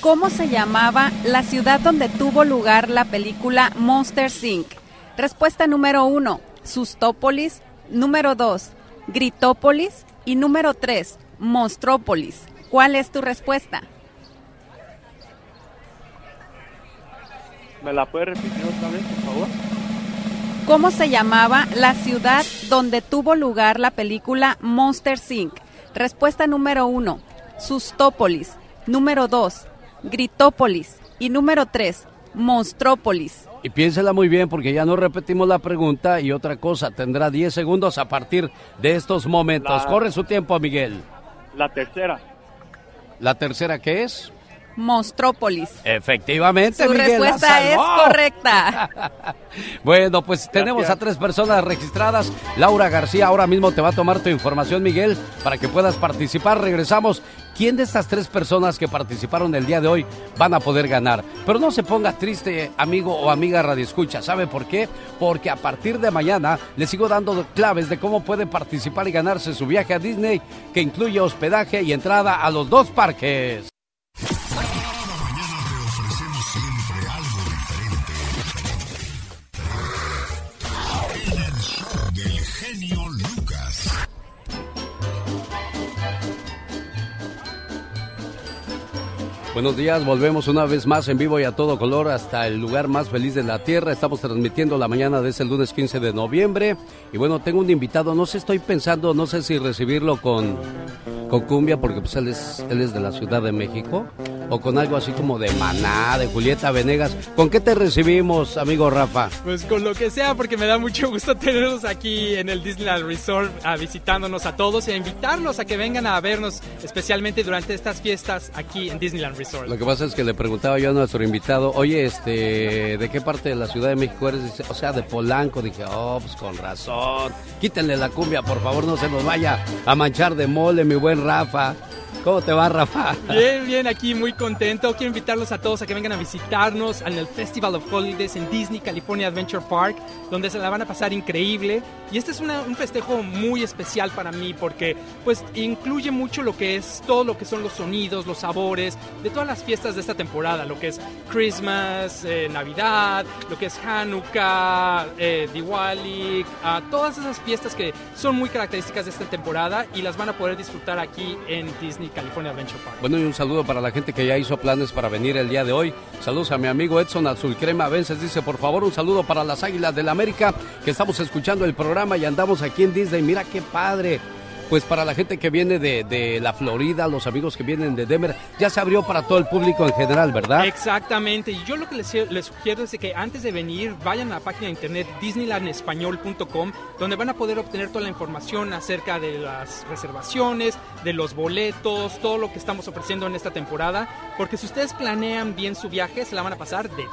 ¿cómo se llamaba la ciudad donde tuvo lugar la película Monster Inc.? Respuesta número uno, Sustópolis. Número dos, Gritópolis. Y número tres, Monstrópolis. ¿Cuál es tu respuesta? ¿Me la puede repetir otra vez, por favor? ¿Cómo se llamaba la ciudad donde tuvo lugar la película Monster Inc.? Respuesta número uno, Sustópolis. Número dos, Gritópolis. Y número tres, Monstrópolis. Y piénsela muy bien porque ya no repetimos la pregunta y otra cosa, tendrá 10 segundos a partir de estos momentos. La- Corre su tiempo, Miguel. La tercera. ¿La tercera qué es? Monstrópolis. Efectivamente, Su Miguel. la respuesta es correcta. (laughs) Bueno, pues tenemos a tres personas registradas. Laura García ahora mismo te va a tomar tu información, Miguel, para que puedas participar. Regresamos. ¿Quién de estas tres personas que participaron el día de hoy van a poder ganar? Pero no se ponga triste, amigo o amiga Radio Escucha. ¿Sabe por qué? Porque a partir de mañana le sigo dando claves de cómo puede participar y ganarse su viaje a Disney, que incluye hospedaje y entrada a los dos parques. Buenos días, volvemos una vez más en vivo y a todo color hasta el lugar más feliz de la Tierra. Estamos transmitiendo la mañana de ese lunes 15 de noviembre. Y bueno, tengo un invitado, no sé, estoy pensando, no sé si recibirlo con, con cumbia, porque pues él es, él es de la Ciudad de México, o con algo así como de Maná, de Julieta Venegas. ¿Con qué te recibimos, amigo Rafa? Pues con lo que sea, porque me da mucho gusto tenerlos aquí en el Disneyland Resort, a visitándonos a todos y a invitarlos a que vengan a vernos, especialmente durante estas fiestas aquí en Disneyland Resort. Lo que pasa es que le preguntaba yo a nuestro invitado, oye, este, ¿de qué parte de la Ciudad de México eres? Dice, o sea, de Polanco. Dije, oh, pues con razón. Quítenle la cumbia, por favor, no se nos vaya a manchar de mole, mi buen Rafa. ¿Cómo te va, Rafa? Bien, bien, aquí muy contento. Quiero invitarlos a todos a que vengan a visitarnos en el Festival of Holidays en Disney California Adventure Park, donde se la van a pasar increíble. Y este es una- un festejo muy especial para mí porque pues incluye mucho lo que es todo lo que son los sonidos, los sabores de todas las fiestas de esta temporada, lo que es Christmas, eh, Navidad, lo que es Hanukkah, eh, Diwali, todas esas fiestas que son muy características de esta temporada y las van a poder disfrutar aquí en Disney California Adventure Park. Bueno, y un saludo para la gente que ya hizo planes para venir el día de hoy. Saludos a mi amigo Edson Azul Crema Vences. Dice, por favor, un saludo para las Águilas del la América, que estamos escuchando el programa y andamos aquí en Disney. Mira qué padre. Pues para la gente que viene de, de la Florida, los amigos que vienen de Denver, ya se abrió para todo el público en general, ¿verdad? Exactamente, y yo lo que les, les sugiero es de que antes de venir vayan a la página de internet disneylandespañol.com donde van a poder obtener toda la información acerca de las reservaciones, de los boletos, todo lo que estamos ofreciendo en esta temporada, porque si ustedes planean bien su viaje se la van a pasar de 10.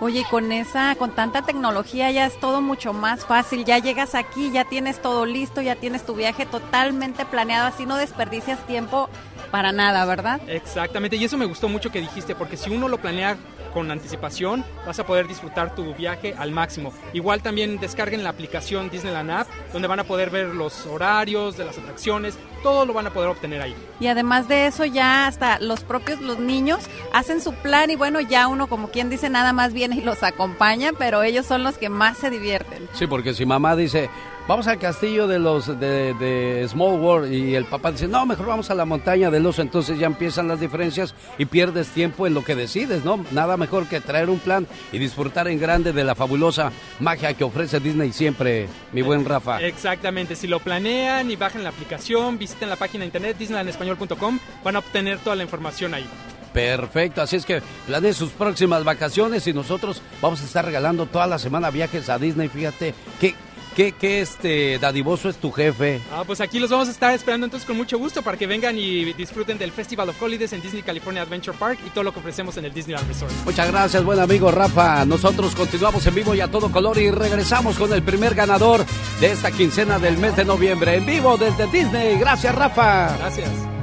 Oye, y con esa, con tanta tecnología ya es todo mucho más fácil. Ya llegas aquí, ya tienes todo listo, ya tienes tu viaje totalmente planeado, así no desperdicias tiempo para nada, ¿verdad? Exactamente, y eso me gustó mucho que dijiste, porque si uno lo planea con anticipación, vas a poder disfrutar tu viaje al máximo. Igual también descarguen la aplicación Disneyland App, donde van a poder ver los horarios de las atracciones, todo lo van a poder obtener ahí. Y además de eso ya hasta los propios los niños hacen su plan y bueno, ya uno como quien dice nada más viene y los acompaña, pero ellos son los que más se divierten. Sí, porque si mamá dice, vamos al castillo de los de, de Small World y el papá dice, no, mejor vamos a la montaña del oso, entonces ya empiezan las diferencias y pierdes tiempo en lo que decides, ¿no? Nada mejor que traer un plan y disfrutar en grande de la fabulosa magia que ofrece Disney siempre, mi buen Rafa. Exactamente, si lo planean y bajan la aplicación, visiten la página de internet disneylandespañol.com, van a obtener toda la información ahí. Perfecto, así es que planeen sus próximas vacaciones y nosotros vamos a estar regalando toda la semana viajes a Disney, fíjate, qué, qué, qué este dadivoso es tu jefe. Ah, pues aquí los vamos a estar esperando entonces con mucho gusto para que vengan y disfruten del Festival of Holidays en Disney California Adventure Park y todo lo que ofrecemos en el Disneyland Resort. Muchas gracias, buen amigo Rafa. Nosotros continuamos en vivo y a todo color y regresamos con el primer ganador de esta quincena del mes de noviembre en vivo desde Disney. Gracias, Rafa. Gracias.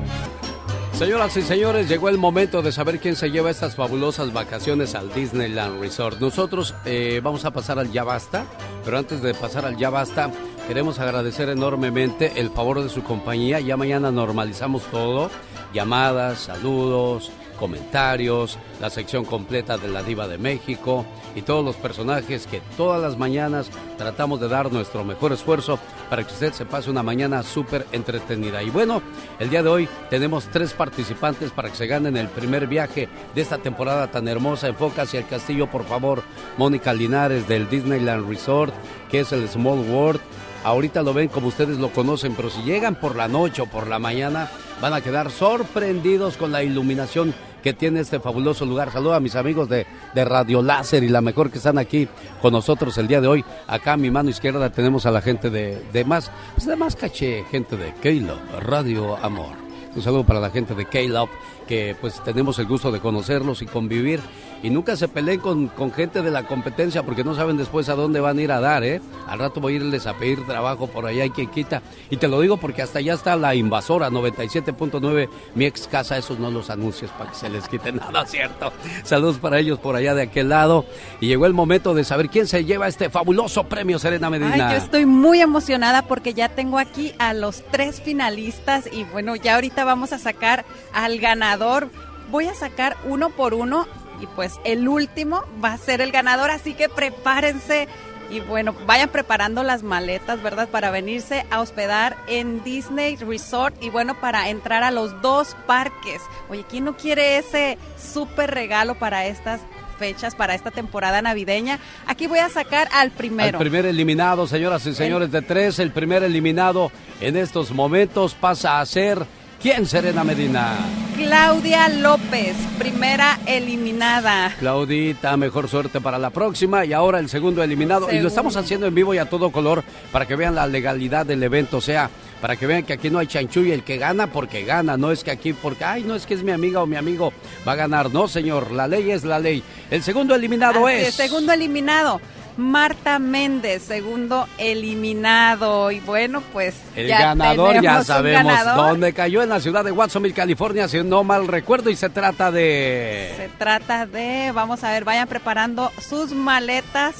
Señoras y señores, llegó el momento de saber quién se lleva estas fabulosas vacaciones al Disneyland Resort. Nosotros eh, vamos a pasar al Ya Basta, pero antes de pasar al Ya Basta, queremos agradecer enormemente el favor de su compañía. Ya mañana normalizamos todo, llamadas, saludos, comentarios, la sección completa de la Diva de México y todos los personajes que todas las mañanas tratamos de dar nuestro mejor esfuerzo para que usted se pase una mañana súper entretenida. Y bueno, el día de hoy tenemos tres participantes para que se ganen el primer viaje de esta temporada tan hermosa. Enfoca hacia el castillo, por favor. Mónica Linares del Disneyland Resort, que es el Small World. Ahorita lo ven como ustedes lo conocen, pero si llegan por la noche o por la mañana, van a quedar sorprendidos con la iluminación que tiene este fabuloso lugar. Saludo a mis amigos de, de Radio Láser y la mejor que están aquí con nosotros el día de hoy. Acá a mi mano izquierda tenemos a la gente de, de más, pues de más caché, gente de Caleb, Radio Amor. Un saludo para la gente de Caleb, que pues tenemos el gusto de conocerlos y convivir. Y nunca se peleen con, con gente de la competencia porque no saben después a dónde van a ir a dar, ¿eh? Al rato voy a irles a pedir trabajo por allá y quien quita. Y te lo digo porque hasta allá está la invasora 97.9, mi ex casa, esos no los anuncios para que se les quite (laughs) nada, ¿cierto? Saludos para ellos por allá de aquel lado. Y llegó el momento de saber quién se lleva este fabuloso premio, Serena Medina. Ay, yo estoy muy emocionada porque ya tengo aquí a los tres finalistas y bueno, ya ahorita vamos a sacar al ganador. Voy a sacar uno por uno y pues el último va a ser el ganador, así que prepárense y bueno, vayan preparando las maletas, ¿verdad? Para venirse a hospedar en Disney Resort y bueno, para entrar a los dos parques. Oye, ¿quién no quiere ese súper regalo para estas fechas, para esta temporada navideña? Aquí voy a sacar al primero. Al primer eliminado, señoras y señores de tres, el primer eliminado en estos momentos pasa a ser ¿quién, Serena Medina? Claudia López, primera eliminada. Claudita, mejor suerte para la próxima. Y ahora el segundo eliminado. Y lo estamos haciendo en vivo y a todo color para que vean la legalidad del evento. O sea, para que vean que aquí no hay chanchullo. El que gana porque gana. No es que aquí porque, ay, no es que es mi amiga o mi amigo va a ganar. No, señor. La ley es la ley. El segundo eliminado Así es. es, Segundo eliminado. Marta Méndez, segundo eliminado. Y bueno, pues. El ya ganador ya sabemos ganador. dónde cayó en la ciudad de Watsonville, California, si no mal recuerdo, y se trata de... Se trata de, vamos a ver, vayan preparando sus maletas.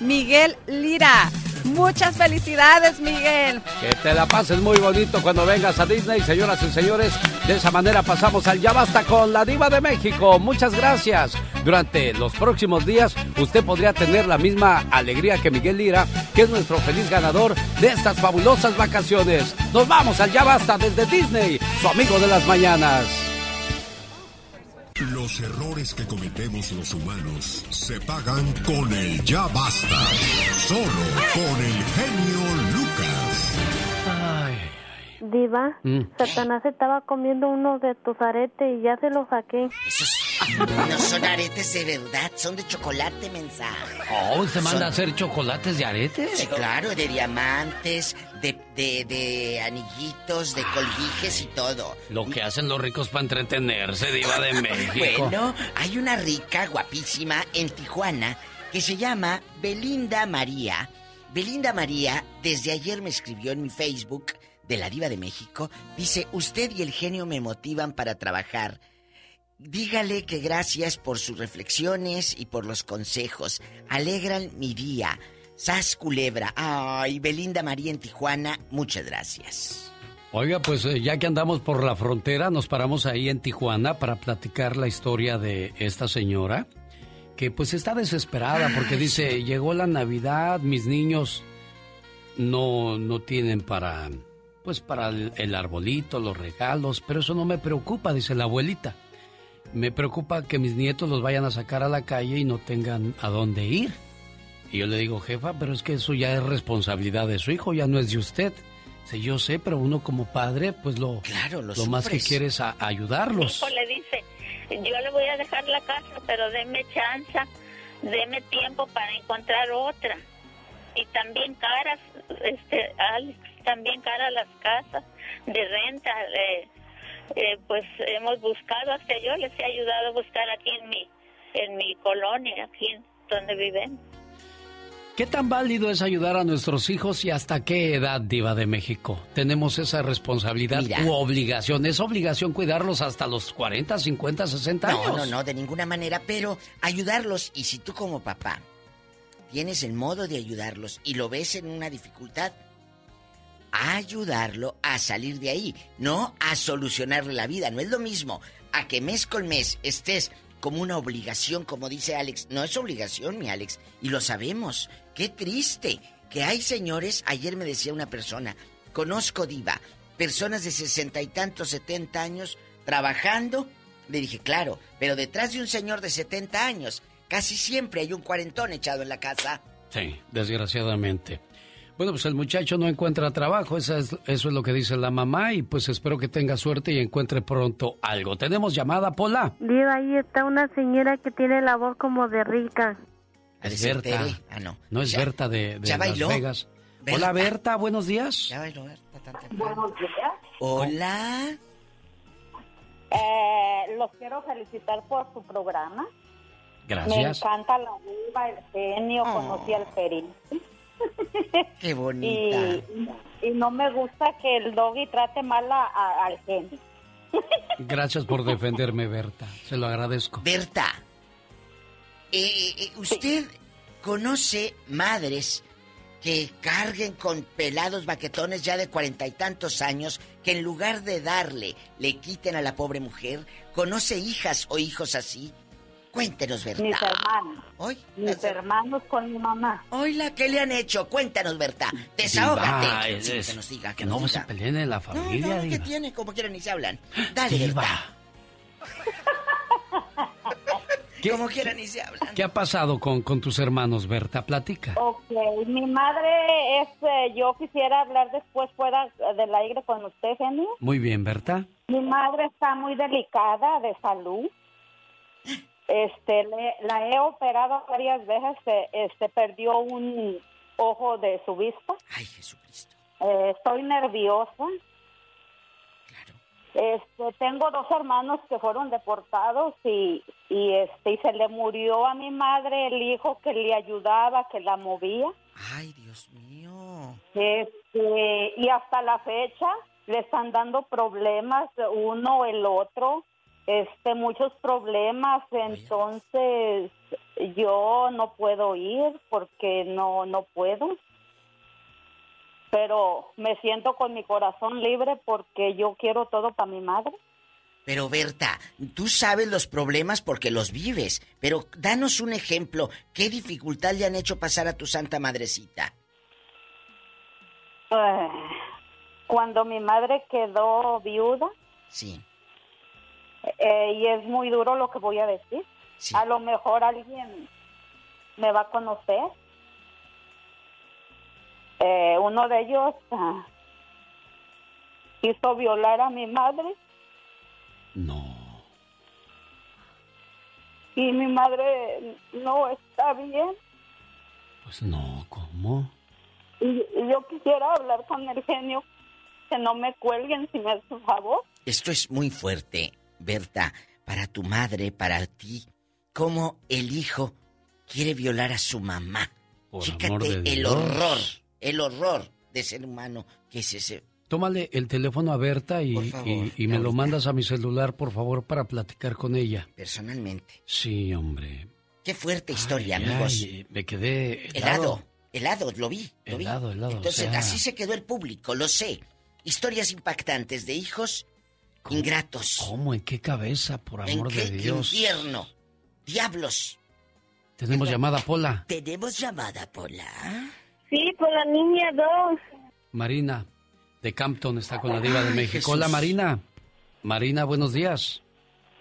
Miguel Lira. Muchas felicidades, Miguel. Que te la pases muy bonito cuando vengas a Disney, señoras y señores. De esa manera pasamos al Ya Basta con la Diva de México. Muchas gracias. Durante los próximos días, usted podría tener la misma alegría que Miguel Lira, que es nuestro feliz ganador de estas fabulosas vacaciones. Nos vamos al Ya Basta desde Disney, su amigo de las mañanas. Los errores que cometemos los humanos se pagan con el ya basta. Solo con el genio. Diva, Mm. Satanás estaba comiendo uno de tus aretes y ya se lo saqué. No son aretes de verdad, son de chocolate, mensa. Oh, ¿se manda Son- a hacer chocolates de aretes? Sí, claro, de diamantes, de, de, de anillitos, de colguijes y todo. Lo que hacen los ricos para entretenerse, Diva de (laughs) México. Bueno, hay una rica, guapísima, en Tijuana, que se llama Belinda María. Belinda María, desde ayer me escribió en mi Facebook de la Diva de México. Dice, usted y el genio me motivan para trabajar. Dígale que gracias por sus reflexiones y por los consejos. Alegran mi día. Sas Culebra. Ay, Belinda María en Tijuana, muchas gracias. Oiga, pues eh, ya que andamos por la frontera, nos paramos ahí en Tijuana para platicar la historia de esta señora que pues está desesperada porque dice, llegó la Navidad, mis niños no, no tienen para, pues para el, el arbolito, los regalos, pero eso no me preocupa, dice la abuelita. Me preocupa que mis nietos los vayan a sacar a la calle y no tengan a dónde ir. Y yo le digo, jefa, pero es que eso ya es responsabilidad de su hijo, ya no es de usted. Sí, yo sé, pero uno como padre, pues lo, Claro, lo más que quiere es a- ayudarlos. hijo le dice, yo le voy a dejar la casa, pero deme chance, deme tiempo para encontrar otra. Y también caras, este, Alex, también caras las casas de renta. eh, eh, pues hemos buscado, hasta yo les he ayudado a buscar aquí en mi, en mi colonia, aquí en donde viven. ¿Qué tan válido es ayudar a nuestros hijos y hasta qué edad, Diva de México? Tenemos esa responsabilidad Mira. u obligación. ¿Es obligación cuidarlos hasta los 40, 50, 60 años? No, no, no, de ninguna manera, pero ayudarlos. Y si tú como papá tienes el modo de ayudarlos y lo ves en una dificultad, ayudarlo a salir de ahí, no a solucionarle la vida. No es lo mismo a que mes con mes estés como una obligación, como dice Alex. No es obligación, mi Alex, y lo sabemos. Qué triste que hay señores, ayer me decía una persona, conozco diva, personas de sesenta y tantos, setenta años, trabajando. Le dije, claro, pero detrás de un señor de 70 años, casi siempre hay un cuarentón echado en la casa. Sí, desgraciadamente. Bueno, pues el muchacho no encuentra trabajo, eso es, eso es lo que dice la mamá y pues espero que tenga suerte y encuentre pronto algo. ¿Tenemos llamada, Pola? Diva, ahí está una señora que tiene la voz como de rica. Es Berta. Ah, no. No es Ya- Berta de, de ya Las. Vegas. Berta. Hola, Berta, buenos días. Ya bailó Berta tan. Buenos días. Hola. Eh, los quiero felicitar por su programa. Me Gracias. encanta la diva, el genio, Oh. conocí al perito. (laughs) Qué bonita. y no me gusta que el doggy trate mal a- a- al genio. (laughs) Gracias por defenderme, Berta. Se lo agradezco. Berta, eh, eh, ¿usted conoce madres que carguen con pelados baquetones ya de cuarenta y tantos años que en lugar de darle le quiten a la pobre mujer? ¿Conoce hijas o hijos así? Cuéntenos, Berta. Mis hermanos. Hoy, Mis hermanos con mi mamá. Oila, ¿qué le han hecho? Cuéntanos, Berta. Desahógate. Diva, es- Sí, es- que nos diga, que que nos no diga. se peleen en la No, familia, no, ¿qué Diva. tiene? Como quieran ni se hablan. Dale, Diva. Berta. Como quieran ni se hablan. ¿Qué ha pasado con, con tus hermanos, Berta? Platica. Ok, mi madre es, eh, yo quisiera hablar después fuera del aire con usted, genio. Muy bien, Berta. Mi madre está muy delicada de salud. Este, le- la he operado varias veces. Este, perdió un ojo de su vista. Ay, Jesucristo. Eh, estoy nerviosa. Este, tengo dos hermanos que fueron deportados y, y este, y se le murió a mi madre el hijo que le ayudaba, que la movía. Ay, Dios mío. Este, y hasta la fecha le están dando problemas uno el otro, este muchos problemas, entonces yo no puedo ir porque no no puedo. Pero me siento con mi corazón libre porque yo quiero todo para mi madre. Pero Berta, tú sabes los problemas porque los vives, pero danos un ejemplo. ¿Qué dificultad le han hecho pasar a tu santa madrecita? Eh, cuando mi madre quedó viuda, Sí. Eh, y es muy duro lo que voy a decir. A lo mejor alguien me va a conocer. Eh, uno de ellos ah, quiso violar a mi madre. No. Y mi madre no está bien. Pues no, ¿cómo? Y, y yo quisiera hablar con el genio. Que no me cuelguen si me hace favor. Esto es muy fuerte, Berta, para tu madre, para ti. ¿Cómo el hijo quiere violar a su mamá? Por de el horror, el horror de ser humano que es ese. Tómale el teléfono a Berta y, Por favor, y- y me lo mandas a mi celular, por favor, para platicar con ella. Personalmente. Sí, hombre. Qué fuerte historia, Ay, amigos. ay, me quedé Helado, helado, lo vi. Lo vi. Helado, helado, o Entonces, sea- así se quedó el público, lo sé. Historias impactantes de hijos ingratos. ¿Cómo? ¿En qué cabeza, por ¿En amor qué de Dios? infierno? Diablos. Tenemos llamada, Pola. Tenemos llamada, Pola. Sí, con la niña 2. Marina, de Campton, está con la diva de México. Jesús. Hola, Marina. Marina, buenos días.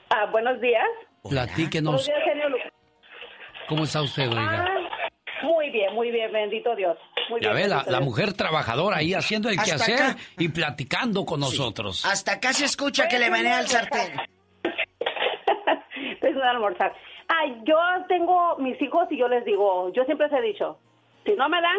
Ah, buenos días. Platíquenos, Buenos días, genio Lucas. ¿cómo está usted, oiga? Ah, muy bien, muy bien, bendito Dios. Muy Ya bien, ve, la, la mujer trabajadora ahí haciendo el Hasta quehacer acá. y platicando con nosotros. Hasta acá se escucha que le menea el sartén. (laughs) Tengo que almorzar. Ay, yo tengo mis hijos y yo les digo, yo siempre les he dicho, si no me dan,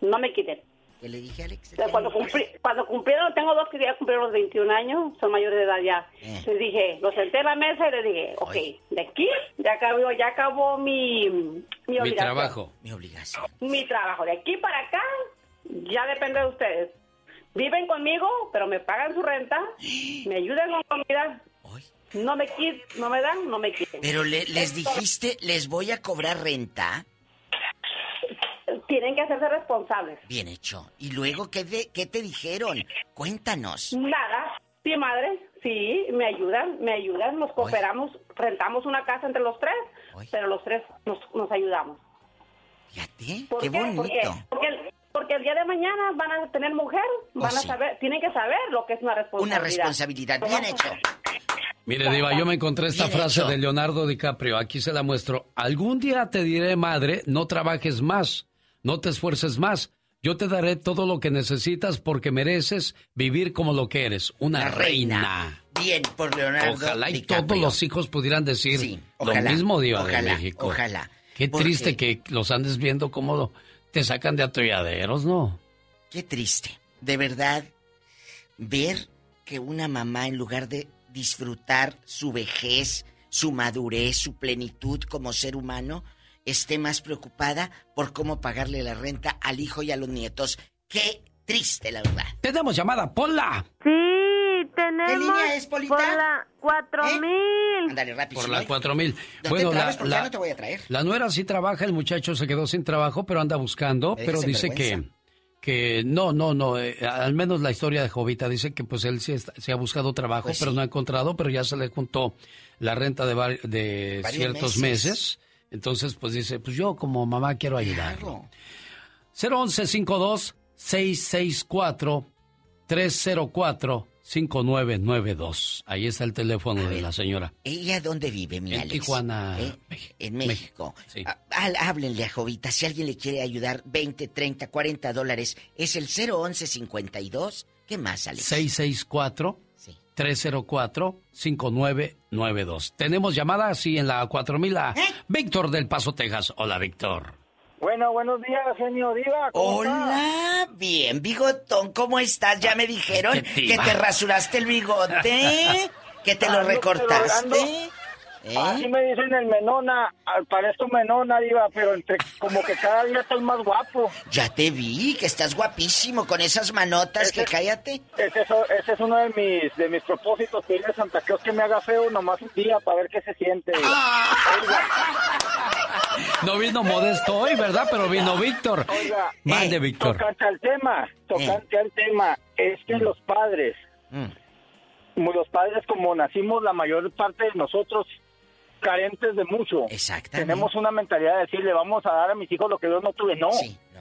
no me quiten. ¿Qué le dije, Alex? O sea, Cuando, cumpli- cuando cumplieron, tengo dos que ya cumplieron los 21 años, son mayores de edad ya. Eh. Les dije, los senté en la mesa y les dije, ok, de aquí ya acabó, ya acabó mi, mi Mi trabajo. Mi obligación. Mi trabajo. De aquí para acá ya depende de ustedes. Viven conmigo, pero me pagan su renta, me ayudan con comida. No me quit, no me dan, no me quiten. Pero le- les dijiste, les voy a cobrar renta. Tienen que hacerse responsables. Bien hecho. ¿Y luego qué, de- qué te dijeron? Cuéntanos. Nada. Sí, madre. Sí, me ayudan, me ayudan, nos cooperamos, rentamos una casa entre los tres, pero los tres nos, nos ayudamos. Fíjate, ¿Por qué qué? bonito. Porque, porque, el, porque el día de mañana van a tener mujer, van a sí. saber, tienen que saber lo que es una responsabilidad. Una responsabilidad, bien hecho. Mire, Diva, yo me encontré esta Bien frase hecho. de Leonardo DiCaprio. Aquí se la muestro. Algún día te diré, madre, no trabajes más, no te esfuerces más. Yo te daré todo lo que necesitas porque mereces vivir como lo que eres, una La reina. reina. Bien, por Leonardo Ojalá y DiCaprio. todos los hijos pudieran decir Sí, lo mismo, Diva de México. ojalá. Qué Porque- triste que los andes viendo cómo te sacan de atolladeros, ¿no? Qué triste. De verdad, ver que una mamá, en lugar de disfrutar su vejez, su madurez, su plenitud como ser humano, esté más preocupada por cómo pagarle la renta al hijo y a los nietos. Qué triste, la verdad. Tenemos llamada, Pola. Sí, tenemos. ¿Qué línea es, Polita? Por la 4000. Ándale, rápido. Por la 4000. No Bueno, te la, trabes porque ya la- no te voy a traer. la nuera sí trabaja, el muchacho se quedó sin trabajo, pero anda buscando, pero dice que, que no, no, no, eh, al menos la historia de Jovita dice que pues él sí está- se ha buscado trabajo, Pues pero sí. no ha encontrado, pero ya se le juntó la renta de, de ciertos meses. meses. Entonces, pues dice, pues yo como mamá quiero ayudarlo. 011 52 664 304 5992. Ahí está el teléfono de la señora. ¿Ella dónde vive, mi En Alex? Tijuana, ¿Eh? México. En México. Ah, há- Háblenle a Jovita. Si alguien le quiere ayudar, 20, 30, 40 dólares. Es el 011 52. ¿Qué más, Alex? 664 304 5992. Tenemos llamada así en la 4000 a Víctor del Paso, Texas. Hola, Víctor. Bueno, buenos días, genio Diva. Hola, bien, bigotón, ¿cómo estás? Ya me dijeron que te rasuraste el bigote, (laughs) que te lo Ando recortaste. ¿Eh? Así me dicen el menona, ah, parezco menona, Diva, pero entre, como que cada día estoy más guapo. Ya te vi, que estás guapísimo con esas manotas, que cállate. Ese es, ese es uno de mis, de mis propósitos, pedirle a Santa Claus que me haga feo nomás un día para ver qué se siente. No vino Modesto hoy, ¿verdad? Pero vino Víctor. Oiga, Mande, Víctor. Tocante al tema, tocante al tema, es que los padres, como los padres como nacimos la mayor parte de nosotros carentes de mucho. Tenemos una mentalidad de decirle, vamos a dar a mis hijos lo que yo no tuve. No,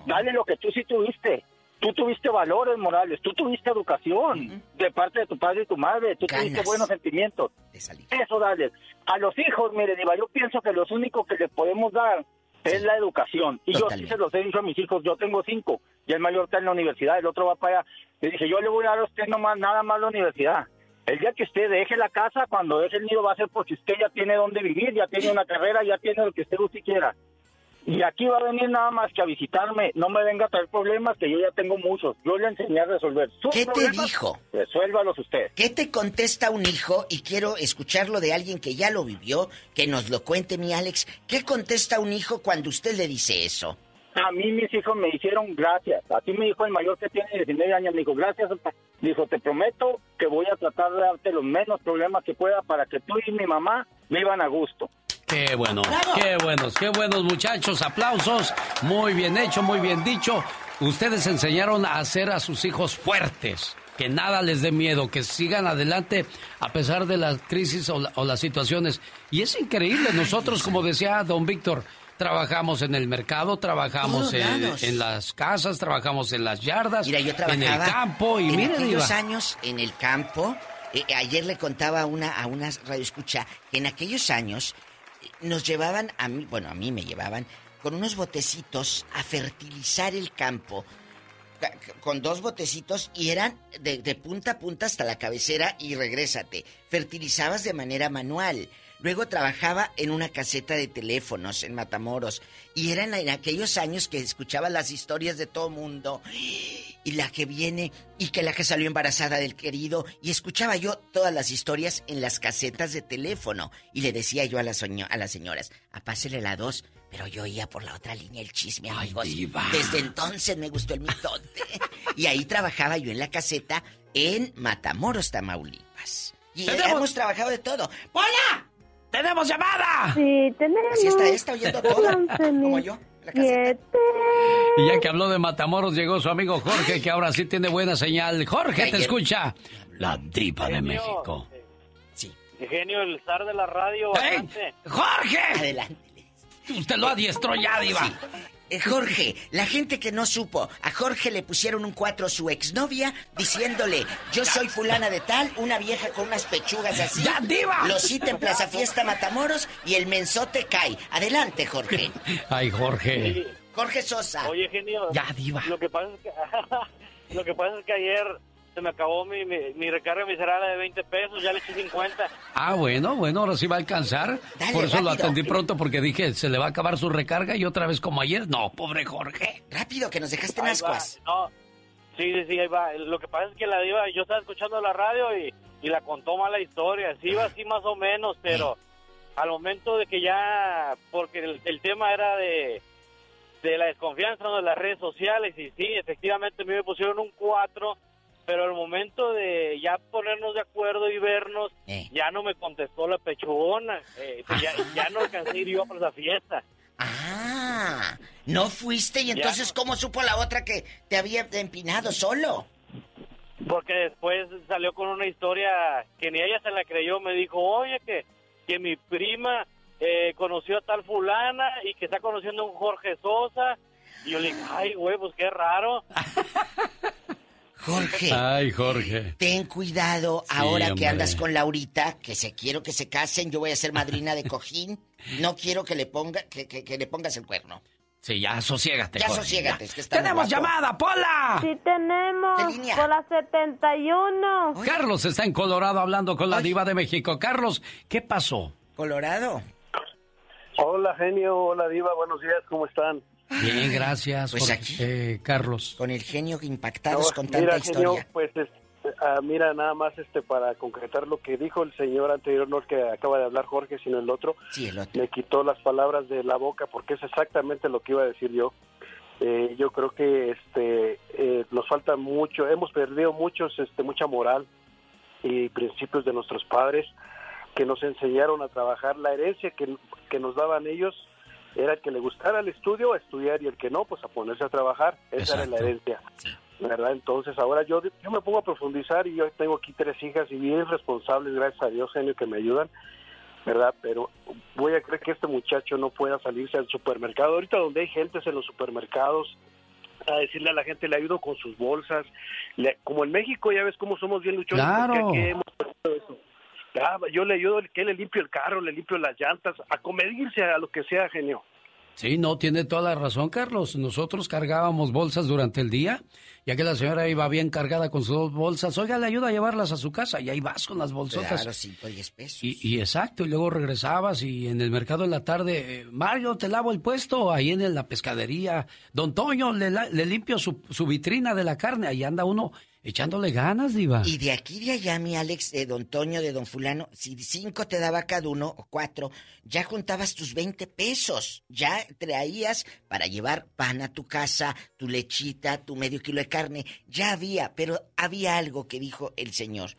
dale lo que tú sí tuviste. Tú tuviste valores morales, tú tuviste educación de parte de tu padre y tu madre, tú tuviste buenos sentimientos. Eso dale. A los hijos, mire, Diva, yo pienso que lo único que le podemos dar es la educación. Y yo sí se los he dicho a mis hijos, yo tengo cinco, y el mayor está en la universidad, el otro va para allá. Le dije, yo le voy a dar a usted nomás, nada más la universidad. El día que usted deje la casa, cuando deje el nido va a ser porque usted ya tiene dónde vivir, ya tiene una carrera, ya tiene lo que usted usted quiera. Y aquí va a venir nada más que a visitarme, no me venga a traer problemas que yo ya tengo muchos. Yo le enseñé a resolver. Sus ¿Qué te dijo? Resuélvalos usted. ¿Qué te contesta un hijo? Y quiero escucharlo de alguien que ya lo vivió, que nos lo cuente mi Alex. ¿Qué contesta un hijo cuando usted le dice eso? A mí mis hijos me hicieron gracias. Así me dijo el mayor que tiene 19 años. Me dijo, gracias. papá". Dijo, te prometo que voy a tratar de darte los menos problemas que pueda para que tú y mi mamá vivan a gusto. Qué bueno, qué buenos, qué buenos muchachos, aplausos, muy bien hecho, muy bien dicho. Ustedes enseñaron a hacer a sus hijos fuertes, que nada les dé miedo, que sigan adelante a pesar de las crisis o, la- o las situaciones. Y es increíble, nosotros, como decía don Víctor, trabajamos en el mercado, trabajamos en, las casas, trabajamos en las yardas, Mira, yo en el campo y en aquellos años en el campo. eh, ayer le contaba a una a una radio escucha que en aquellos años eh, nos llevaban a mí, bueno, a mí me llevaban con unos botecitos a fertilizar el campo. ca- ca- Con dos botecitos y eran de, de punta a punta hasta la cabecera y regrésate. Fertilizabas de manera manual. Luego trabajaba en una caseta de teléfonos en Matamoros. Y eran en aquellos años que escuchaba las historias de todo mundo. Y la que viene, y que la que salió embarazada del querido. Y escuchaba yo todas las historias en las casetas de teléfono. Y le decía yo a las, a las señoras, apásele la dos. Pero yo oía por la otra línea el chisme, amigos. Desde entonces me gustó el mitote. y ahí trabajaba yo en la caseta en Matamoros, Tamaulipas. Y hemos trabajado de todo. ¡Hola! ¡Tenemos llamada! Sí, tenemos. Así está esta oyendo todo, como yo. Siete. Y ya que habló de Matamoros, llegó su amigo Jorge, que ahora sí tiene buena señal. Jorge, te escucha. La diva de México. Genio, el zar de la radio. ¡Jorge! Adelante. Usted lo adiestró ya, Diva. Sí. Eh, Jorge, la gente que no supo, a Jorge le pusieron un 4 su exnovia diciéndole, yo soy fulana de tal, una vieja con unas pechugas así. ¡Ya, diva! Lo cita en Plaza Fiesta Matamoros y el mensote cae. Adelante, Jorge. Ay, Jorge. Jorge Sosa. Oye, genio. Ya, diva. Lo que pasa es que, (laughs) lo que, pasa es que ayer se me acabó mi, mi, mi recarga miserable de 20 pesos, ya le eché 50. Ah, bueno, bueno, ahora sí va a alcanzar. Dale, Por eso lo atendí pronto porque dije, se le va a acabar su recarga y otra vez como ayer. No, pobre Jorge. Rápido, que nos dejaste en ascuas. No, sí, sí, sí, ahí va. Lo que pasa es que la diva, yo estaba escuchando la radio y, y la contó mala historia. Sí iba así más o menos, pero al momento de que ya, porque el, el tema era de, de la desconfianza ¿no? de las redes sociales y sí, efectivamente a mí me pusieron un 4, pero al momento de ya ponernos de acuerdo y vernos, ya no me contestó la pechugona. Eh, pues ya, ya no alcancé a ir yo a esa fiesta. Ah, no fuiste y entonces ¿cómo supo la otra que te había empinado solo? Porque después salió con una historia que ni ella se la creyó. Me dijo, oye, que, que mi prima eh, conoció a tal fulana y que está conociendo a un Jorge Sosa. Y yo le dije, ay, güey, pues qué raro. (laughs) Jorge. Ay, Jorge. Ten cuidado ahora que andas con Laurita, que se quiero que se casen, yo voy a ser madrina de cojín. No quiero que le ponga, que, que- que le pongas el cuerno. Sí, ya sosiégate. Ya Jorge, sosiégate, ya. es que está muy ¡Tenemos llamada, Pola! Sí tenemos. ¿Qué línea? Por la 71. Carlos está en Colorado hablando con la diva de México. Carlos, ¿qué pasó? Colorado. Hola, genio. Hola, Diva. Buenos días. ¿Cómo están? Bien, gracias. Pues Jorge. aquí. Eh, Carlos. Con el genio impactados No, con tanta mira, historia. genio, pues es- ah, mira, nada más este para concretar lo que dijo el señor anterior, no el que acaba de hablar Jorge, sino el otro. Sí, el otro. Me quitó las palabras de la boca porque es exactamente lo que iba a decir yo. Eh, yo creo que este eh, nos falta mucho, hemos perdido muchos, este, mucha moral y principios de nuestros padres que nos enseñaron a trabajar. La herencia que, que nos daban ellos era el que le gustara el estudio, a estudiar, y el que no, pues a ponerse a trabajar. Esa era la herencia. ¿Verdad? Entonces ahora yo, yo me pongo a profundizar y yo tengo aquí tres hijas y bien responsables, gracias a Dios, genio, que me ayudan. ¿Verdad? Pero voy a creer que este muchacho no pueda salirse al supermercado. Ahorita donde hay gentes en los supermercados, a decirle a la gente, le ayudo con sus bolsas. Le- como en México, ya ves cómo somos bien luchones. Claro. porque aquí hemos perdido eso. Ya, yo le ayudo, que le limpio el carro, le limpio las llantas, a comedirse a lo que sea, genio. Sí, no, tiene toda la razón, Carlos. Nosotros cargábamos bolsas durante el día, ya que la señora iba bien cargada con sus dos bolsas. Oiga, le ayuda a llevarlas a su casa y ahí vas con las bolsotas. Claro, 5 o 10 pesos. Y, y exacto, y luego regresabas y en el mercado en la tarde, eh, Mario, te lavo el puesto, ahí en la pescadería. Don Toño, le, limpio su, su vitrina de la carne, ahí anda uno echándole ganas, diva. Y de aquí de allá, mi Alex, de don Toño, de don fulano, si cinco te daba cada uno, o cuatro, ya juntabas tus 20 pesos. Ya traías para llevar pan a tu casa, tu lechita, tu medio kilo de carne. Ya había, pero había algo que dijo el señor.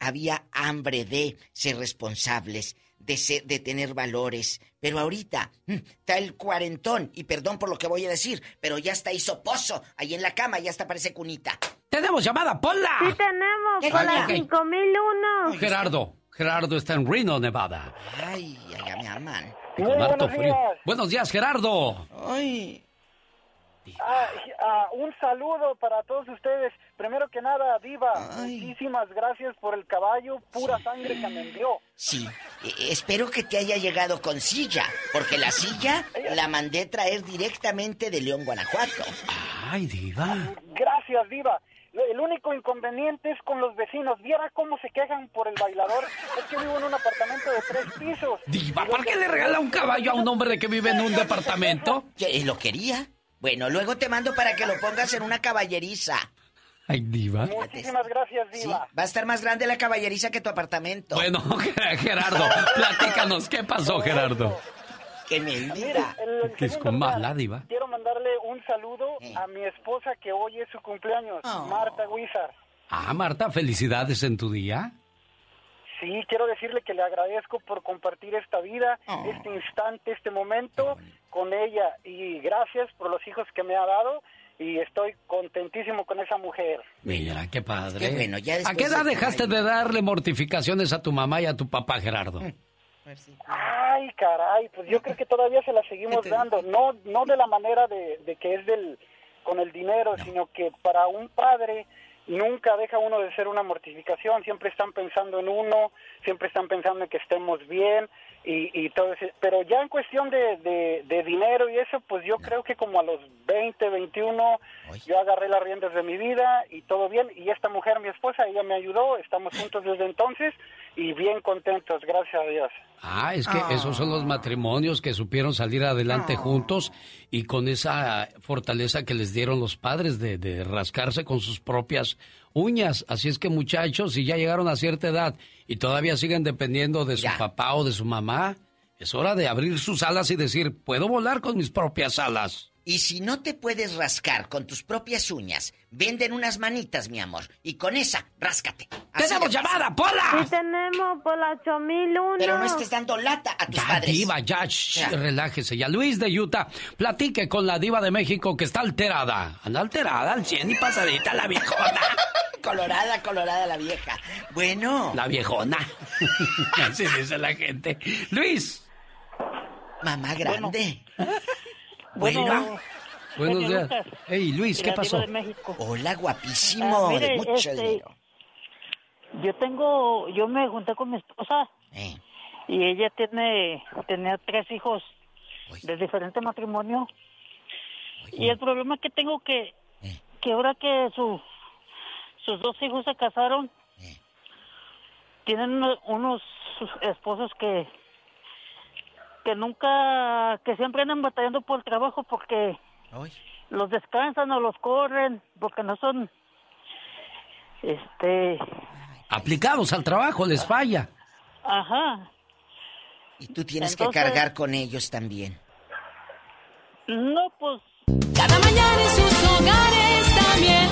Había hambre de ser responsables, de, ser- de tener valores. Pero ahorita mm, está el cuarentón, y perdón por lo que voy a decir, pero ya está hizo pozo ahí en la cama, ya está parece cunita. ¡Tenemos llamada, Pola! Sí tenemos. ¿Qué Por la línea? 5001. Gerardo, Gerardo está en Reno, Nevada. Ay, allá me aman. Con harto frío. Buenos días, Gerardo. Ay. Ah, ah, un saludo para todos ustedes. Primero que nada, Diva, muchísimas gracias por el caballo, pura sangre que me envió. Sí, eh, espero que te haya llegado con silla, porque la silla la mandé traer directamente de León, Guanajuato. Ay, diva. Gracias, Diva. El único inconveniente es con los vecinos. Viera cómo se quejan por el bailador. Es que vivo en un apartamento de tres pisos. Diva, ¿para qué le regala un caballo a un hombre que vive en un departamento? ¿Que ¿Lo quería? Bueno, luego te mando para que lo pongas en una caballeriza. Ay, diva. Muchísimas gracias, Sí, Diva. va a estar más grande la caballeriza que tu apartamento. Bueno, (laughs) Gerardo, platícanos, ¿qué pasó, Gerardo? ¡Qué Mire, mentira! el- el Que es con mala, diva. Quiero mandarle un saludo a mi esposa que hoy es su cumpleaños, Marta Huizar. Ah, Marta, felicidades en tu día. Sí, quiero decirle que le agradezco por compartir esta vida, este instante, este momento con ella. Y gracias por los hijos que me ha dado y estoy contentísimo con esa mujer. Mira, qué padre. Qué bueno, ya ¿A qué edad de dejaste de darle mortificaciones a tu mamá y a tu papá, Gerardo? Ay, caray, pues yo creo que todavía se la seguimos dando, no no de la manera de, de que es del con el dinero, sino que para un padre nunca deja uno de ser una mortificación, siempre están pensando en uno, siempre están pensando en que estemos bien y, y todo ese, pero ya en cuestión de, de, de dinero y eso, pues yo creo que como a los 20, 21, yo agarré las riendas de mi vida y todo bien, y esta mujer, mi esposa, ella me ayudó, estamos juntos desde entonces y bien contentos, gracias a Dios. Ah, es que esos son los matrimonios que supieron salir adelante juntos y con esa fortaleza que les dieron los padres de, de rascarse con sus propias uñas. Así es que muchachos, si ya llegaron a cierta edad y todavía siguen dependiendo de su papá o de su mamá, es hora de abrir sus alas y decir, puedo volar con mis propias alas. Y si no te puedes rascar con tus propias uñas, venden unas manitas, mi amor. Y con esa, ráscate. Así ¡Tenemos llamada, Pola! Sí tenemos por la 8001. Pero no estés dando lata a tus Ya, padres. diva, ya, shh, relájese. Ya, Luis de Utah, platique con la diva de México que está alterada. Anda alterada al 100 y pasadita la viejona. (laughs) colorada, colorada la vieja. Bueno. La viejona. (laughs) Así dice la gente. Luis. Mamá grande. Bueno. Bueno. Buenos Genio días. Lucas. Hey, Luis, ¿qué pasó? diva de México. Hola, guapísimo. Ah, mire, de mucho este, dinero. Yo tengo, yo me junté con mi esposa Eh. y ella tiene, tenía tres hijos de diferente matrimonio. Y el problema que tengo que, Eh. que ahora que su, sus dos hijos se casaron, Eh. tienen uno- unos esposos que, que nunca, que siempre andan batallando por el trabajo porque los descansan o los corren porque no son, este, Aplicados al trabajo, les falla. ajá. Y tú tienes Entonces- que cargar con ellos también. No, pues Cada mañana en sus hogares también